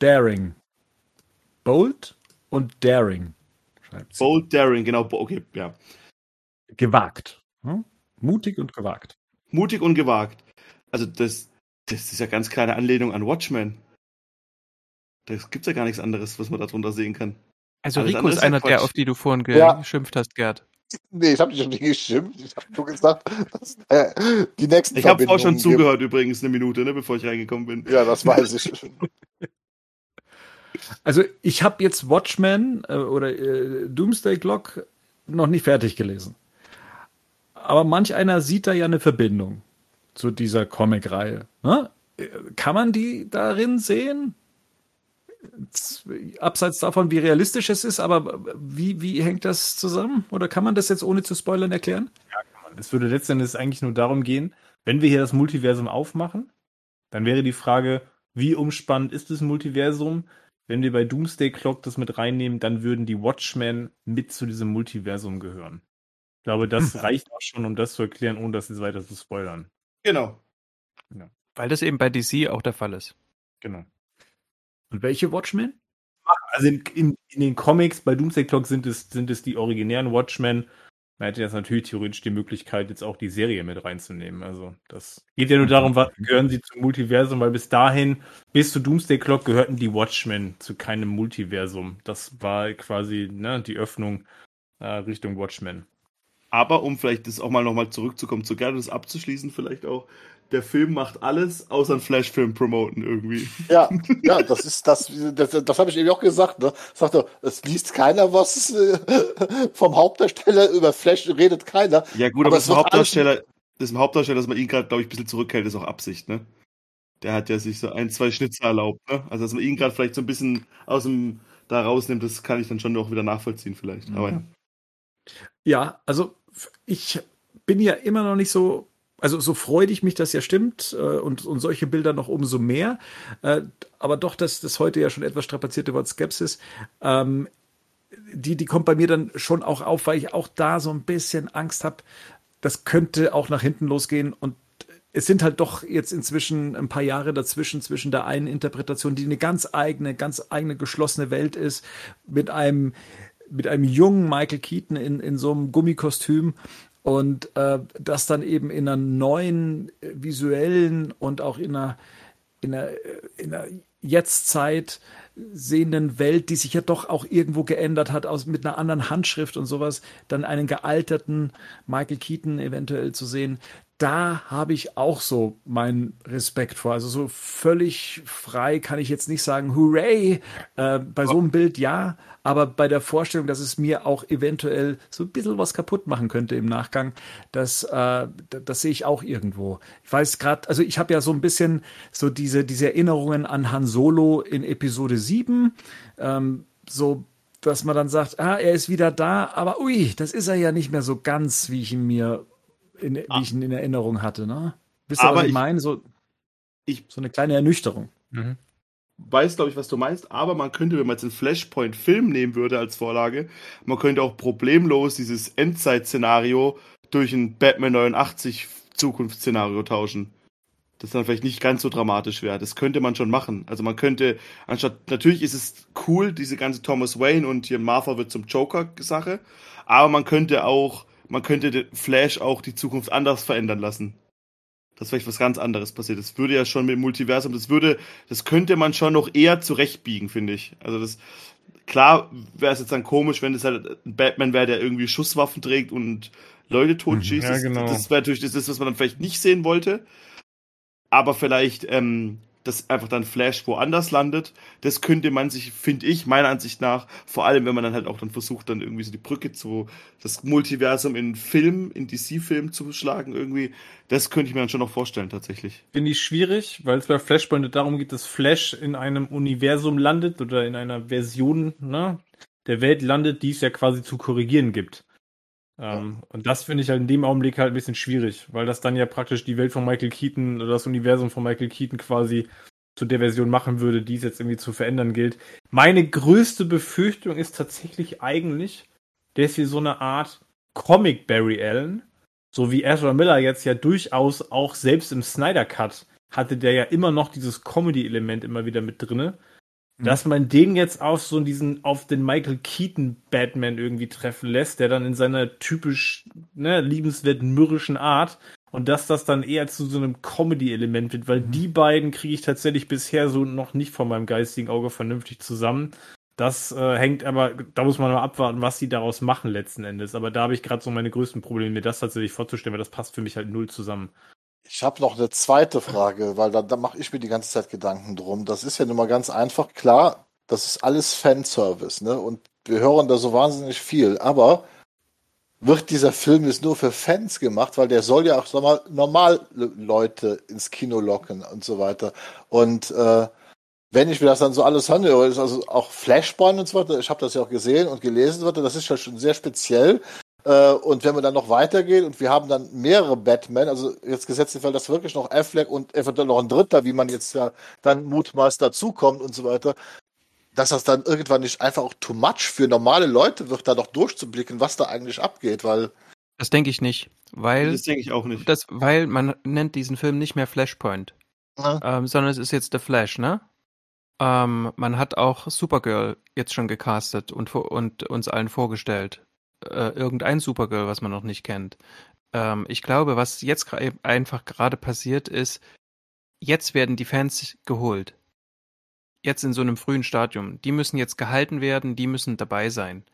Daring. Bold und Daring. Schreibt sie. Bold Daring, genau. Okay, ja. Gewagt. Hm? Mutig und gewagt. Mutig und gewagt. Also das, das ist ja ganz kleine Anlehnung an Watchmen. Da gibt's ja gar nichts anderes, was man da drunter sehen kann. Also Alles Rico ist ja einer der, auf die du vorhin Ja. geschimpft hast, Gerd. Nee, ich habe dich nicht geschimpft. Ich habe nur gesagt, dass äh, die nächsten Ich habe auch schon zugehört übrigens eine Minute, ne, bevor ich reingekommen bin. Ja, das weiß ich. Also ich habe jetzt Watchmen äh, oder äh, Doomsday Clock noch nicht fertig gelesen. Aber manch einer sieht da ja eine Verbindung zu dieser Comic-Reihe. Ne? Kann man die darin sehen? Abseits davon, wie realistisch es ist, aber wie, wie hängt das zusammen? Oder kann man das jetzt ohne zu spoilern erklären? Es würde letztendlich eigentlich nur darum gehen, wenn wir hier das Multiversum aufmachen, dann wäre die Frage, wie umspannend ist das Multiversum? Wenn wir bei Doomsday Clock das mit reinnehmen, dann würden die Watchmen mit zu diesem Multiversum gehören. Ich glaube, das reicht auch schon, um das zu erklären, ohne das jetzt weiter zu spoilern. Genau. Weil das eben bei DC auch der Fall ist. Genau. Und welche Watchmen? Also in, in, in den Comics bei Doomsday Clock sind es, sind es die originären Watchmen. Man hätte jetzt natürlich theoretisch die Möglichkeit, jetzt auch die Serie mit reinzunehmen. Also das geht ja nur darum, was gehören sie zum Multiversum, weil bis dahin, bis zu Doomsday Clock gehörten die Watchmen zu keinem Multiversum. Das war quasi ne, die Öffnung äh, Richtung Watchmen. Aber um vielleicht das auch mal nochmal zurückzukommen, zu gerne das abzuschließen, vielleicht auch, der Film macht alles, außer einen Flashfilm promoten irgendwie. Ja, ja, das ist das, das, das habe ich eben auch gesagt. Ne? Sagte, es liest keiner was äh, vom Hauptdarsteller über Flash redet keiner. Ja gut, Aber aber, das Hauptdarsteller, das Hauptdarsteller, dass man ihn gerade, glaube ich, ein bisschen zurückhält, ist auch Absicht, ne? Der hat ja sich so ein, zwei Schnitzer erlaubt, ne? Also dass man ihn gerade vielleicht so ein bisschen aus dem da rausnimmt, das kann ich dann schon auch wieder nachvollziehen vielleicht. Aber ja. Ja, also ich bin ja immer noch nicht so, also so freudig mich das ja stimmt äh, und, und solche Bilder noch umso mehr. Äh, aber doch, das, das heute ja schon etwas strapazierte Wort Skepsis, ähm, die, die kommt bei mir dann schon auch auf, weil ich auch da so ein bisschen Angst habe, das könnte auch nach hinten losgehen und es sind halt doch jetzt inzwischen ein paar Jahre dazwischen, zwischen der einen Interpretation, die eine ganz eigene, ganz eigene geschlossene Welt ist, mit einem, mit einem jungen Michael Keaton in, in so einem Gummikostüm und äh, das dann eben in einer neuen äh, visuellen und auch in einer, in einer, äh, in einer Jetztzeit sehenden Welt, die sich ja doch auch irgendwo geändert hat, aus, mit einer anderen Handschrift und sowas, dann einen gealterten Michael Keaton eventuell zu sehen, da habe ich auch so meinen Respekt vor. Also so völlig frei kann ich jetzt nicht sagen, hooray, äh, bei so einem Bild ja, aber bei der Vorstellung, dass es mir auch eventuell so ein bisschen was kaputt machen könnte im Nachgang, das, äh, das, sehe ich auch irgendwo. Ich weiß gerade, also ich habe ja so ein bisschen so diese, diese Erinnerungen an Han Solo in Episode 7, ähm, so dass man dann sagt, ah, er ist wieder da, aber ui, das ist er ja nicht mehr so ganz, wie ich ihn mir in, wie ich ihn in Erinnerung hatte, ne? Wisst ihr, Aber was ich ich- meine? So, ich- so eine kleine Ernüchterung. weiß, glaube ich, was du meinst, aber man könnte, wenn man jetzt einen Flashpoint-Film nehmen würde als Vorlage, man könnte auch problemlos dieses Endzeit-Szenario durch ein Batman 89 Zukunftsszenario tauschen. Das dann vielleicht nicht ganz so dramatisch wäre. Das könnte man schon machen. Also man könnte, anstatt, natürlich ist es cool, diese ganze Thomas Wayne und hier Martha wird zum Joker-Sache, aber man könnte auch, man könnte den Flash auch die Zukunft anders verändern lassen. Dass vielleicht was ganz anderes passiert. Das würde ja schon mit dem Multiversum, das würde, das könnte man schon noch eher zurechtbiegen, finde ich. Also das, klar wäre es jetzt dann komisch, wenn es halt ein Batman wäre, der irgendwie Schusswaffen trägt und Leute totschießt. Ja, genau. Das, das wäre natürlich das, was man dann vielleicht nicht sehen wollte. Aber vielleicht ähm, dass einfach dann Flash woanders landet. Das könnte man sich, finde ich, meiner Ansicht nach, vor allem wenn man dann halt auch dann versucht, dann irgendwie so die Brücke zu, das Multiversum in Film, in DC-Film zu schlagen irgendwie, das könnte ich mir dann schon noch vorstellen, tatsächlich. Finde ich schwierig, weil es bei Flashpoint darum geht, dass Flash in einem Universum landet oder in einer Version ne, der Welt landet, die es ja quasi zu korrigieren gibt. Ähm, und das finde ich halt in dem Augenblick halt ein bisschen schwierig, weil das dann ja praktisch die Welt von Michael Keaton oder das Universum von Michael Keaton quasi zu der Version machen würde, die es jetzt irgendwie zu verändern gilt. Meine größte Befürchtung ist tatsächlich eigentlich, dass wir so eine Art Comic Barry Allen, so wie Ezra Miller jetzt ja durchaus auch selbst im Snyder Cut hatte der ja immer noch dieses Comedy-Element immer wieder mit drinne dass man den jetzt auf so diesen, auf den Michael Keaton Batman irgendwie treffen lässt, der dann in seiner typisch, ne, liebenswerten, mürrischen Art und dass das dann eher zu so einem Comedy-Element wird, weil mhm. die beiden kriege ich tatsächlich bisher so noch nicht von meinem geistigen Auge vernünftig zusammen. Das äh, hängt aber, da muss man mal abwarten, was sie daraus machen letzten Endes. Aber da habe ich gerade so meine größten Probleme, mir das tatsächlich vorzustellen, weil das passt für mich halt null zusammen. Ich habe noch eine zweite Frage, weil da, da mache ich mir die ganze Zeit Gedanken drum. Das ist ja nun mal ganz einfach. Klar, das ist alles Fanservice, ne? Und wir hören da so wahnsinnig viel. Aber wird dieser Film jetzt nur für Fans gemacht, weil der soll ja auch sag mal, normal Leute ins Kino locken und so weiter. Und äh, wenn ich mir das dann so alles anhöre, ist also auch Flashpoint und so weiter, ich habe das ja auch gesehen und gelesen, das ist ja schon sehr speziell. Äh, und wenn wir dann noch weitergehen und wir haben dann mehrere Batman, also jetzt gesetzt den Fall, dass wirklich noch Affleck und eventuell noch ein Dritter, wie man jetzt ja dann mutmaßt dazukommt und so weiter, dass das dann irgendwann nicht einfach auch too much für normale Leute wird, da noch durchzublicken, was da eigentlich abgeht, weil. Das denke ich nicht, weil. Das denke ich auch nicht. Das, weil man nennt diesen Film nicht mehr Flashpoint, ja. ähm, sondern es ist jetzt The Flash, ne? Ähm, man hat auch Supergirl jetzt schon gecastet und, und uns allen vorgestellt äh, irgendein Supergirl, was man noch nicht kennt. Ähm, ich glaube, was jetzt einfach gerade passiert ist, jetzt werden die Fans geholt. Jetzt in so einem frühen Stadium. Die müssen jetzt gehalten werden, die müssen dabei sein.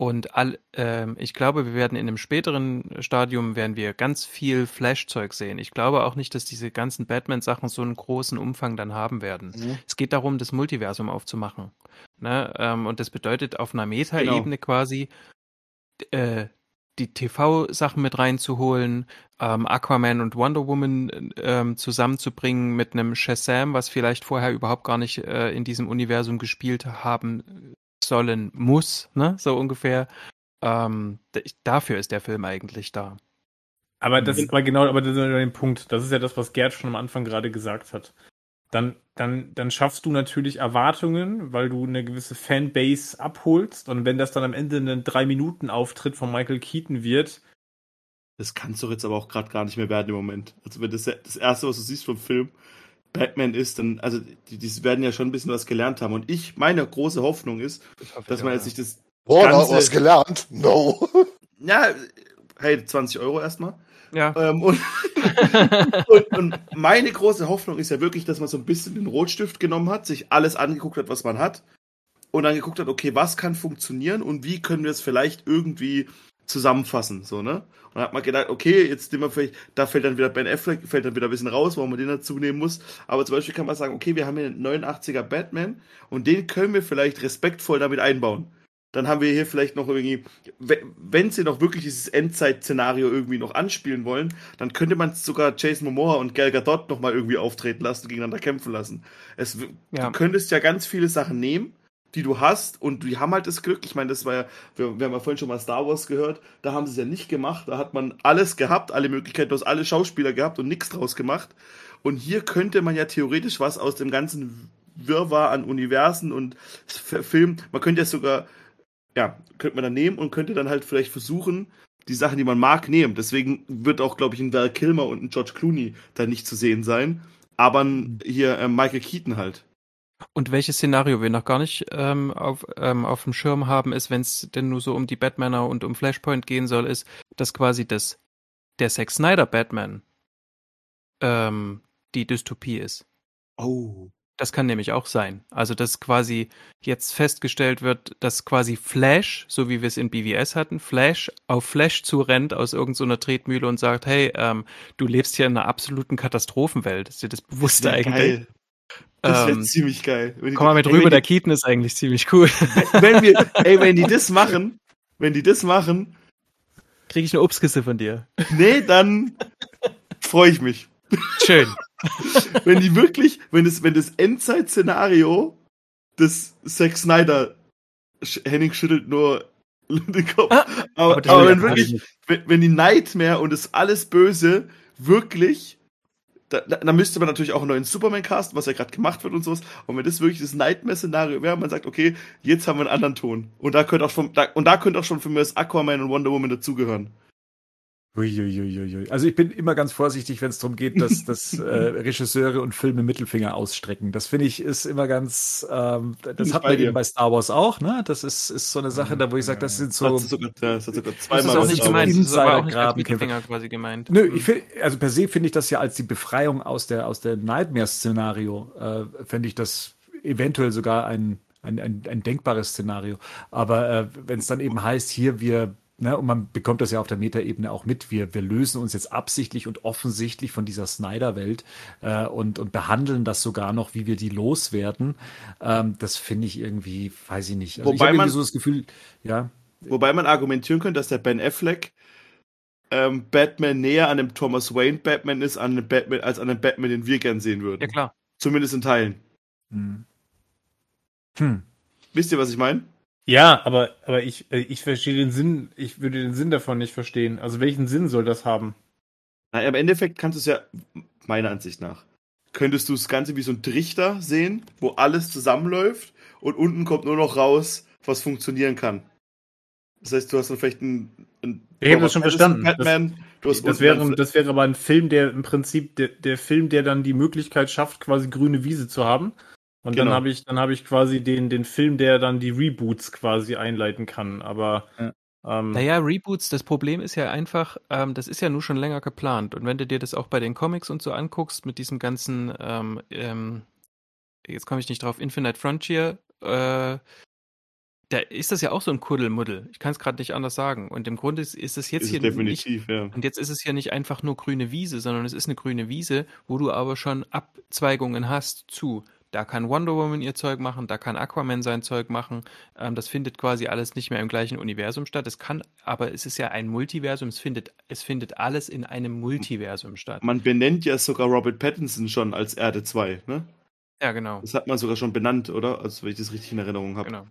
Und all, äh, ich glaube, wir werden in einem späteren Stadium werden wir ganz viel Flash-Zeug sehen. Ich glaube auch nicht, dass diese ganzen Batman-Sachen so einen großen Umfang dann haben werden. Mhm. Es geht darum, das Multiversum aufzumachen. Ne? Ähm, und das bedeutet auf einer Meta-Ebene genau. quasi, äh, die TV-Sachen mit reinzuholen, ähm, Aquaman und Wonder Woman ähm, zusammenzubringen mit einem Shazam, was vielleicht vorher überhaupt gar nicht äh, in diesem Universum gespielt haben sollen muss, ne? So ungefähr. Ähm, dafür ist der Film eigentlich da. Aber das ist genau, aber das ist ja der Punkt. Das ist ja das, was Gerd schon am Anfang gerade gesagt hat dann, dann, dann schaffst du natürlich Erwartungen, weil du eine gewisse Fanbase abholst. Und wenn das dann am Ende ein Drei-Minuten-Auftritt von Michael Keaton wird. Das kannst du jetzt aber auch gerade gar nicht mehr werden im Moment. Also wenn das das Erste, was du siehst vom Film, Batman ist, dann, also die, die werden ja schon ein bisschen was gelernt haben. Und ich, meine große Hoffnung ist, dass man jetzt nicht das. Boah, ganze, was gelernt? No. Ja, hey, 20 Euro erstmal. Ja. Ähm, und, und, und, meine große Hoffnung ist ja wirklich, dass man so ein bisschen den Rotstift genommen hat, sich alles angeguckt hat, was man hat, und dann geguckt hat, okay, was kann funktionieren und wie können wir es vielleicht irgendwie zusammenfassen, so, ne? Und dann hat man gedacht, okay, jetzt nehmen wir vielleicht, da fällt dann wieder Ben Affleck, fällt dann wieder ein bisschen raus, warum man den dazu nehmen muss. Aber zum Beispiel kann man sagen, okay, wir haben hier einen 89er Batman und den können wir vielleicht respektvoll damit einbauen dann haben wir hier vielleicht noch irgendwie, wenn sie noch wirklich dieses Endzeit-Szenario irgendwie noch anspielen wollen, dann könnte man sogar Jason Momoa und Gal Gadot noch mal irgendwie auftreten lassen, gegeneinander kämpfen lassen. Es, ja. Du könntest ja ganz viele Sachen nehmen, die du hast und die haben halt das Glück. Ich meine, das war ja, wir, wir haben ja vorhin schon mal Star Wars gehört, da haben sie es ja nicht gemacht, da hat man alles gehabt, alle Möglichkeiten, du hast alle Schauspieler gehabt und nichts draus gemacht. Und hier könnte man ja theoretisch was aus dem ganzen Wirrwarr an Universen und Filmen, man könnte ja sogar ja, könnte man dann nehmen und könnte dann halt vielleicht versuchen, die Sachen, die man mag, nehmen. Deswegen wird auch, glaube ich, ein Val Kilmer und ein George Clooney da nicht zu sehen sein. Aber hier äh, Michael Keaton halt. Und welches Szenario wir noch gar nicht ähm, auf, ähm, auf dem Schirm haben, ist, wenn es denn nur so um die Batmaner und um Flashpoint gehen soll, ist, dass quasi das, der Zack Snyder Batman ähm, die Dystopie ist. Oh. Das kann nämlich auch sein. Also, dass quasi jetzt festgestellt wird, dass quasi Flash, so wie wir es in BWS hatten, Flash auf Flash zurennt aus irgendeiner so Tretmühle und sagt, hey, ähm, du lebst hier in einer absoluten Katastrophenwelt. Ist dir das bewusst Ja, eigentlich? geil. Das wäre Ähm, ziemlich geil. Komm mal mit ey, rüber, der Keaton ist eigentlich ziemlich cool. wenn wir, ey, wenn die das machen, wenn die das machen, Kriege ich eine Obstkiste von dir. nee, dann freue ich mich. Schön. Wenn die wirklich, wenn das, wenn das Endzeit-Szenario des Zack Snyder, Henning schüttelt nur den Kopf, Ah, aber, aber aber wenn wirklich, wenn, wenn die Nightmare und das alles Böse wirklich, da, da, da müsste man natürlich auch einen neuen Superman casten, was ja gerade gemacht wird und sowas. Und wenn das wirklich das Nightmare-Szenario wäre, man sagt, okay, jetzt haben wir einen anderen Ton. Und da könnte auch schon, da, und da könnte auch schon für mich das Aquaman und Wonder Woman dazugehören. Uiuiuiui. Also ich bin immer ganz vorsichtig, wenn es darum geht, dass, dass äh, Regisseure und Filme Mittelfinger ausstrecken. Das finde ich ist immer ganz, ähm, das ich hat bei man dir. eben bei Star Wars auch, ne? Das ist, ist so eine Sache, da wo ich sage, das sind Das so. sogar, das hat sogar Das zweimal ist auch was nicht ist Star Wars. gemeint. Das war auch nicht als. Mittelfinger quasi gemeint. Nö, ich find, also per se finde ich das ja als die Befreiung aus der, aus der Nightmare-Szenario, äh, fände ich das eventuell sogar ein, ein, ein, ein denkbares Szenario. Aber äh, wenn es dann eben heißt, hier wir, ne, und man bekommt das ja auf der Metaebene auch mit, wir, wir lösen uns jetzt absichtlich und offensichtlich von dieser Snyder-Welt äh, und, und behandeln das sogar noch, wie wir die loswerden. Ähm, das finde ich irgendwie, weiß ich nicht. Also ich Wobei habe man- irgendwie so das Gefühl, ja, Wobei man argumentieren könnte, dass der Ben Affleck ähm, Batman näher an dem Thomas Wayne Batman ist, an dem Batman, als an dem Batman, den wir gern sehen würden. Ja, klar. Zumindest in Teilen. hm. Hm. Wisst ihr, was ich meine? Ja, aber, aber ich, äh, ich verstehe den Sinn, ich würde den Sinn davon nicht verstehen. Also welchen Sinn soll das haben? Na, im Endeffekt kannst du es ja, meiner Ansicht nach, könntest du das Ganze wie so ein Trichter sehen, wo alles zusammenläuft und unten kommt nur noch raus, was funktionieren kann. Das heißt, du hast dann vielleicht einen, einen Ich hab das schon verstanden. Batman, du hast Das unten wäre, das wäre aber ein Film, der im Prinzip, der, der Film, der dann die Möglichkeit schafft, quasi grüne Wiese zu haben. Und dann Genau. habe ich, dann habe ich quasi den, den Film, der dann die Reboots quasi einleiten kann. Aber Ja. ähm, Naja, Reboots, das Problem ist ja einfach, ähm, das ist ja nur schon länger geplant. Und wenn du dir das auch bei den Comics und so anguckst, mit diesem ganzen, ähm, ähm, jetzt komme ich nicht drauf, Infinite Frontier, äh, da ist das ja auch so ein Kuddelmuddel. Ich kann es gerade nicht anders sagen. Und im Grunde ist, ist es jetzt ist hier nicht definitiv, ja. Und jetzt ist es ja nicht einfach nur grüne Wiese, sondern es ist eine grüne Wiese, wo du aber schon Abzweigungen hast zu. Da kann Wonder Woman ihr Zeug machen, da kann Aquaman sein Zeug machen. Ähm, das findet quasi alles nicht mehr im gleichen Universum statt. Es kann, aber es ist ja ein Multiversum, es findet, es findet alles in einem Multiversum statt. Man benennt ja sogar Robert Pattinson schon als Erde 2, ne? Ja, genau. Das hat man sogar schon benannt, oder? Also, wenn ich das richtig in Erinnerung habe. genau.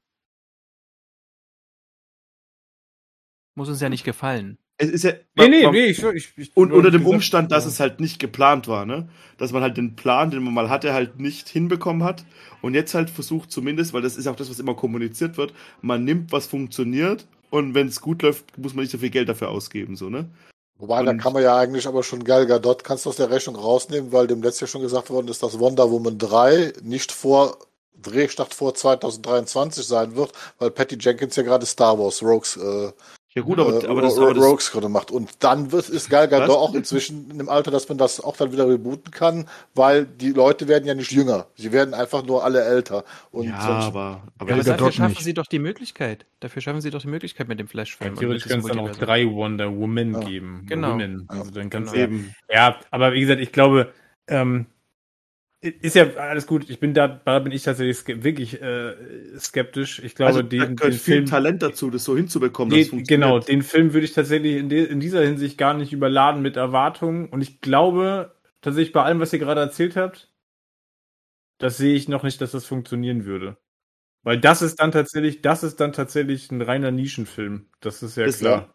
Muss uns ja nicht gefallen. Es ist ja. nee, nee, man- nee, ich, ich, ich Und unter dem gesagt, Umstand, dass ja. es halt nicht geplant war, ne? Dass man halt den Plan, den man mal hatte, halt nicht hinbekommen hat. Und jetzt halt versucht zumindest, weil das ist auch das, was immer kommuniziert wird, man nimmt, was funktioniert. Und wenn es gut läuft, muss man nicht so viel Geld dafür ausgeben, so, ne? Wobei, da kann man ja eigentlich aber schon Gal Gadot kannst du aus der Rechnung rausnehmen, weil dem letztes Jahr schon gesagt worden ist, dass Wonder Woman 3 nicht vor Drehstart vor 2023 sein wird, weil Patty Jenkins ja gerade Star Wars Rogues, äh, Ja gut, aber, äh, aber das, aber das Rogues gerade macht. Und dann wird, ist Gal Gadot auch inzwischen in dem Alter, dass man das auch dann wieder rebooten kann, weil die Leute werden ja nicht jünger. Sie werden einfach nur alle älter. Und ja, sonst- aber, Ja, aber aber dafür schaffen nicht. sie doch die Möglichkeit. Dafür schaffen sie doch die Möglichkeit mit dem Flash-Film. und Theoretisch kann es dann auch drei Wonder Woman Ja. geben. Genau. Women. Also dann kannst Genau. du eben. Ja, aber wie gesagt, ich glaube, ähm, ist ja alles gut. Ich bin da, da bin ich tatsächlich wirklich äh, skeptisch. Ich glaube, also, da den, gehört den viel Film, Talent dazu, das so hinzubekommen, dass es den, genau, den Film würde ich tatsächlich in, de, in dieser Hinsicht gar nicht überladen mit Erwartungen. Und ich glaube tatsächlich bei allem, was ihr gerade erzählt habt, das sehe ich noch nicht, dass das funktionieren würde. Weil das ist dann tatsächlich, das ist dann tatsächlich ein reiner Nischenfilm. Das ist ja Das- klar.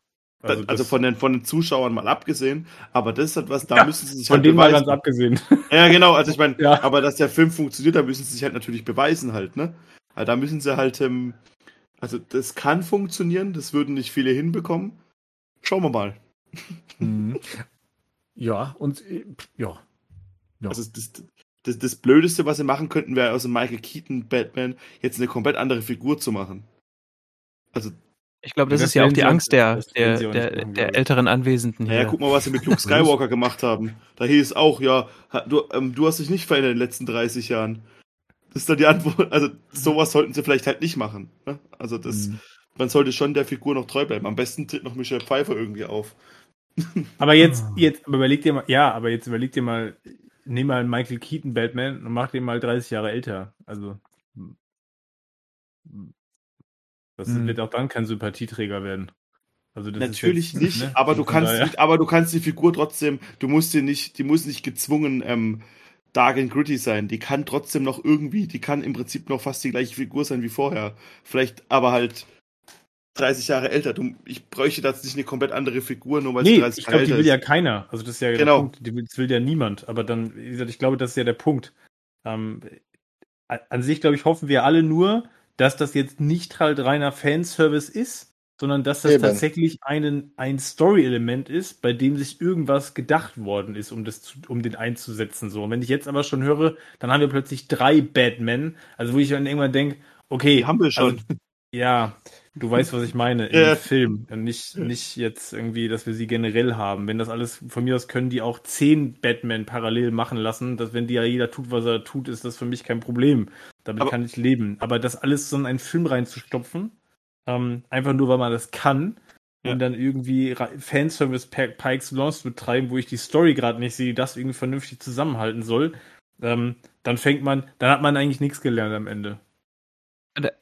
Also, also das- von, den, von den Zuschauern mal abgesehen, aber das ist halt was, da Ja, müssen sie sich von halt dem mal beweisen. ganz abgesehen. Ja, genau, also ich meine, Ja. aber dass der Film funktioniert, da müssen sie sich halt natürlich beweisen halt, ne? Also da müssen sie halt, ähm, also das kann funktionieren, das würden nicht viele hinbekommen. Schauen wir mal. Mhm. Ja, und äh, ja. Ja. Also das, das, das Blödeste, was sie machen könnten, wäre aus dem Michael Keaton Batman jetzt eine komplett andere Figur zu machen. Also, Ich glaube, das, Das ist ja auch die Angst der, der, der, der älteren Anwesenden naja, hier. guck mal, was sie mit Luke Skywalker gemacht haben. Da hieß auch, ja, du, ähm, du hast dich nicht verändert in den letzten 30 Jahren. Das ist dann die Antwort. Also sowas sollten sie vielleicht halt nicht machen. Ne? Also das, mhm. man sollte schon der Figur noch treu bleiben. Am besten tritt noch Michelle Pfeiffer irgendwie auf. Aber jetzt, jetzt überleg dir mal, ja, aber jetzt überleg dir mal, nimm mal Michael Keaton Batman und mach den mal 30 Jahre älter. Also das mhm. wird auch dann kein Sympathieträger werden. Also Natürlich jetzt, nicht, ne? aber du kannst, daher. aber du kannst die Figur trotzdem, du musst sie nicht, die muss nicht gezwungen ähm, dark and gritty sein. Die kann trotzdem noch irgendwie, die kann im Prinzip noch fast die gleiche Figur sein wie vorher. Vielleicht aber halt 30 Jahre älter. Du, ich bräuchte da nicht eine komplett andere Figur, nur weil nee, sie 30 ich glaube, die will ist. ja keiner. Also das ist ja genau. der Punkt. Das will ja niemand. Aber dann, wie gesagt, ich glaube, das ist ja der Punkt. Ähm, an sich, glaube ich, hoffen wir alle nur, dass das jetzt nicht halt reiner Fanservice ist, sondern dass das Eben. tatsächlich einen, ein Story-Element ist, bei dem sich irgendwas gedacht worden ist, um, das zu, um den einzusetzen. So. Und wenn ich jetzt aber schon höre, dann haben wir plötzlich drei Batman, also wo ich dann irgendwann denke, okay. Die haben wir schon. Also, ja, du weißt, was ich meine, im ja. Film. Und nicht, nicht jetzt irgendwie, dass wir sie generell haben. Wenn das alles, von mir aus können die auch zehn Batman parallel machen lassen, dass wenn die ja jeder tut, was er tut, ist das für mich kein Problem. Damit aber, kann ich leben. Aber das alles so in einen Film reinzustopfen, ähm, einfach nur, weil man das kann. Ja. Und dann irgendwie Fanservice par excellence betreiben, wo ich die Story gerade nicht sehe, die das irgendwie vernünftig zusammenhalten soll. Ähm, dann fängt man, dann hat man eigentlich nichts gelernt am Ende.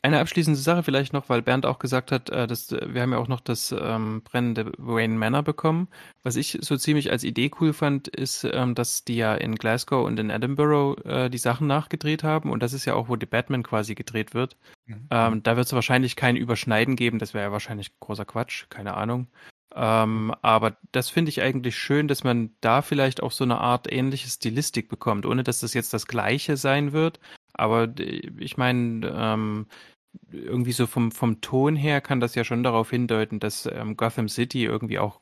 Eine abschließende Sache vielleicht noch, weil Bernd auch gesagt hat, äh, dass wir haben ja auch noch das ähm, brennende Wayne Manor bekommen. Was ich so ziemlich als Idee cool fand, ist, ähm, dass die ja in Glasgow und in Edinburgh äh, die Sachen nachgedreht haben und das ist ja auch, wo die Batman quasi gedreht wird. Mhm. Ähm, da wird es wahrscheinlich kein Überschneiden geben, das wäre ja wahrscheinlich großer Quatsch, keine Ahnung. Ähm, aber das finde ich eigentlich schön, dass man da vielleicht auch so eine Art ähnliche Stilistik bekommt, ohne dass das jetzt das gleiche sein wird, aber ich meine, ähm, irgendwie so vom, vom Ton her kann das ja schon darauf hindeuten, dass ähm, Gotham City irgendwie auch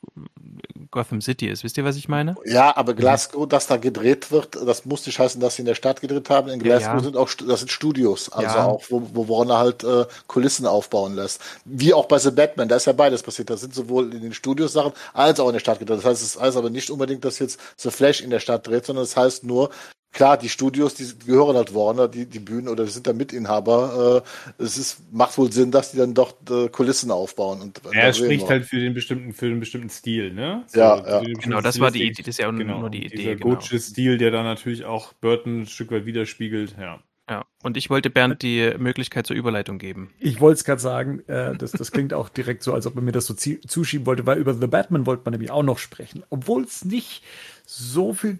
Gotham City ist. Wisst ihr, was ich meine? Ja, aber Glasgow, dass da gedreht wird, das muss nicht heißen, dass sie in der Stadt gedreht haben. In Glasgow ja, ja. sind auch das sind Studios, also ja. auch, wo, wo Warner halt äh, Kulissen aufbauen lässt. Wie auch bei The Batman, da ist ja beides passiert. Da sind sowohl in den Studios Sachen als auch in der Stadt gedreht. Das heißt, es heißt aber nicht unbedingt, dass jetzt The Flash in der Stadt dreht, sondern es das heißt nur, klar, die Studios, die gehören halt Warner, die, die Bühnen oder die sind da Mitinhaber. Äh, es ist, macht wohl Sinn, dass die dann doch äh, Kulissen aufbauen. Und, er spricht halt für den bestimmten, für den bestimmten Stil, ne? So, ja, ja. Genau, das war die Idee, das ist ja genau, nur die Idee. Dieser genau. Stil, der dann natürlich auch Burton ein Stück weit widerspiegelt, ja. Ja, und ich wollte Bernd die Möglichkeit zur Überleitung geben. Ich wollte es gerade sagen, äh, das, das klingt auch direkt so, als ob er mir das so zuschieben wollte, weil über The Batman wollte man nämlich auch noch sprechen. Obwohl es nicht so viel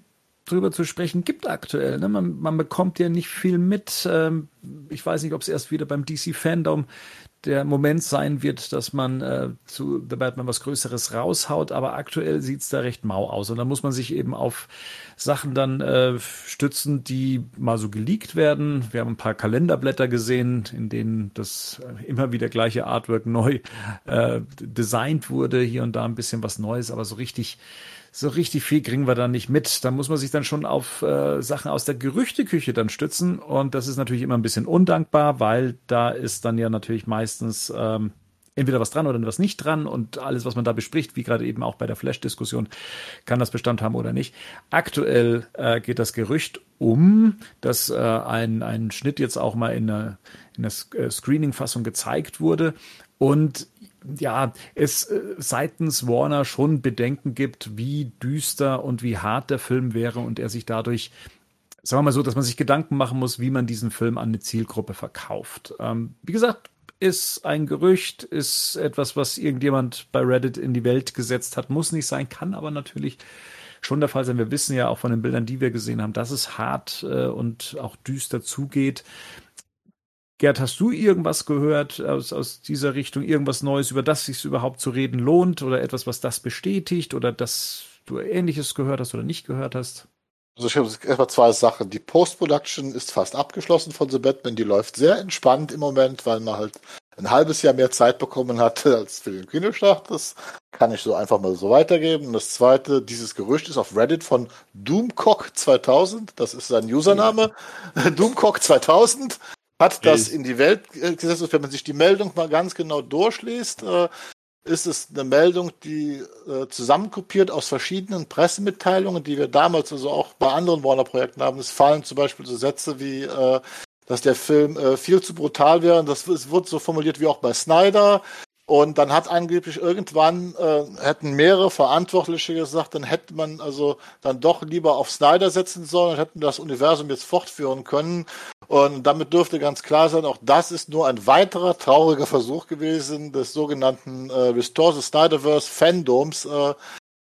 drüber zu sprechen gibt aktuell. Ne? Man, man bekommt ja nicht viel mit. Ähm, ich weiß nicht, ob es erst wieder beim DC Fandom der Moment sein wird, dass man äh, zu The Batman was Größeres raushaut, aber aktuell sieht es da recht mau aus. Und da muss man sich eben auf Sachen dann äh, stützen, die mal so geleakt werden. Wir haben ein paar Kalenderblätter gesehen, in denen das immer wieder gleiche Artwork neu äh, designt wurde, hier und da ein bisschen was Neues, aber so richtig so richtig viel kriegen wir da nicht mit. Da muss man sich dann schon auf äh, Sachen aus der Gerüchteküche dann stützen. Und das ist natürlich immer ein bisschen undankbar, weil da ist dann ja natürlich meistens ähm, entweder was dran oder was nicht dran. Und alles, was man da bespricht, wie gerade eben auch bei der Flash-Diskussion, kann das Bestand haben oder nicht. Aktuell äh, geht das Gerücht um, dass äh, ein, ein Schnitt jetzt auch mal in einer in der äh, Screening-Fassung gezeigt wurde. Und ja, es äh, seitens Warner schon Bedenken gibt, wie düster und wie hart der Film wäre und er sich dadurch, sagen wir mal so, dass man sich Gedanken machen muss, wie man diesen Film an eine Zielgruppe verkauft. Ähm, wie gesagt, ist ein Gerücht, ist etwas, was irgendjemand bei Reddit in die Welt gesetzt hat, muss nicht sein, kann aber natürlich schon der Fall sein. Wir wissen ja auch von den Bildern, die wir gesehen haben, dass es hart äh, und auch düster zugeht. Gerd, hast du irgendwas gehört aus, aus dieser Richtung, irgendwas Neues, über das sich überhaupt zu reden lohnt oder etwas, was das bestätigt oder dass du Ähnliches gehört hast oder nicht gehört hast? Also ich habe erstmal zwei Sachen. Die Post-Production ist fast abgeschlossen von The Batman. Die läuft sehr entspannt im Moment, weil man halt ein halbes Jahr mehr Zeit bekommen hat als für den Kinostart. Das kann ich so einfach mal so weitergeben. Und das zweite, dieses Gerücht ist auf Reddit von Doomcock 2000. Das ist sein Username. Doomcock 2000 hat das in die Welt gesetzt. Wenn man sich die Meldung mal ganz genau durchliest, äh, ist es eine Meldung, die äh, zusammenkopiert aus verschiedenen Pressemitteilungen, die wir damals also auch bei anderen Warner-Projekten haben. Es fallen zum Beispiel so Sätze wie äh, dass der Film äh, viel zu brutal wäre. Und das wird so formuliert wie auch bei Snyder. Und dann hat angeblich irgendwann, äh, hätten mehrere Verantwortliche gesagt, dann hätte man also dann doch lieber auf Snyder setzen sollen und hätten das Universum jetzt fortführen können. Und damit dürfte ganz klar sein, auch das ist nur ein weiterer trauriger Versuch gewesen des sogenannten äh, Restore the Snyderverse Fandoms, äh,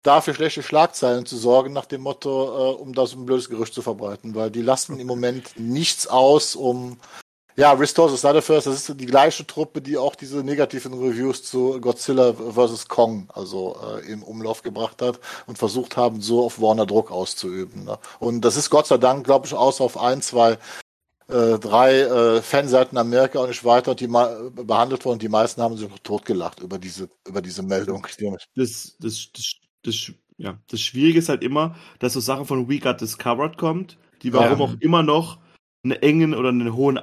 dafür schlechte Schlagzeilen zu sorgen, nach dem Motto, äh, um das ein blödes Gerücht zu verbreiten, weil die lassen im Moment nichts aus, um ja, Restore the Snyderverse, das ist die gleiche Truppe, die auch diese negativen Reviews zu Godzilla vs. Kong also äh, im Umlauf gebracht hat und versucht haben, so auf Warner Druck auszuüben. Ne? Und das ist Gott sei Dank, glaube ich, außer auf ein, zwei äh, drei äh, Fanseiten Amerika und nicht weiter die mal behandelt worden. Die meisten haben sich noch totgelacht über diese, über diese Meldung. Das, das, das, das, ja, das Schwierige ist halt immer, dass so Sachen von We Got Discovered kommt, die warum ja. auch immer noch einen engen oder einen hohen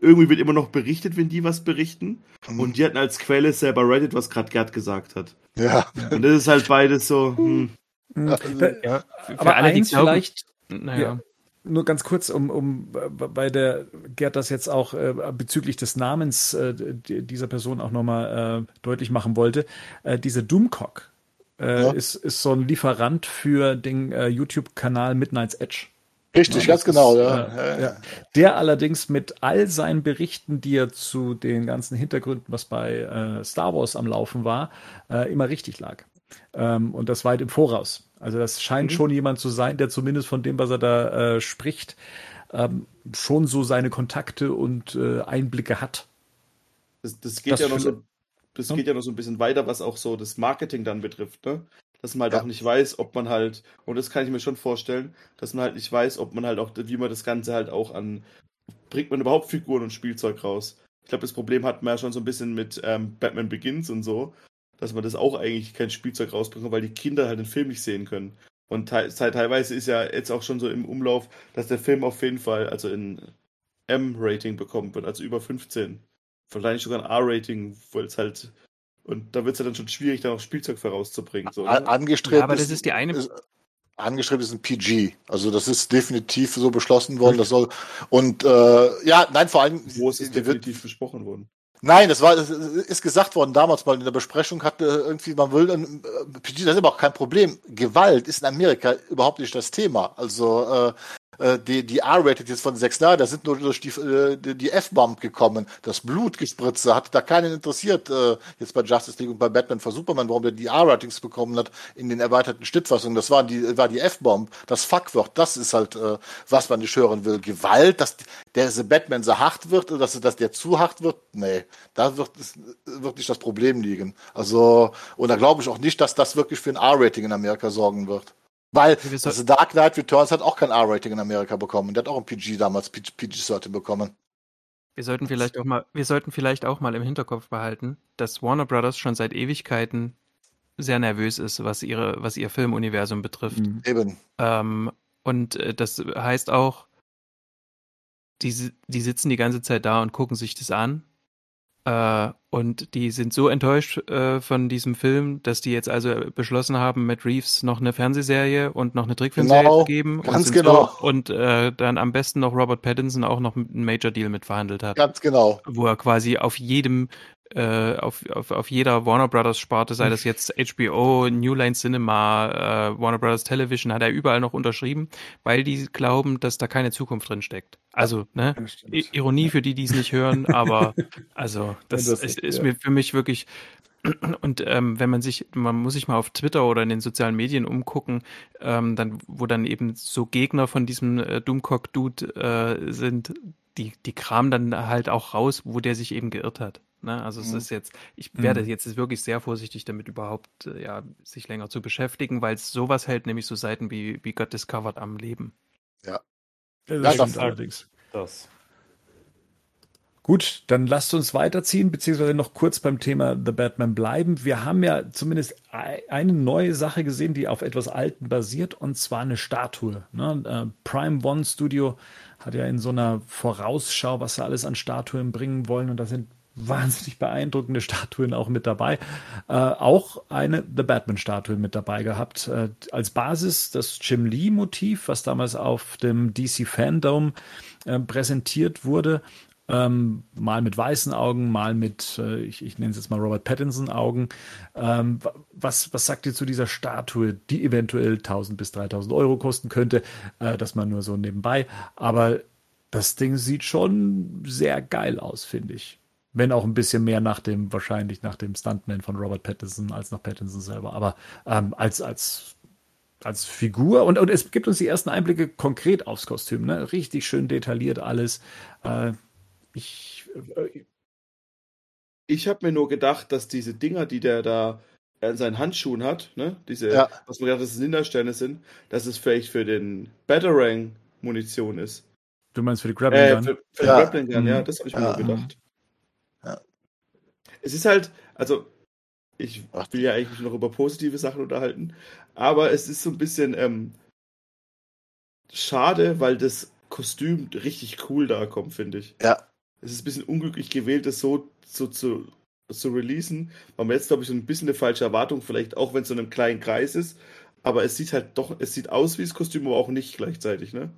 irgendwie wird immer noch berichtet, wenn die was berichten. Mhm. Und die hatten als Quelle selber Reddit, was gerade Gerd gesagt hat. Ja. Und das ist halt beides so. Hm. Ja, ja. aber alle, die vielleicht, naja. Ja, nur ganz kurz, um, um bei der Gerd das jetzt auch äh, bezüglich des Namens äh, dieser Person auch nochmal äh, deutlich machen wollte. Äh, diese Doomcock äh, ja. ist, ist so ein Lieferant für den äh, YouTube-Kanal Midnight's Edge. Richtig, ja, ganz genau, ist, ja. Äh, ja. Der allerdings mit all seinen Berichten, die er zu den ganzen Hintergründen, was bei äh, Star Wars am Laufen war, äh, immer richtig lag. Ähm, und das weit im Voraus. Also das scheint mhm. schon jemand zu sein, der zumindest von dem, was er da äh, spricht, ähm, schon so seine Kontakte und äh, Einblicke hat. Das, das geht das ja noch so, das hm? geht ja noch so ein bisschen weiter, was auch so das Marketing dann betrifft, ne? Dass man halt ja. auch nicht weiß, ob man halt, und das kann ich mir schon vorstellen, dass man halt nicht weiß, ob man halt auch, wie man das Ganze halt auch an, bringt man überhaupt Figuren und Spielzeug raus. Ich glaube, das Problem hat man ja schon so ein bisschen mit ähm, Batman Begins und so, dass man das auch eigentlich kein Spielzeug rausbringt, weil die Kinder halt den Film nicht sehen können. Und te teilweise ist ja jetzt auch schon so im Umlauf, dass der Film auf jeden Fall, also in M-Rating bekommen wird, also über 15. Vielleicht sogar ein R-Rating, weil es halt und da wird es ja dann schon schwierig, da noch Spielzeug vorauszubringen. So, ne? Angestrebt ja, aber das ist die eine. Ist, angestrebt ist ein PG. Also das ist definitiv so beschlossen worden. Das soll und äh, ja, nein, vor allem. Wo ist es definitiv wird, besprochen worden? Nein, das war, das ist gesagt worden damals mal in der Besprechung hatte irgendwie, man will, äh, PG, das ist aber auch kein Problem. Gewalt ist in Amerika überhaupt nicht das Thema. Also äh, äh, die, die R-Rated jetzt von 6 da sind nur durch die, äh, die F-Bomb gekommen. Das Blutgespritze hat da keinen interessiert, äh, jetzt bei Justice League und bei Batman for Superman, warum der die R-Ratings bekommen hat in den erweiterten Schnittfassungen. Das war die, war die F-Bomb, das Fuckwort, das ist halt, äh, was man nicht hören will. Gewalt, dass der The Batman so hart wird oder dass, dass der zu hart wird, nee, da wird es wirklich das Problem liegen. Also, und da glaube ich auch nicht, dass das wirklich für ein R-Rating in Amerika sorgen wird. Weil also Dark Knight Returns hat auch kein R-Rating in Amerika bekommen. Der hat auch ein PG damals, PG-13 bekommen. Wir sollten vielleicht auch mal, wir sollten vielleicht auch mal im Hinterkopf behalten, dass Warner Brothers schon seit Ewigkeiten sehr nervös ist, was ihre, was ihr Filmuniversum betrifft. Mhm. Eben. Ähm, und äh, das heißt auch, die, die sitzen die ganze Zeit da und gucken sich das an äh, und die sind so enttäuscht äh, von diesem Film, dass die jetzt also beschlossen haben, mit Reeves noch eine Fernsehserie und noch eine Trickfilmserie genau, zu geben. Ganz und genau. So, und äh, dann am besten noch Robert Pattinson auch noch einen Major Deal mitverhandelt hat. Ganz genau. Wo er quasi auf jedem äh, auf, auf, auf jeder Warner Brothers Sparte, sei das jetzt HBO, New Line Cinema, äh, Warner Brothers Television, hat er überall noch unterschrieben, weil die glauben, dass da keine Zukunft drin steckt. Also, ne, Ironie für die, die es nicht hören, aber also das, das ist, ist mir für mich wirklich und ähm, wenn man sich, man muss sich mal auf Twitter oder in den sozialen Medien umgucken, ähm, dann, wo dann eben so Gegner von diesem äh, Doomcock-Dude äh, sind, die, die kramen dann halt auch raus, wo der sich eben geirrt hat. Ne? Also es mhm. ist jetzt, ich werde mhm. jetzt wirklich sehr vorsichtig damit überhaupt, äh, ja, sich länger zu beschäftigen, weil es sowas hält, nämlich so Seiten wie, wie God Discovered am Leben. Ja. ja das, allerdings. Das. Gut, dann lasst uns weiterziehen, beziehungsweise noch kurz beim Thema The Batman bleiben. Wir haben ja zumindest eine neue Sache gesehen, die auf etwas Alten basiert, und zwar eine Statue. Ne? Äh, Prime One Studio hat ja in so einer Vorausschau, was sie alles an Statuen bringen wollen, und da sind wahnsinnig beeindruckende Statuen auch mit dabei. Äh, auch eine The Batman-Statue mit dabei gehabt. Äh, als Basis das Jim Lee-Motiv, was damals auf dem DC Fandom äh, präsentiert wurde. Ähm, mal mit weißen Augen, mal mit, äh, ich, ich nenne es jetzt mal Robert Pattinson Augen. Ähm, was, was sagt ihr zu dieser Statue, die eventuell 1000 bis 3000 Euro kosten könnte? Äh, das mal nur so nebenbei. Aber das Ding sieht schon sehr geil aus, finde ich. Wenn auch ein bisschen mehr nach dem, wahrscheinlich nach dem Stuntman von Robert Pattinson als nach Pattinson selber. Aber ähm, als, als, als Figur und, und es gibt uns die ersten Einblicke konkret aufs Kostüm, ne? Richtig schön detailliert alles. Äh, ich. Äh, ich habe mir nur gedacht, dass diese Dinger, die der da in seinen Handschuhen hat, ne, diese, Ja. was man gedacht, dass es Ninja-Sterne sind, dass es vielleicht für den Batarang Munition ist. Du meinst für die Grappling Äh, Gun? für, für Ja. den Grappling Gun, ja, Mhm. das habe ich mir Ja. nur gedacht. Es ist halt, also, ich will ja eigentlich noch über positive Sachen unterhalten, aber es ist so ein bisschen ähm, schade, weil das Kostüm richtig cool da kommt, finde ich. Ja. Es ist ein bisschen unglücklich gewählt, das so, so zu, zu releasen, weil man jetzt, glaube ich, so ein bisschen eine falsche Erwartung, vielleicht auch wenn es so in einem kleinen Kreis ist, aber es sieht halt doch, es sieht aus wie das Kostüm, aber auch nicht gleichzeitig, ne?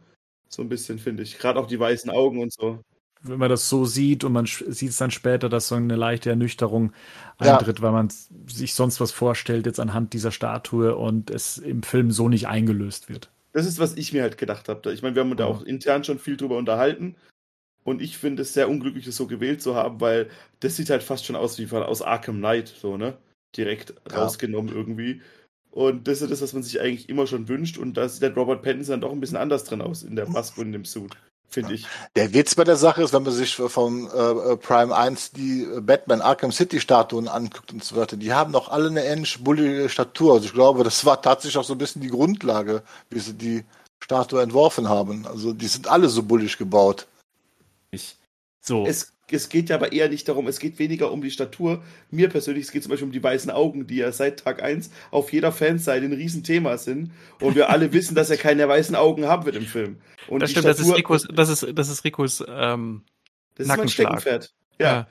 So ein bisschen, finde ich. Gerade auch die weißen Augen und so. Wenn man das so sieht und man sieht es dann später, dass so eine leichte Ernüchterung Ja. eintritt, weil man sich sonst was vorstellt jetzt anhand dieser Statue und es im Film so nicht eingelöst wird. Das ist, was ich mir halt gedacht habe. Ich meine, wir haben da Ja. auch intern schon viel drüber unterhalten. Und ich finde es sehr unglücklich, das so gewählt zu haben, weil das sieht halt fast schon aus wie von aus Arkham Knight, so, ne? Direkt Ja. rausgenommen irgendwie. Und das ist das, was man sich eigentlich immer schon wünscht. Und da sieht der Robert Pattinson dann doch ein bisschen anders drin aus in der Maske und in dem Suit, finde ich. Der Witz bei der Sache ist, wenn man sich vom äh, Prime 1 die Batman Arkham City Statuen anguckt und so weiter, die haben doch alle eine ähnlich bullige Statur. Also ich glaube, das war tatsächlich auch so ein bisschen die Grundlage, wie sie die Statue entworfen haben. Also die sind alle so bullig gebaut. Ich. So. Es, es geht ja aber eher nicht darum, es geht weniger um die Statur. Mir persönlich, es geht zum Beispiel um die weißen Augen, die ja seit Tag 1 auf jeder Fanseite ein Riesenthema sind. Und wir alle wissen, dass er keine weißen Augen haben wird im Film. Und Das die stimmt, das ist Statur- Ricos, das ist, das ist Ricos, ähm, Das ist mein. Steckenpferd. Ja.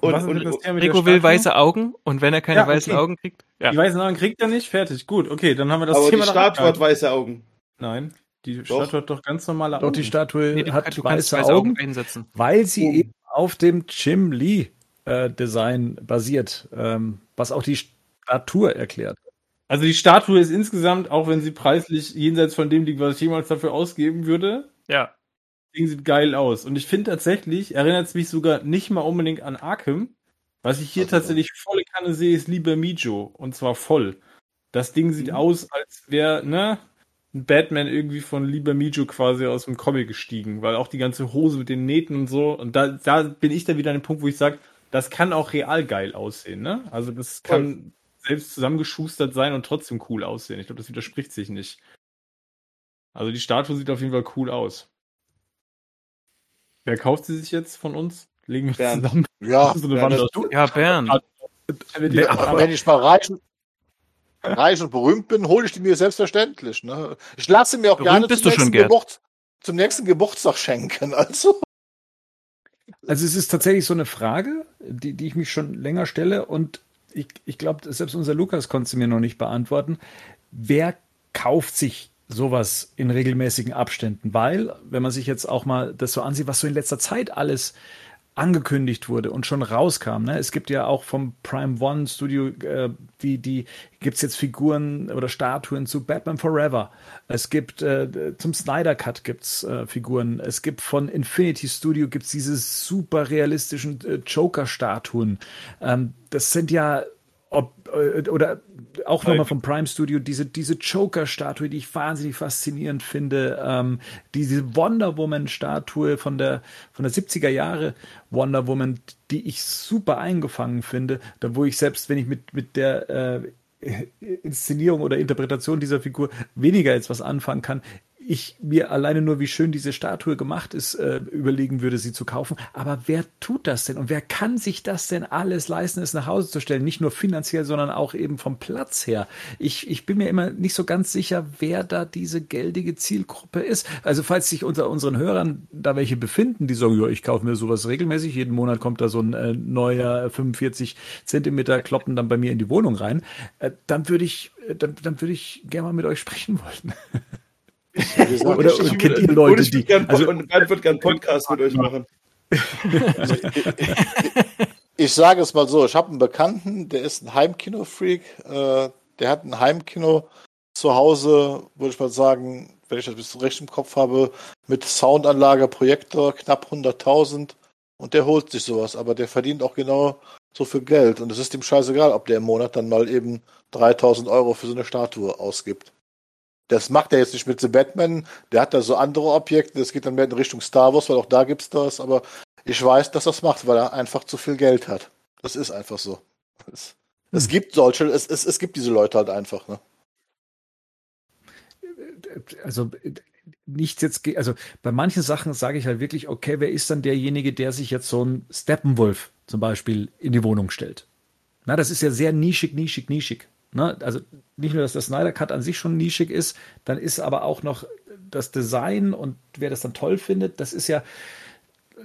Und, Und, und, der Rico will weiße Augen und wenn er keine Ja, okay. weißen Augen kriegt, ja. Die weißen Augen kriegt er nicht, fertig. Gut, okay, dann haben wir das aber die Thema doch Statue hat weiße Augen. Nein, die Doch. Statue hat doch ganz normale Augen. Doch die Statue Nee, du, hat du kannst weiße Augen, einsetzen. weil sie Oben. eben auf dem Jim Lee äh, Design basiert, ähm, was auch die Statur erklärt. Also die Statue ist insgesamt, auch wenn sie preislich jenseits von dem liegt, was ich jemals dafür ausgeben würde, Ja. das Ding sieht geil aus. Und ich finde tatsächlich, erinnert es mich sogar nicht mal unbedingt an Arkham. Was ich hier Also- tatsächlich volle Kanne sehe, ist Lieber Mijo. Und zwar voll. Das Ding sieht Mhm. aus, als wäre, ne, Batman irgendwie von Lieber Mijo quasi aus dem Comic gestiegen, weil auch die ganze Hose mit den Nähten und so, und da, da bin ich dann wieder an dem Punkt, wo ich sage, das kann auch real geil aussehen, ne? Also das kann selbst zusammengeschustert sein und trotzdem cool aussehen. Ich glaube, das widerspricht sich nicht. Also die Statue sieht auf jeden Fall cool aus. Wer kauft sie sich jetzt von uns? Legen wir Bernd. zusammen Ja, so eine das- aus. Ja, Bernd. Er aber wenn ich mal reich, reich und berühmt bin, hole ich die mir selbstverständlich. Ne? Ich lasse mir auch Berühmt gerne bist zum nächsten. Geburt, zum nächsten Geburtstag schenken. Also Also es ist tatsächlich so eine Frage, die, die ich mich schon länger stelle und ich, ich glaube, selbst unser Lukas konnte sie mir noch nicht beantworten. Wer kauft sich sowas in regelmäßigen Abständen? Weil, wenn man sich jetzt auch mal das so ansieht, was so in letzter Zeit alles angekündigt wurde und schon rauskam. Ne? Es gibt ja auch vom Prime One Studio, äh, die, die gibt es jetzt Figuren oder Statuen zu Batman Forever. Es gibt äh, zum Snyder Cut gibt's äh, Figuren. Es gibt von Infinity Studio gibt's diese super realistischen äh, Joker-Statuen. Ähm, das sind ja ob, äh, oder auch nochmal vom Prime Studio, diese, diese Joker-Statue, die ich wahnsinnig faszinierend finde, ähm, diese Wonder Woman-Statue von der, von der 70er Jahre Wonder Woman, die ich super eingefangen finde, da wo ich selbst, wenn ich mit, mit der äh, Inszenierung oder Interpretation dieser Figur weniger jetzt was anfangen kann, ich mir alleine nur, wie schön diese Statue gemacht ist, äh, überlegen würde, sie zu kaufen. Aber wer tut das denn und wer kann sich das denn alles leisten, es nach Hause zu stellen? Nicht nur finanziell, sondern auch eben vom Platz her. Ich, ich bin mir immer nicht so ganz sicher, wer da diese geldige Zielgruppe ist. Also falls sich unter unseren Hörern da welche befinden, die sagen, ja, ich kaufe mir sowas regelmäßig, jeden Monat kommt da so ein äh, neuer 45 Zentimeter Kloppen dann bei mir in die Wohnung rein, äh, dann würde ich, äh, dann, dann würde ich gerne mal mit euch sprechen wollen. Oder ich, kennt ihr Leute, die. Gern, also, und Bernd wird gerne Podcast mit euch machen. Also, ich, ich, ich, sage es mal so: Ich habe einen Bekannten, der ist ein Heimkino-Freak. Äh, der hat ein Heimkino zu Hause, würde ich mal sagen, wenn ich das bis recht im Kopf habe, mit Soundanlage, Projektor, knapp 100.000. Und der holt sich sowas, aber der verdient auch genau so viel Geld. Und es ist ihm scheißegal, ob der im Monat dann mal eben 3000 Euro für so eine Statue ausgibt. Das macht er jetzt nicht mit The Batman. Der hat da so andere Objekte. Das geht dann mehr in Richtung Star Wars, weil auch da gibt's das. Aber ich weiß, dass das macht, weil er einfach zu viel Geld hat. Das ist einfach so. Es, es gibt solche, es, es, es gibt diese Leute halt einfach. Ne? Also nichts jetzt, also bei manchen Sachen sage ich halt wirklich, okay, wer ist dann derjenige, der sich jetzt so ein Steppenwolf zum Beispiel in die Wohnung stellt? Na, das ist ja sehr nischig, nischig, nischig. Ne? Also nicht nur, dass der Snyder Cut an sich schon nischig ist, dann ist aber auch noch das Design und wer das dann toll findet, das ist ja,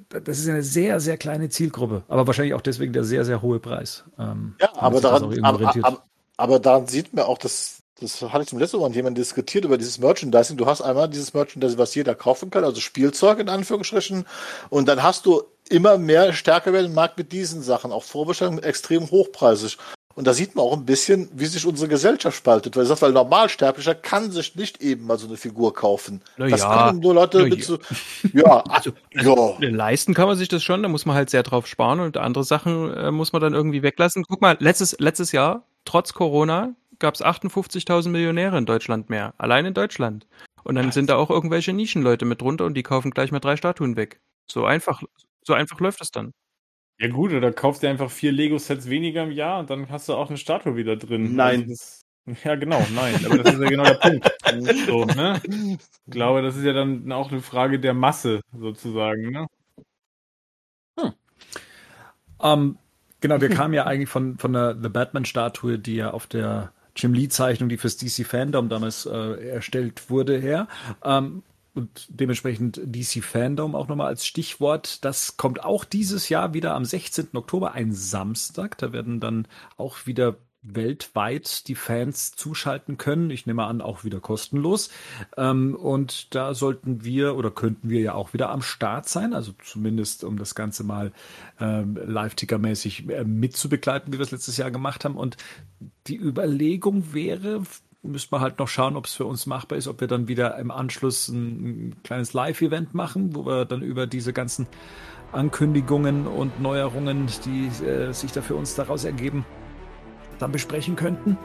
das ist eine sehr, sehr kleine Zielgruppe, aber wahrscheinlich auch deswegen der sehr, sehr hohe Preis. Ähm, ja, aber daran, aber, aber, aber daran sieht man auch, dass das hatte ich zum letzten Mal mit jemandem diskutiert über dieses Merchandising. Du hast einmal dieses Merchandising, was jeder kaufen kann, also Spielzeug in Anführungsstrichen, und dann hast du immer mehr stärker werden Markt mit diesen Sachen, auch Vorbestellungen extrem hochpreisig. Und da sieht man auch ein bisschen, wie sich unsere Gesellschaft spaltet. Weil, sagt, weil Normalsterblicher kann sich nicht eben mal so eine Figur kaufen. Na das ja, können nur Leute mit so, ja, also, also, ja. Leisten kann man sich das schon, da muss man halt sehr drauf sparen und andere Sachen äh, muss man dann irgendwie weglassen. Guck mal, letztes, letztes Jahr, trotz Corona, gab es 58.000 Millionäre in Deutschland mehr. Allein in Deutschland. Und dann sind da auch irgendwelche Nischenleute mit drunter und die kaufen gleich mal drei Statuen weg. So einfach, so einfach läuft es dann. Ja gut, oder kaufst dir einfach vier Lego-Sets weniger im Jahr und dann hast du auch eine Statue wieder drin. Nein. Also das, ja, genau, nein. Aber das ist ja genau der Punkt. So, ne? Ich glaube, das ist ja dann auch eine Frage der Masse, sozusagen. Ne? Hm. Um, genau, wir kamen ja eigentlich von, von der The Batman-Statue, die ja auf der Jim Lee-Zeichnung, die fürs DC Fandom damals äh, erstellt wurde, her. Ähm, und dementsprechend DC Fandom auch nochmal als Stichwort. Das kommt auch dieses Jahr wieder am 16. Oktober, ein Samstag. Da werden dann auch wieder weltweit die Fans zuschalten können. Ich nehme an, auch wieder kostenlos. Ähm, und da sollten wir oder könnten wir ja auch wieder am Start sein. Also zumindest, um das Ganze mal ähm, live-ticker-mäßig äh, mitzubegleiten, wie wir es letztes Jahr gemacht haben. Und die Überlegung wäre, müssen wir halt noch schauen, ob es für uns machbar ist, ob wir dann wieder im Anschluss ein, ein kleines Live-Event machen, wo wir dann über diese ganzen Ankündigungen und Neuerungen, die äh, sich da für uns daraus ergeben, dann besprechen könnten.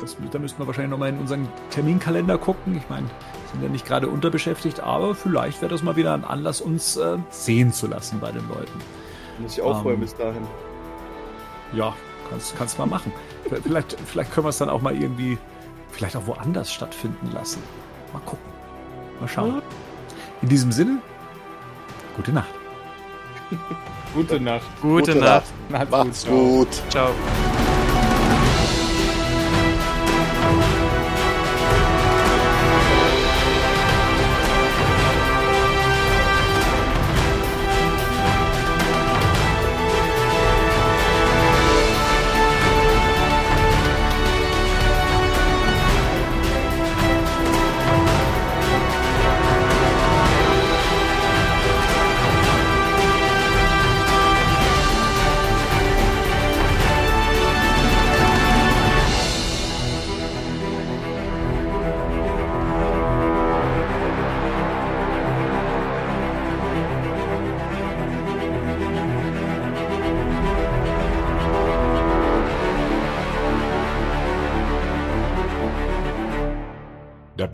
Das, da müssten wir wahrscheinlich nochmal in unseren Terminkalender gucken. Ich meine, sind ja nicht gerade unterbeschäftigt, aber vielleicht wäre das mal wieder ein Anlass, uns äh, sehen zu lassen bei den Leuten. Muss ich auch ähm, bis dahin. Ja, kannst, kannst mal machen. vielleicht, vielleicht können wir es dann auch mal irgendwie vielleicht auch woanders stattfinden lassen. Mal gucken. Mal schauen. In diesem Sinne, gute Nacht. gute Nacht. Gute, gute Nacht. Nacht. Macht's gut. Ciao.